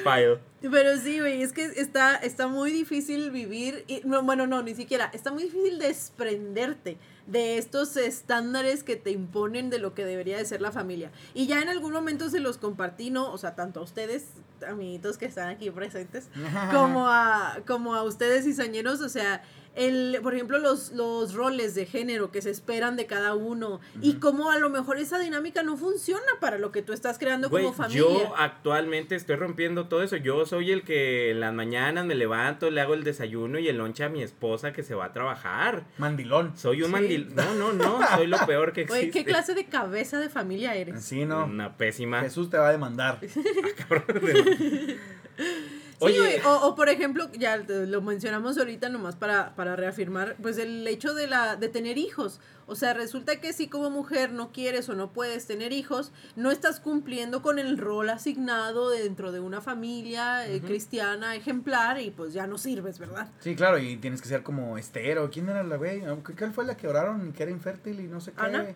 File. Pero sí, güey, es que está, está muy difícil vivir, y, no, bueno, no, ni siquiera, está muy difícil desprenderte de estos estándares que te imponen de lo que debería de ser la familia. Y ya en algún momento se los compartí, ¿no? O sea, tanto a ustedes, amiguitos que están aquí presentes, como a, como a ustedes cizañeros, o sea, el, por ejemplo, los, los roles de género que se esperan de cada uno y cómo a lo mejor esa dinámica no funciona para lo que tú estás creando como familia. yo actualmente estoy rompiendo todo eso. Yo soy el que en las mañanas me levanto, le hago el desayuno y el lonche a mi esposa que se va a trabajar. Mandilón. Soy un Sí. mandil. No, no, no. Soy lo peor que existe. Güey, ¿qué clase de cabeza de familia eres? Sí, no. Una pésima. Jesús te va a demandar. Sí, Oye, o, o, por ejemplo, ya lo mencionamos ahorita nomás para, para reafirmar, pues el hecho de, la, de tener hijos. O sea, resulta que si como mujer no quieres o no puedes tener hijos, no estás cumpliendo con el rol asignado dentro de una familia eh, cristiana ejemplar y pues ya no sirves, ¿verdad? Sí, claro, y tienes que ser como Esther o quién era la güey. ¿Cuál fue la que oraron y que era infértil y no sé qué? ¿Ana?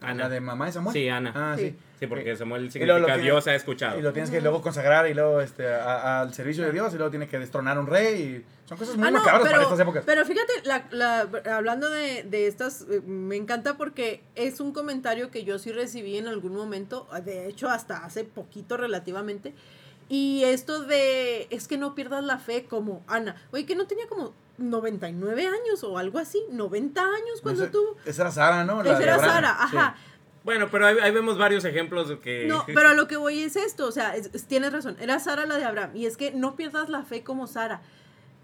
Ana. La de mamá de Samuel. Sí, Ana. Ah, sí. Sí. Sí, porque Samuel Y luego significa lo tiene- Dios ha escuchado. Y lo tienes que luego consagrar y luego este, a- al servicio de Dios y luego tiene que destronar un rey. Y son cosas muy Ah, no, macabras pero, para estas épocas. pero fíjate, la, la- hablando de, de estas, eh, me encanta porque es un comentario que yo sí recibí en algún momento, de hecho hasta hace poquito relativamente, y esto de, es que no pierdas la fe como Ana, oye, que no tenía como 99 años o algo así, 90 años cuando No tuvo... Esa era Sara, ¿no? La Esa era Abraham. Sara, Sí. ajá. Bueno, pero ahí, ahí vemos varios ejemplos de que... No, pero a lo que voy es esto, o sea, es- es- tienes razón, era Sara la de Abraham, y es que no pierdas la fe como Sara.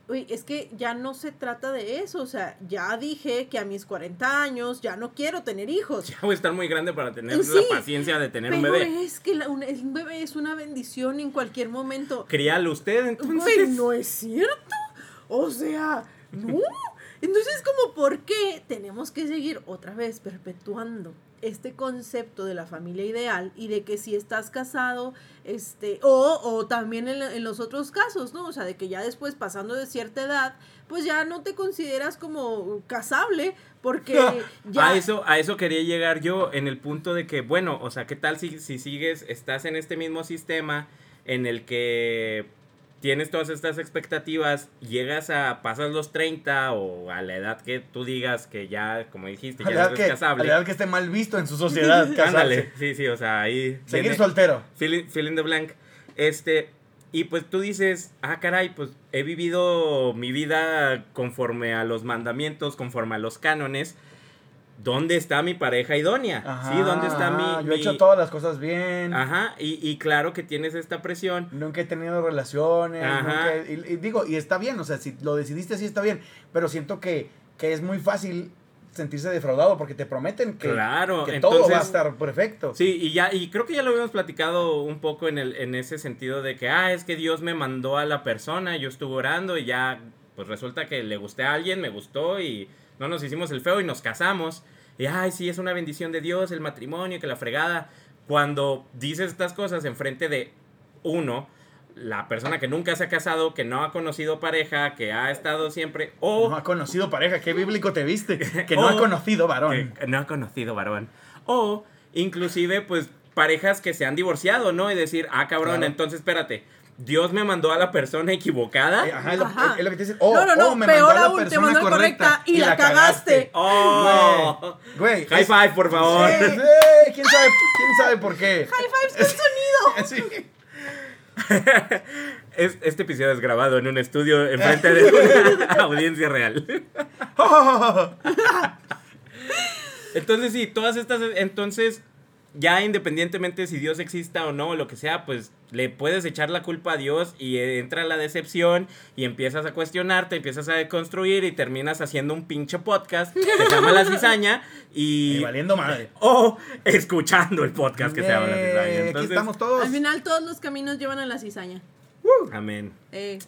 Oye, es que ya no se trata de eso, o sea, ya dije que a mis 40 años ya no quiero tener hijos. Ya voy a estar muy grande para tener Sí, la paciencia de tener un bebé. es que la- un, un bebé es una bendición en cualquier momento. Críalo usted, entonces. Güey, no es cierto. O sea, no. Entonces, como, ¿por qué tenemos que seguir otra vez perpetuando este concepto de la familia ideal y de que si estás casado, este, o, o también en, en los otros casos, ¿no? O sea, de que ya después, pasando de cierta edad, pues ya no te consideras como casable porque ya... A eso, a eso quería llegar yo en el punto de que, bueno, o sea, ¿qué tal si, si sigues, estás en este mismo sistema en el que tienes todas estas expectativas, llegas a, pasas los 30 o a la edad que tú digas que ya, como dijiste, A ya edad eres que, a la casable. edad que esté mal visto en su sociedad. Ándale, sí, sí, o sea, ahí. Seguir viene- soltero. Fill fill in the blank. Este, y pues tú dices, ah, caray, pues he vivido mi vida conforme a los mandamientos, conforme a los cánones. ¿Dónde está mi pareja idónea? Ajá, sí, ¿dónde está ajá, mi, Yo he hecho todas las cosas bien. Ajá, y, y claro que tienes esta presión. Nunca he tenido relaciones. Ajá. nunca y, y digo, y está bien, o sea, si lo decidiste así está bien. Pero siento que, que es muy fácil sentirse defraudado porque te prometen que, Claro, que todo va a estar perfecto. Sí, y ya, y creo que ya lo habíamos platicado un poco en, el, en ese sentido de que, ah, es que Dios me mandó a la persona, yo estuve orando y ya, pues resulta que le gusté a alguien, me gustó y no nos hicimos el feo y nos casamos. Y, ay, sí, es una bendición de Dios, el matrimonio, que la fregada. Cuando dices estas cosas enfrente de uno, la persona que nunca se ha casado, que no ha conocido pareja, que ha estado siempre, o... No ha conocido pareja, qué bíblico te viste. Que no ha conocido varón. que no ha conocido varón. O inclusive, pues, parejas que se han divorciado, ¿no? Y decir, ah, cabrón, Claro. entonces espérate. Dios me mandó a la persona equivocada. Eh, Ajá, es lo, Ajá. es lo que te dicen. Oh, no, no, no, oh, me peor mandó a la aún, te persona mandó correcta y, la cagaste. ¡Oh! Güey, High es- five, por favor. Sí, sí, ¿quién, sabe, ¿Quién sabe por qué? High fives con sonido. Sí. Es- este episodio es grabado en un estudio enfrente de una audiencia real. Entonces, sí, todas estas. Entonces, ya independientemente si Dios exista o no, o lo que sea, pues le puedes echar la culpa a Dios y entra la decepción y empiezas a cuestionarte, empiezas a construir y terminas haciendo un pinche podcast que se llama La Cizaña Y y. valiendo madre. O escuchando el podcast que se llama La Eh, Cizaña. Aquí Entonces, estamos todos. Al final todos los caminos llevan a la cizaña. amén. Eh,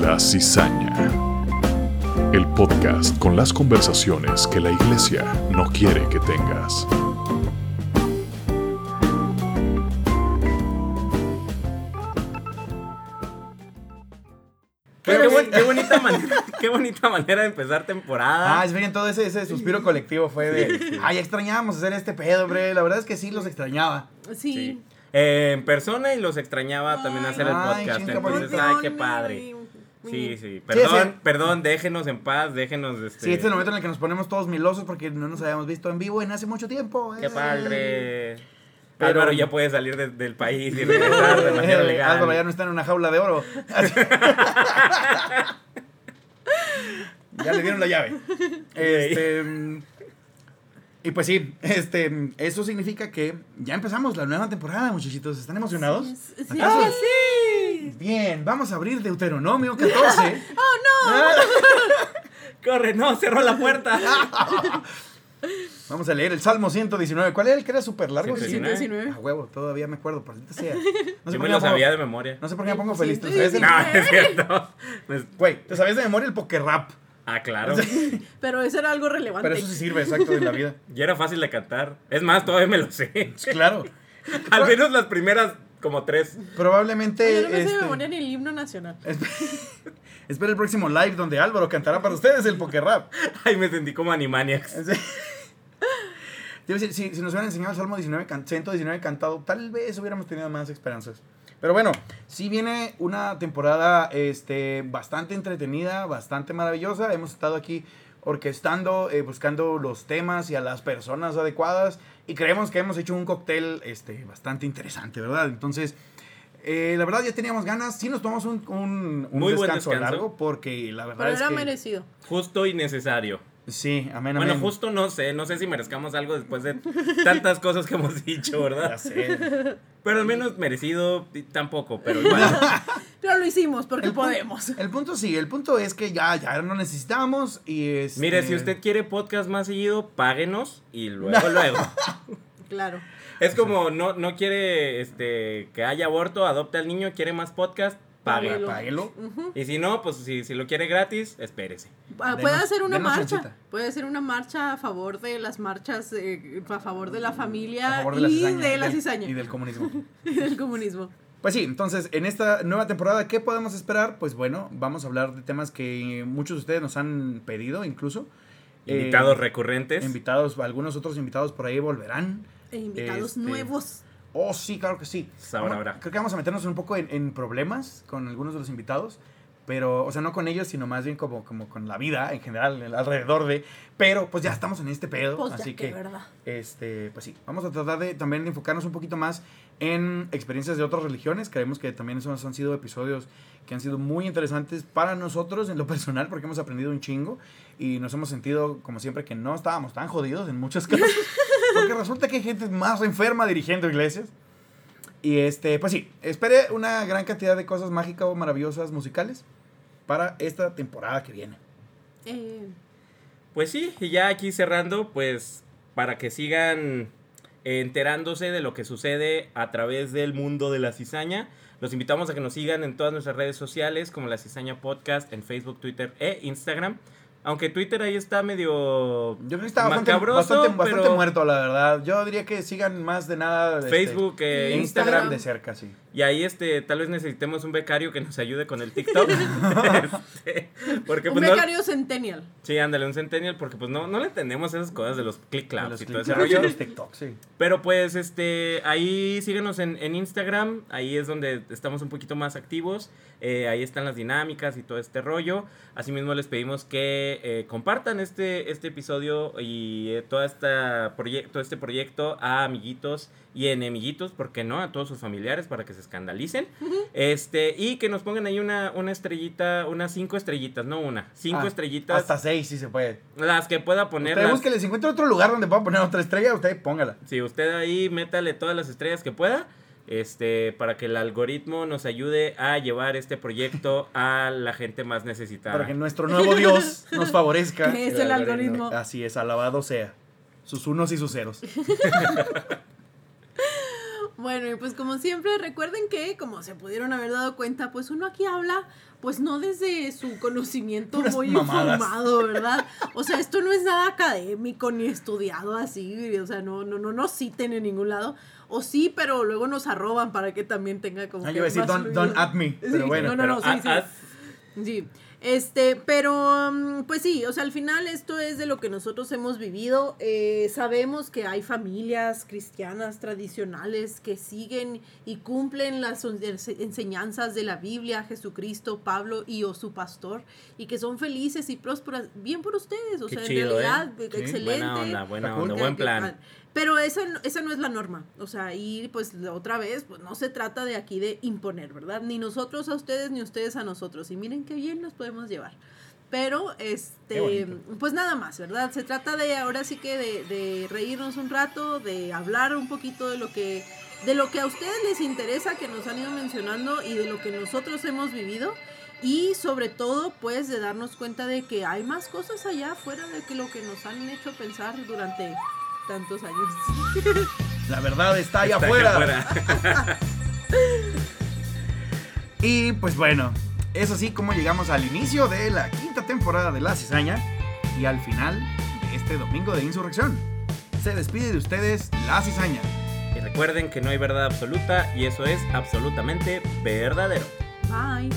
La Cizaña. El podcast con las conversaciones que la iglesia no quiere que tengas. Qué, Pero qué sí. buen- qué bonita manera, qué bonita manera de empezar temporada. Ah, es bien, todo ese, ese suspiro colectivo fue de, ay, extrañábamos hacer este pedo, hombre. La verdad es que sí los extrañaba. sí. Sí. Eh, en persona y los extrañaba también hacer el Ay, podcast. chinga, Entonces, ay, qué padre. Sí, sí. Perdón, sí. perdón, déjenos en paz, déjenos este. Sí, este es el momento en el que nos ponemos todos milosos porque no nos habíamos visto en vivo en hace mucho tiempo. Qué eh. padre. Pero- Álvaro ya puede salir de- del país y regresar de manera Eh, legal. Álvaro ya no está en una jaula de oro. ya le dieron la llave. Este, y pues sí, este, eso significa que ya empezamos la nueva temporada, muchachitos. ¿Están emocionados? Sí, sí, sí. Bien, vamos a abrir Deuteronomio 14. Corre, no, cerró la puerta. Vamos a leer el Salmo 119. ¿Cuál era el que era súper largo? 119. 119. A huevo, todavía me acuerdo, por sea. No sé, Yo por me qué lo pongo- sabía de memoria. no sé por qué me pongo feliz. ¿Te. No, es cierto. Güey, ¿te sabías de memoria el poker rap? Ah, claro. Pero eso era algo relevante. Pero eso sí sirve, exacto, en la vida. Y era fácil de cantar. Es más, todavía me lo sé. Claro. Al menos las primeras como tres. Probablemente. Oye, no me este, memoria ni el himno nacional. Espera el próximo live donde Álvaro cantará para ustedes el poker rap. Ay, me sentí como Animaniacs. Decir, si, si nos hubieran enseñado el Salmo 19, can- 119 cantado, tal vez hubiéramos tenido más esperanzas. Pero bueno, sí viene una temporada este, bastante entretenida, bastante maravillosa. Hemos estado aquí orquestando, eh, buscando los temas y a las personas adecuadas. Y creemos que hemos hecho un cóctel este, bastante interesante, ¿verdad? Entonces, eh, la verdad ya teníamos ganas. Sí nos tomamos un, un, un Muy buen descanso, descanso. largo porque la verdad Pero es era que... merecido. Justo y necesario. Sí, amén, Bueno, amén. justo no sé, no sé si merezcamos algo después de tantas cosas que hemos dicho, Ya ¿verdad? sé. Pero al menos merecido tampoco, pero igual. Pero lo hicimos porque El podemos. El punto sí, el punto es que ya, ya no necesitamos y es... Mire, si usted quiere podcast más seguido, páguenos y luego, luego. Claro. Es como no, no quiere este que haya aborto, adopte al niño, quiere más podcast, Páguelo. Y si no, pues si, si lo quiere gratis, espérese. Ah, Denos- puede hacer una marcha. chancita. Puede hacer una marcha a favor de las marchas, eh, a favor de la familia la y cizaña. de la del- cizaña Y del comunismo. y del comunismo. Pues sí, entonces en esta nueva temporada, ¿qué podemos esperar? Pues bueno, vamos a hablar de temas que muchos de ustedes nos han pedido incluso. Invitados Eh, recurrentes. Invitados, algunos otros invitados por ahí volverán. E invitados Este, nuevos. Oh, sí, claro que sí. Sabrá, Vamos- habrá. Creo que vamos a meternos un poco en, en problemas con algunos de los invitados. Pero, o sea, no con ellos, sino más bien como, como con la vida en general, el alrededor de. Pero, pues ya estamos en este pedo. Pues ya así que, que, ¿verdad? este, pues sí, vamos a tratar de también de enfocarnos un poquito más en experiencias de otras religiones. Creemos que también esos han sido episodios que han sido muy interesantes para nosotros en lo personal, porque hemos aprendido un chingo y nos hemos sentido, como siempre, que no estábamos tan jodidos en muchos casos. Porque resulta que hay gente más enferma dirigiendo iglesias. Y este, pues sí, espere una gran cantidad de cosas mágicas o maravillosas musicales para esta temporada que viene. Eh, Pues sí, y ya aquí cerrando, pues para que sigan enterándose de lo que sucede a través del mundo de la cizaña, los invitamos a que nos sigan en todas nuestras redes sociales como la cizaña podcast en Facebook, Twitter e Instagram. Aunque Twitter ahí está medio Yo creo que está bastante, bastante, bastante pero muerto, la verdad. Yo diría que sigan más de nada este, Facebook e e Instagram. Instagram de cerca, sí. Y ahí este tal vez necesitemos un becario que nos ayude con el TikTok. Este, porque un pues no- becario centennial. Sí, ándale, un centennial, porque pues no, no le entendemos esas cosas de los click claps y todo ese rollo. los TikTok, sí. Pero pues este ahí síguenos en, en Instagram, ahí es donde estamos un poquito más activos, eh, ahí están las dinámicas y todo este rollo. Asimismo les pedimos que eh, compartan este, este episodio y eh, toda esta proyecto, este proyecto a amiguitos y enemiguitos, ¿por qué no? A todos sus familiares para que se escandalicen. Este, y que nos pongan ahí una, una estrellita, unas cinco estrellitas, no una, cinco Ah, estrellitas. Hasta seis, sí se puede. Las que pueda poner. Usted las- búsquele, si encuentra otro lugar donde pueda poner otra estrella, usted póngala. Si usted ahí métale todas las estrellas que pueda, este, para que el algoritmo nos ayude a llevar este proyecto a la gente más necesitada. Para que nuestro nuevo Dios nos favorezca. Que es el algoritmo. Así es, alabado sea. Sus unos y sus ceros. Bueno, y pues como siempre, recuerden que, como se pudieron haber dado cuenta, pues uno aquí habla, pues no desde su conocimiento Puras muy mamadas. informado, ¿verdad? O sea, esto no es nada académico ni estudiado así, o sea, no, no, no nos citen en ningún lado. O sí, pero luego nos arroban para que también tenga como Ah, que yo iba a decir, don't, at me. Pero Sí, bueno. no, no, no, sí, sí. Sí, este, pero mm, pues sí, o sea, al final esto es de lo que nosotros hemos vivido. Eh, sabemos que hay familias cristianas tradicionales que siguen y cumplen las enseñanzas de la Biblia, Jesucristo, Pablo y o su pastor, y que son felices y prósperas. Bien por ustedes, o Qué sea, chido, ¿eh? en realidad, excelente. buena onda, buena Está cool. onda, Que- buen que- plan. Pero esa, no- esa no es la norma. O sea, y pues otra vez, pues no se trata de aquí de imponer, ¿verdad? Ni nosotros a ustedes, ni ustedes a nosotros. Y miren qué bien nos podemos llevar. Pero, este, pues nada más, ¿verdad? Se trata de ahora sí que de, de reírnos un rato, de hablar un poquito de lo que de lo que a ustedes les interesa que nos han ido mencionando y de lo que nosotros hemos vivido y sobre todo pues de darnos cuenta de que hay más cosas allá afuera de que lo que nos han hecho pensar durante tantos años. La verdad está allá Está afuera. afuera. Y pues bueno, es así como llegamos al inicio de la quinta temporada de La Cizaña y al final de este domingo de insurrección. Se despide de ustedes La Cizaña. Y Recuerden que no hay verdad absoluta y eso es absolutamente verdadero. Bye.